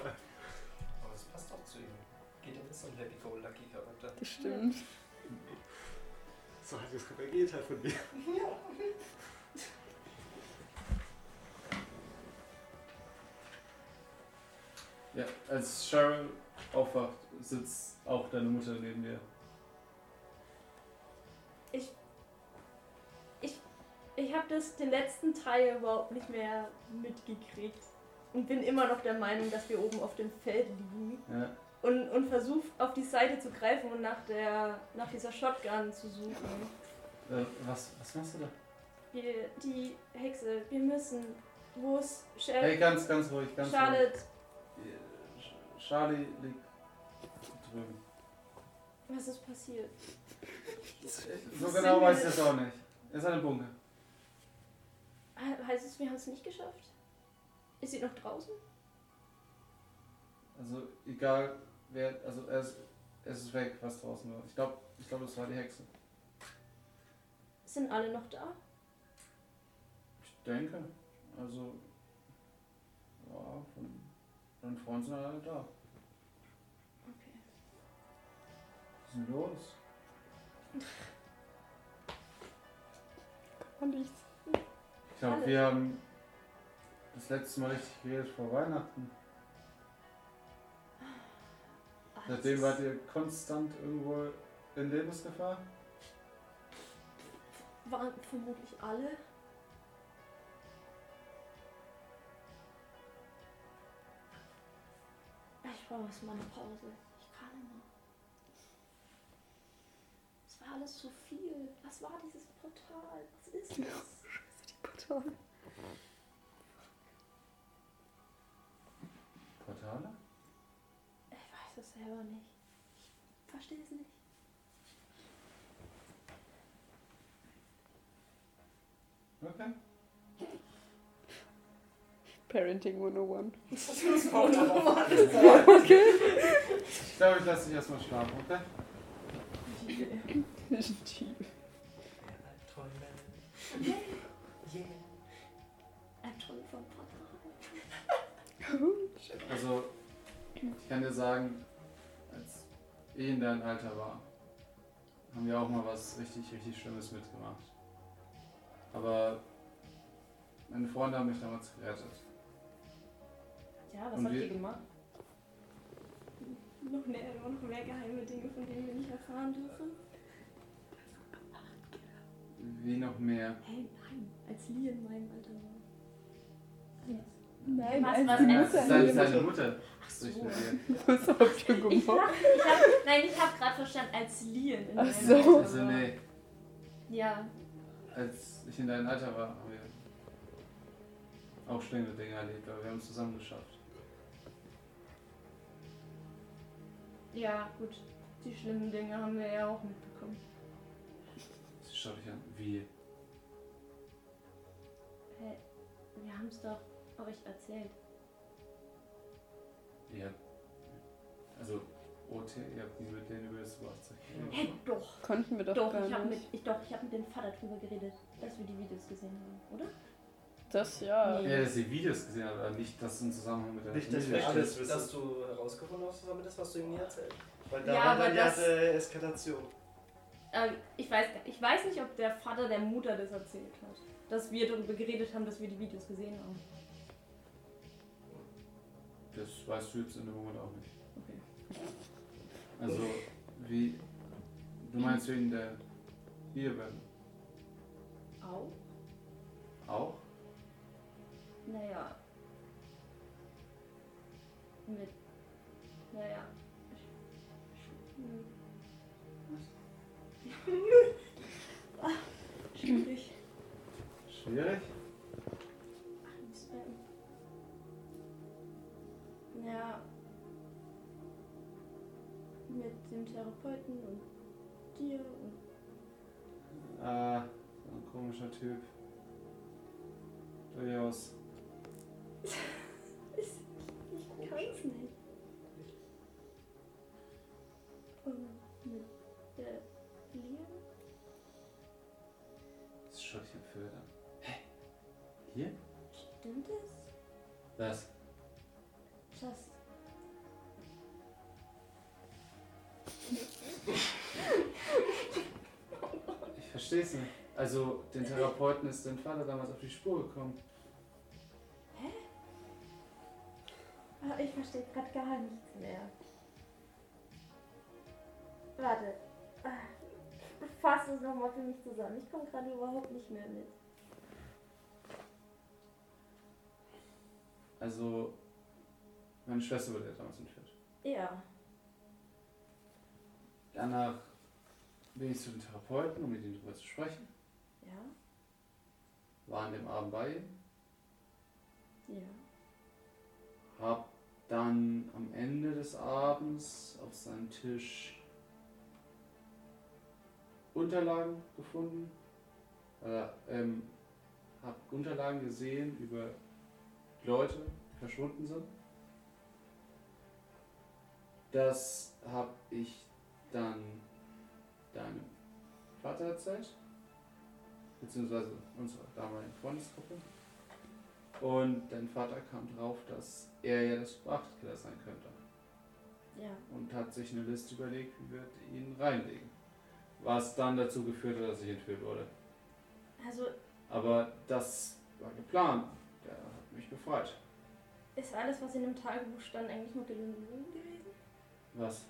[SPEAKER 4] Aber es passt auch zu ihm. Geht er ist so ein Happy-Go-Lucky Charakter.
[SPEAKER 2] Das stimmt.
[SPEAKER 5] So hat es reagiert halt von dir.
[SPEAKER 1] Ja, als Cheryl aufwacht, sitzt auch deine Mutter neben dir.
[SPEAKER 3] Ich habe das den letzten Teil überhaupt nicht mehr mitgekriegt. Und bin immer noch der Meinung, dass wir oben auf dem Feld liegen.
[SPEAKER 1] Ja.
[SPEAKER 3] Und, und versucht auf die Seite zu greifen und nach, der, nach dieser Shotgun zu suchen.
[SPEAKER 1] Äh, was, was machst du da?
[SPEAKER 3] Wir, die Hexe, wir müssen. Wo ist Chef?
[SPEAKER 1] Hey, ganz, ganz ruhig, ganz
[SPEAKER 3] Charlotte,
[SPEAKER 1] ruhig. Sch- Charlie liegt drüben.
[SPEAKER 3] was ist passiert?
[SPEAKER 1] So genau weiß ich das auch nicht. Er ist ein Bunker.
[SPEAKER 3] He- Heißt es, wir haben es nicht geschafft? Ist sie noch draußen?
[SPEAKER 1] Also egal wer, also er ist, es ist weg, was draußen war. Ich glaube, ich glaube, es war die Hexe.
[SPEAKER 3] Sind alle noch da?
[SPEAKER 1] Ich denke. Also, ja, von meinen Freunden sind alle da.
[SPEAKER 3] Okay.
[SPEAKER 1] Was ist denn los?
[SPEAKER 2] Kann nichts.
[SPEAKER 1] Ich glaube, wir haben das letzte Mal richtig geredet vor Weihnachten.
[SPEAKER 3] Ah,
[SPEAKER 1] Seitdem wart ihr konstant irgendwo in Lebensgefahr?
[SPEAKER 3] waren vermutlich alle. Ich brauche jetzt mal eine Pause. Ich kann immer. Es war alles zu viel. Was war dieses Portal? Was ist das?
[SPEAKER 2] Portal.
[SPEAKER 1] Portale?
[SPEAKER 3] Ich weiß es selber nicht. Ich verstehe es nicht.
[SPEAKER 1] Okay.
[SPEAKER 2] Parenting 101.
[SPEAKER 1] Ich glaube, ich lasse dich erstmal schlafen, okay?
[SPEAKER 4] Albträume.
[SPEAKER 1] Also, ich kann dir sagen, als ich in deinem Alter war, haben wir auch mal was richtig, richtig Schlimmes mitgemacht. Aber meine Freunde haben mich damals gerettet.
[SPEAKER 3] Ja, was
[SPEAKER 1] Und
[SPEAKER 3] habt ihr gemacht? Noch mehr, noch mehr geheime Dinge, von denen wir nicht erfahren dürfen.
[SPEAKER 1] Wie noch mehr.
[SPEAKER 3] Hey, nein, als Lee in meinem Alter war.
[SPEAKER 2] Nein,
[SPEAKER 3] Was- was-
[SPEAKER 2] die Mutter.
[SPEAKER 1] Seine, seine Mutter
[SPEAKER 3] Ach so.
[SPEAKER 2] Was habt ihr
[SPEAKER 3] Ich
[SPEAKER 2] gemacht?
[SPEAKER 3] dachte, ich hab, nein, ich habe gerade verstanden, als Lien in
[SPEAKER 2] Ach so.
[SPEAKER 3] Alter
[SPEAKER 1] Also nee,
[SPEAKER 3] Ja,
[SPEAKER 1] als ich in deinem Alter war, haben wir auch schlimme Dinge erlebt, aber wir haben es zusammen geschafft.
[SPEAKER 3] ja, gut. Die schlimmen Dinge haben wir ja auch mitbekommen.
[SPEAKER 1] Sie schaut dich an. Wie?
[SPEAKER 3] Hey, wir haben es doch euch erzählt.
[SPEAKER 1] Ihr habt, also OT, ihr habt nie mit denen über das
[SPEAKER 3] Hey,
[SPEAKER 1] geredet.
[SPEAKER 3] doch.
[SPEAKER 2] Konnten wir doch,
[SPEAKER 3] Doch,
[SPEAKER 2] gar
[SPEAKER 3] ich habe mit,
[SPEAKER 2] nicht.
[SPEAKER 3] ich, doch, ich hab mit dem Vater drüber geredet, dass wir die Videos gesehen haben, oder?
[SPEAKER 2] Das ja.
[SPEAKER 3] Nee.
[SPEAKER 1] Ja, dass sie Videos gesehen hat, aber nicht, dass es im Zusammenhang mit der
[SPEAKER 5] Nicht, dass wir alles wissen.
[SPEAKER 4] Dass du herausgefunden hast, damit das, was du ihm nie erzählt.
[SPEAKER 5] Weil da
[SPEAKER 3] Ja,
[SPEAKER 5] war
[SPEAKER 3] aber
[SPEAKER 5] dann ja
[SPEAKER 3] das-
[SPEAKER 5] die Eskalation.
[SPEAKER 3] Ähm, ich, weiß, ich weiß nicht, ob der Vater der Mutter das erzählt hat. Dass wir darüber geredet haben, dass wir die Videos gesehen haben.
[SPEAKER 1] Das weißt du jetzt in dem Moment auch nicht.
[SPEAKER 3] Okay.
[SPEAKER 1] Also, wie. Du meinst wegen der Eheband
[SPEAKER 3] Auch?
[SPEAKER 1] auch?
[SPEAKER 3] Naja. Mit. Naja. Schwierig.
[SPEAKER 1] Schwierig?
[SPEAKER 3] Ja. Mit dem Therapeuten und dir und.
[SPEAKER 1] Ah, so ein komischer Typ. Durchaus.
[SPEAKER 3] Ich kann's nicht. Und mit der Lia?
[SPEAKER 1] Das schaut dich empört an. Hä? Hier?
[SPEAKER 3] Stimmt es?
[SPEAKER 1] Was? Ich versteh's nicht. Also, den Therapeuten ist dein Vater damals auf die Spur gekommen.
[SPEAKER 3] Ah, Ich verstehe gerade gar nichts mehr. Warte. Ah, Fass es nochmal für mich zusammen. Ich komme gerade überhaupt nicht mehr mit.
[SPEAKER 1] Also, meine Schwester wurde ja damals entführt.
[SPEAKER 3] Ja.
[SPEAKER 1] Danach bin ich zu den Therapeuten, um mit ihm darüber zu sprechen.
[SPEAKER 3] Ja.
[SPEAKER 1] War an dem Abend bei ihm.
[SPEAKER 3] Ja.
[SPEAKER 1] Hab dann am Ende des Abends auf seinem Tisch Unterlagen gefunden. Äh, ähm, hab Unterlagen gesehen über Leute, die verschwunden sind. Das habe ich dann deinem Vater erzählt, beziehungsweise unserer damaligen Freundesgruppe. Und dein Vater kam drauf, dass er ja das Sprachkiller sein könnte.
[SPEAKER 3] Ja.
[SPEAKER 1] Und hat sich eine Liste überlegt, wie wir ihn reinlegen. Was dann dazu geführt hat, dass ich entführt wurde.
[SPEAKER 3] Also,
[SPEAKER 1] Aber das war geplant. Der hat mich befreit.
[SPEAKER 3] ist alles, was in dem Tagebuch stand, eigentlich nur Gelogen gewesen?
[SPEAKER 1] Was?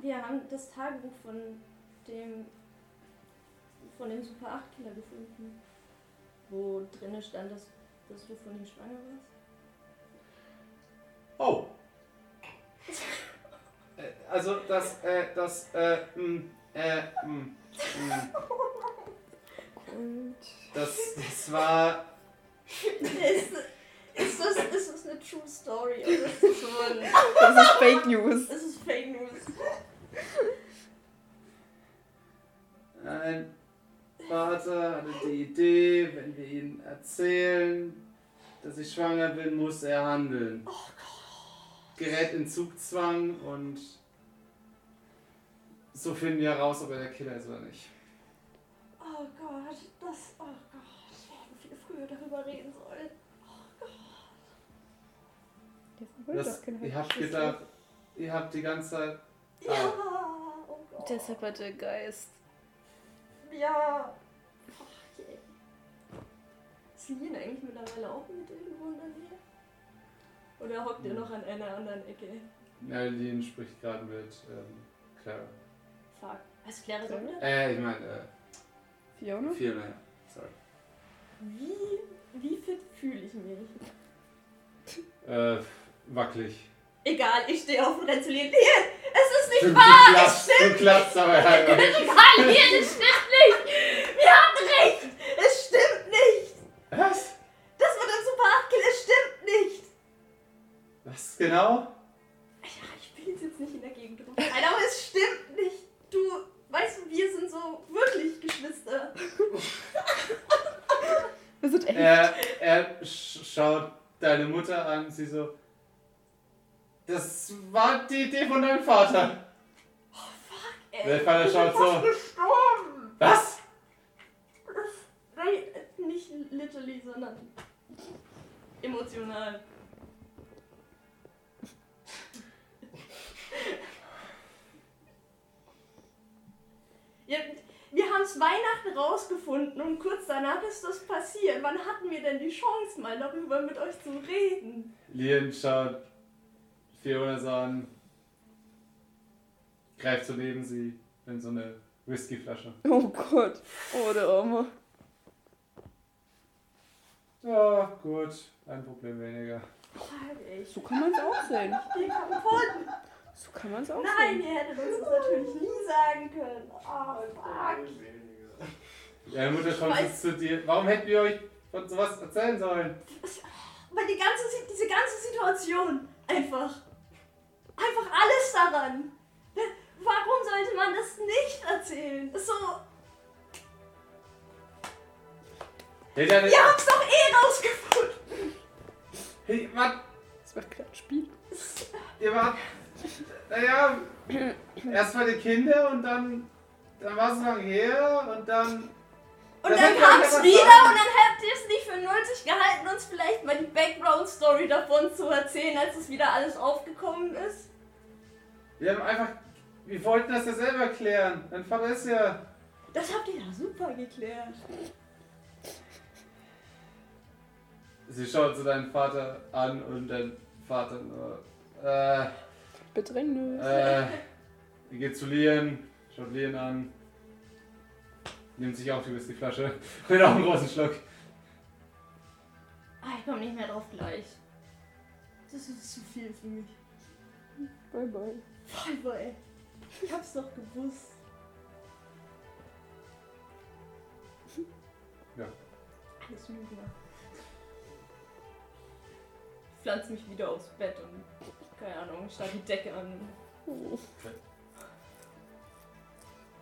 [SPEAKER 3] Wir haben das Tagebuch von dem. von dem Super 8 Killer gefunden. Wo drinne stand, dass, dass du von ihm schwanger warst.
[SPEAKER 1] Oh! Äh, also das, äh, das, äh, m, äh, m, m.
[SPEAKER 2] Und
[SPEAKER 1] Das, das war.
[SPEAKER 3] Ist, ist, das, ist das eine True Story oder ist das so ein.
[SPEAKER 2] das ist Fake News.
[SPEAKER 3] Das ist Fake News.
[SPEAKER 1] Mein Vater hatte die Idee, wenn wir ihm erzählen, dass ich schwanger bin, muss er handeln. Gerät in Zugzwang und so finden wir heraus, ob er der Killer ist oder nicht.
[SPEAKER 3] Oh Gott, das. Oh Gott, wir hätten viel früher darüber reden sollen.
[SPEAKER 1] Das, ihr habt gedacht, ihr habt die ganze Zeit.
[SPEAKER 3] Ja,
[SPEAKER 1] Ah.
[SPEAKER 3] oh Gott.
[SPEAKER 2] Deshalb hat der Geist.
[SPEAKER 3] Ja. Ach, je. Ist Lien eigentlich mittlerweile auch mit irgendwo in der Nähe? Oder hockt ihr noch an einer anderen Ecke?
[SPEAKER 1] Nerlin spricht gerade mit ähm, Clara.
[SPEAKER 3] Fuck. Weißt du, Clara wieder?
[SPEAKER 1] Äh, ich meine, äh,
[SPEAKER 2] Fiona?
[SPEAKER 1] viel mehr. Sorry.
[SPEAKER 3] Wie, wie fit fühle ich mich?
[SPEAKER 1] Äh, wackelig.
[SPEAKER 3] Egal, ich stehe auf und renn zu Lien. Lien, es ist nicht
[SPEAKER 1] Du, du
[SPEAKER 3] wahr! Es
[SPEAKER 1] klappst, du klappst aber halt.
[SPEAKER 3] Egal, Lien, es stimmt nicht! Wir hatten recht! Es stimmt nicht!
[SPEAKER 1] Was?
[SPEAKER 3] Das mit dem Super 8 Kill, es stimmt nicht!
[SPEAKER 1] Was genau?
[SPEAKER 3] Ja, ich will jetzt nicht in der Gegend rumschreien, aber es stimmt nicht. Du, weißt du, wir sind so wirklich Geschwister.
[SPEAKER 2] Wir sind echt.
[SPEAKER 1] Er, er sch schaut deine Mutter an, sie so. Das war die Idee von deinem Vater.
[SPEAKER 3] Ey,
[SPEAKER 1] Der Vater
[SPEAKER 3] bin
[SPEAKER 1] schaut so.
[SPEAKER 3] gestorben.
[SPEAKER 1] Was?
[SPEAKER 3] Nein, nicht literally, sondern emotional. Ja, wir haben es Weihnachten rausgefunden und kurz danach ist das passiert. Wann hatten wir denn die Chance, mal darüber mit euch zu reden?
[SPEAKER 1] Lien schaut Fiona an. Greift so neben sie in so eine Whiskyflasche.
[SPEAKER 2] Oh Gott. Oh, der Arme.
[SPEAKER 1] Ja, gut. Ein Problem weniger.
[SPEAKER 2] So kann man es auch sehen.
[SPEAKER 3] Ich bin kaputt.
[SPEAKER 2] So kann man es auch
[SPEAKER 3] Nein,
[SPEAKER 2] sehen.
[SPEAKER 3] ihr hättet uns das natürlich nie sagen können. Oh, fuck.
[SPEAKER 1] Deine Mutter kommt jetzt zu dir. Warum hätten wir euch von sowas erzählen sollen?
[SPEAKER 3] Weil die ganze, diese ganze Situation einfach. Einfach alles daran. Warum sollte man das nicht erzählen? Das ist so.
[SPEAKER 1] Hey, deine,
[SPEAKER 3] Ihr habt's doch eh rausgefunden.
[SPEAKER 1] hey, Mann,
[SPEAKER 2] Das war gerade Spiel.
[SPEAKER 1] ihr wart. Naja, erst mal die Kinder und dann. Dann war es lang her und dann.
[SPEAKER 3] Und
[SPEAKER 1] Das
[SPEAKER 3] dann
[SPEAKER 1] ja
[SPEAKER 3] kam's wieder
[SPEAKER 1] sagen.
[SPEAKER 3] und dann habt ihr es nicht für nötig gehalten, uns vielleicht mal die Background-Story davon zu erzählen, als es wieder alles aufgekommen ist.
[SPEAKER 1] Wir haben einfach. Wir wollten das ja selber klären. Dein Vater ist ja.
[SPEAKER 3] Das habt ihr ja super geklärt.
[SPEAKER 1] Sie schaut so deinen Vater an und dein Vater nur. Äh.
[SPEAKER 2] Bedrängnis.
[SPEAKER 1] Äh. Er geht zu Lien, schaut Lien an. Nimmt sich auch die Whiskyflasche und auch einen großen Schluck.
[SPEAKER 3] Ah, ich komm nicht mehr drauf gleich. Das ist zu viel für mich.
[SPEAKER 2] Bye bye.
[SPEAKER 3] Bye bye. Ich hab's doch gewusst.
[SPEAKER 1] Ja.
[SPEAKER 3] Alles Lügner. Ich pflanze mich wieder aufs Bett und, keine Ahnung, starr die Decke an.
[SPEAKER 2] Oh.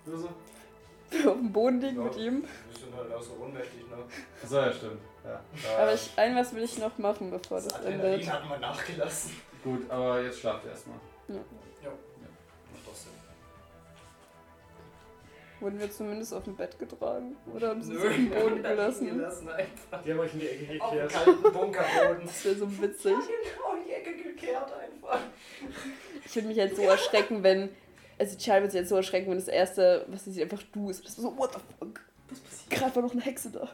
[SPEAKER 1] Du so?
[SPEAKER 2] Auf dem Boden liegen mit ihm.
[SPEAKER 4] Wir sind halt auch so ohnmächtig, ne?
[SPEAKER 1] Achso, ja, stimmt. Ja.
[SPEAKER 2] Aber ich, ein was will ich noch machen, bevor das,
[SPEAKER 4] Das
[SPEAKER 2] endet.
[SPEAKER 4] Adrenalin hat man nachgelassen.
[SPEAKER 1] Gut, aber jetzt schlaft ihr erstmal.
[SPEAKER 4] Ja.
[SPEAKER 2] Wurden wir zumindest auf dem Bett getragen? Oder haben sie
[SPEAKER 4] Nö,
[SPEAKER 2] es auf
[SPEAKER 4] haben
[SPEAKER 2] Boden gelassen?
[SPEAKER 4] gelassen einfach.
[SPEAKER 5] Die haben euch in die Ecke
[SPEAKER 4] Auf dem
[SPEAKER 5] gekehrt.
[SPEAKER 4] kalten Bunkerboden.
[SPEAKER 2] Das wäre so witzig.
[SPEAKER 4] Genau in die Ecke gekehrt einfach.
[SPEAKER 2] Ich würde mich halt so erschrecken, wenn. Also, Charlie wird sich jetzt so erschrecken, wenn das erste, was sie sieht, einfach du ist. Das ist so, what the fuck? Was passiert? Gerade war noch eine Hexe da.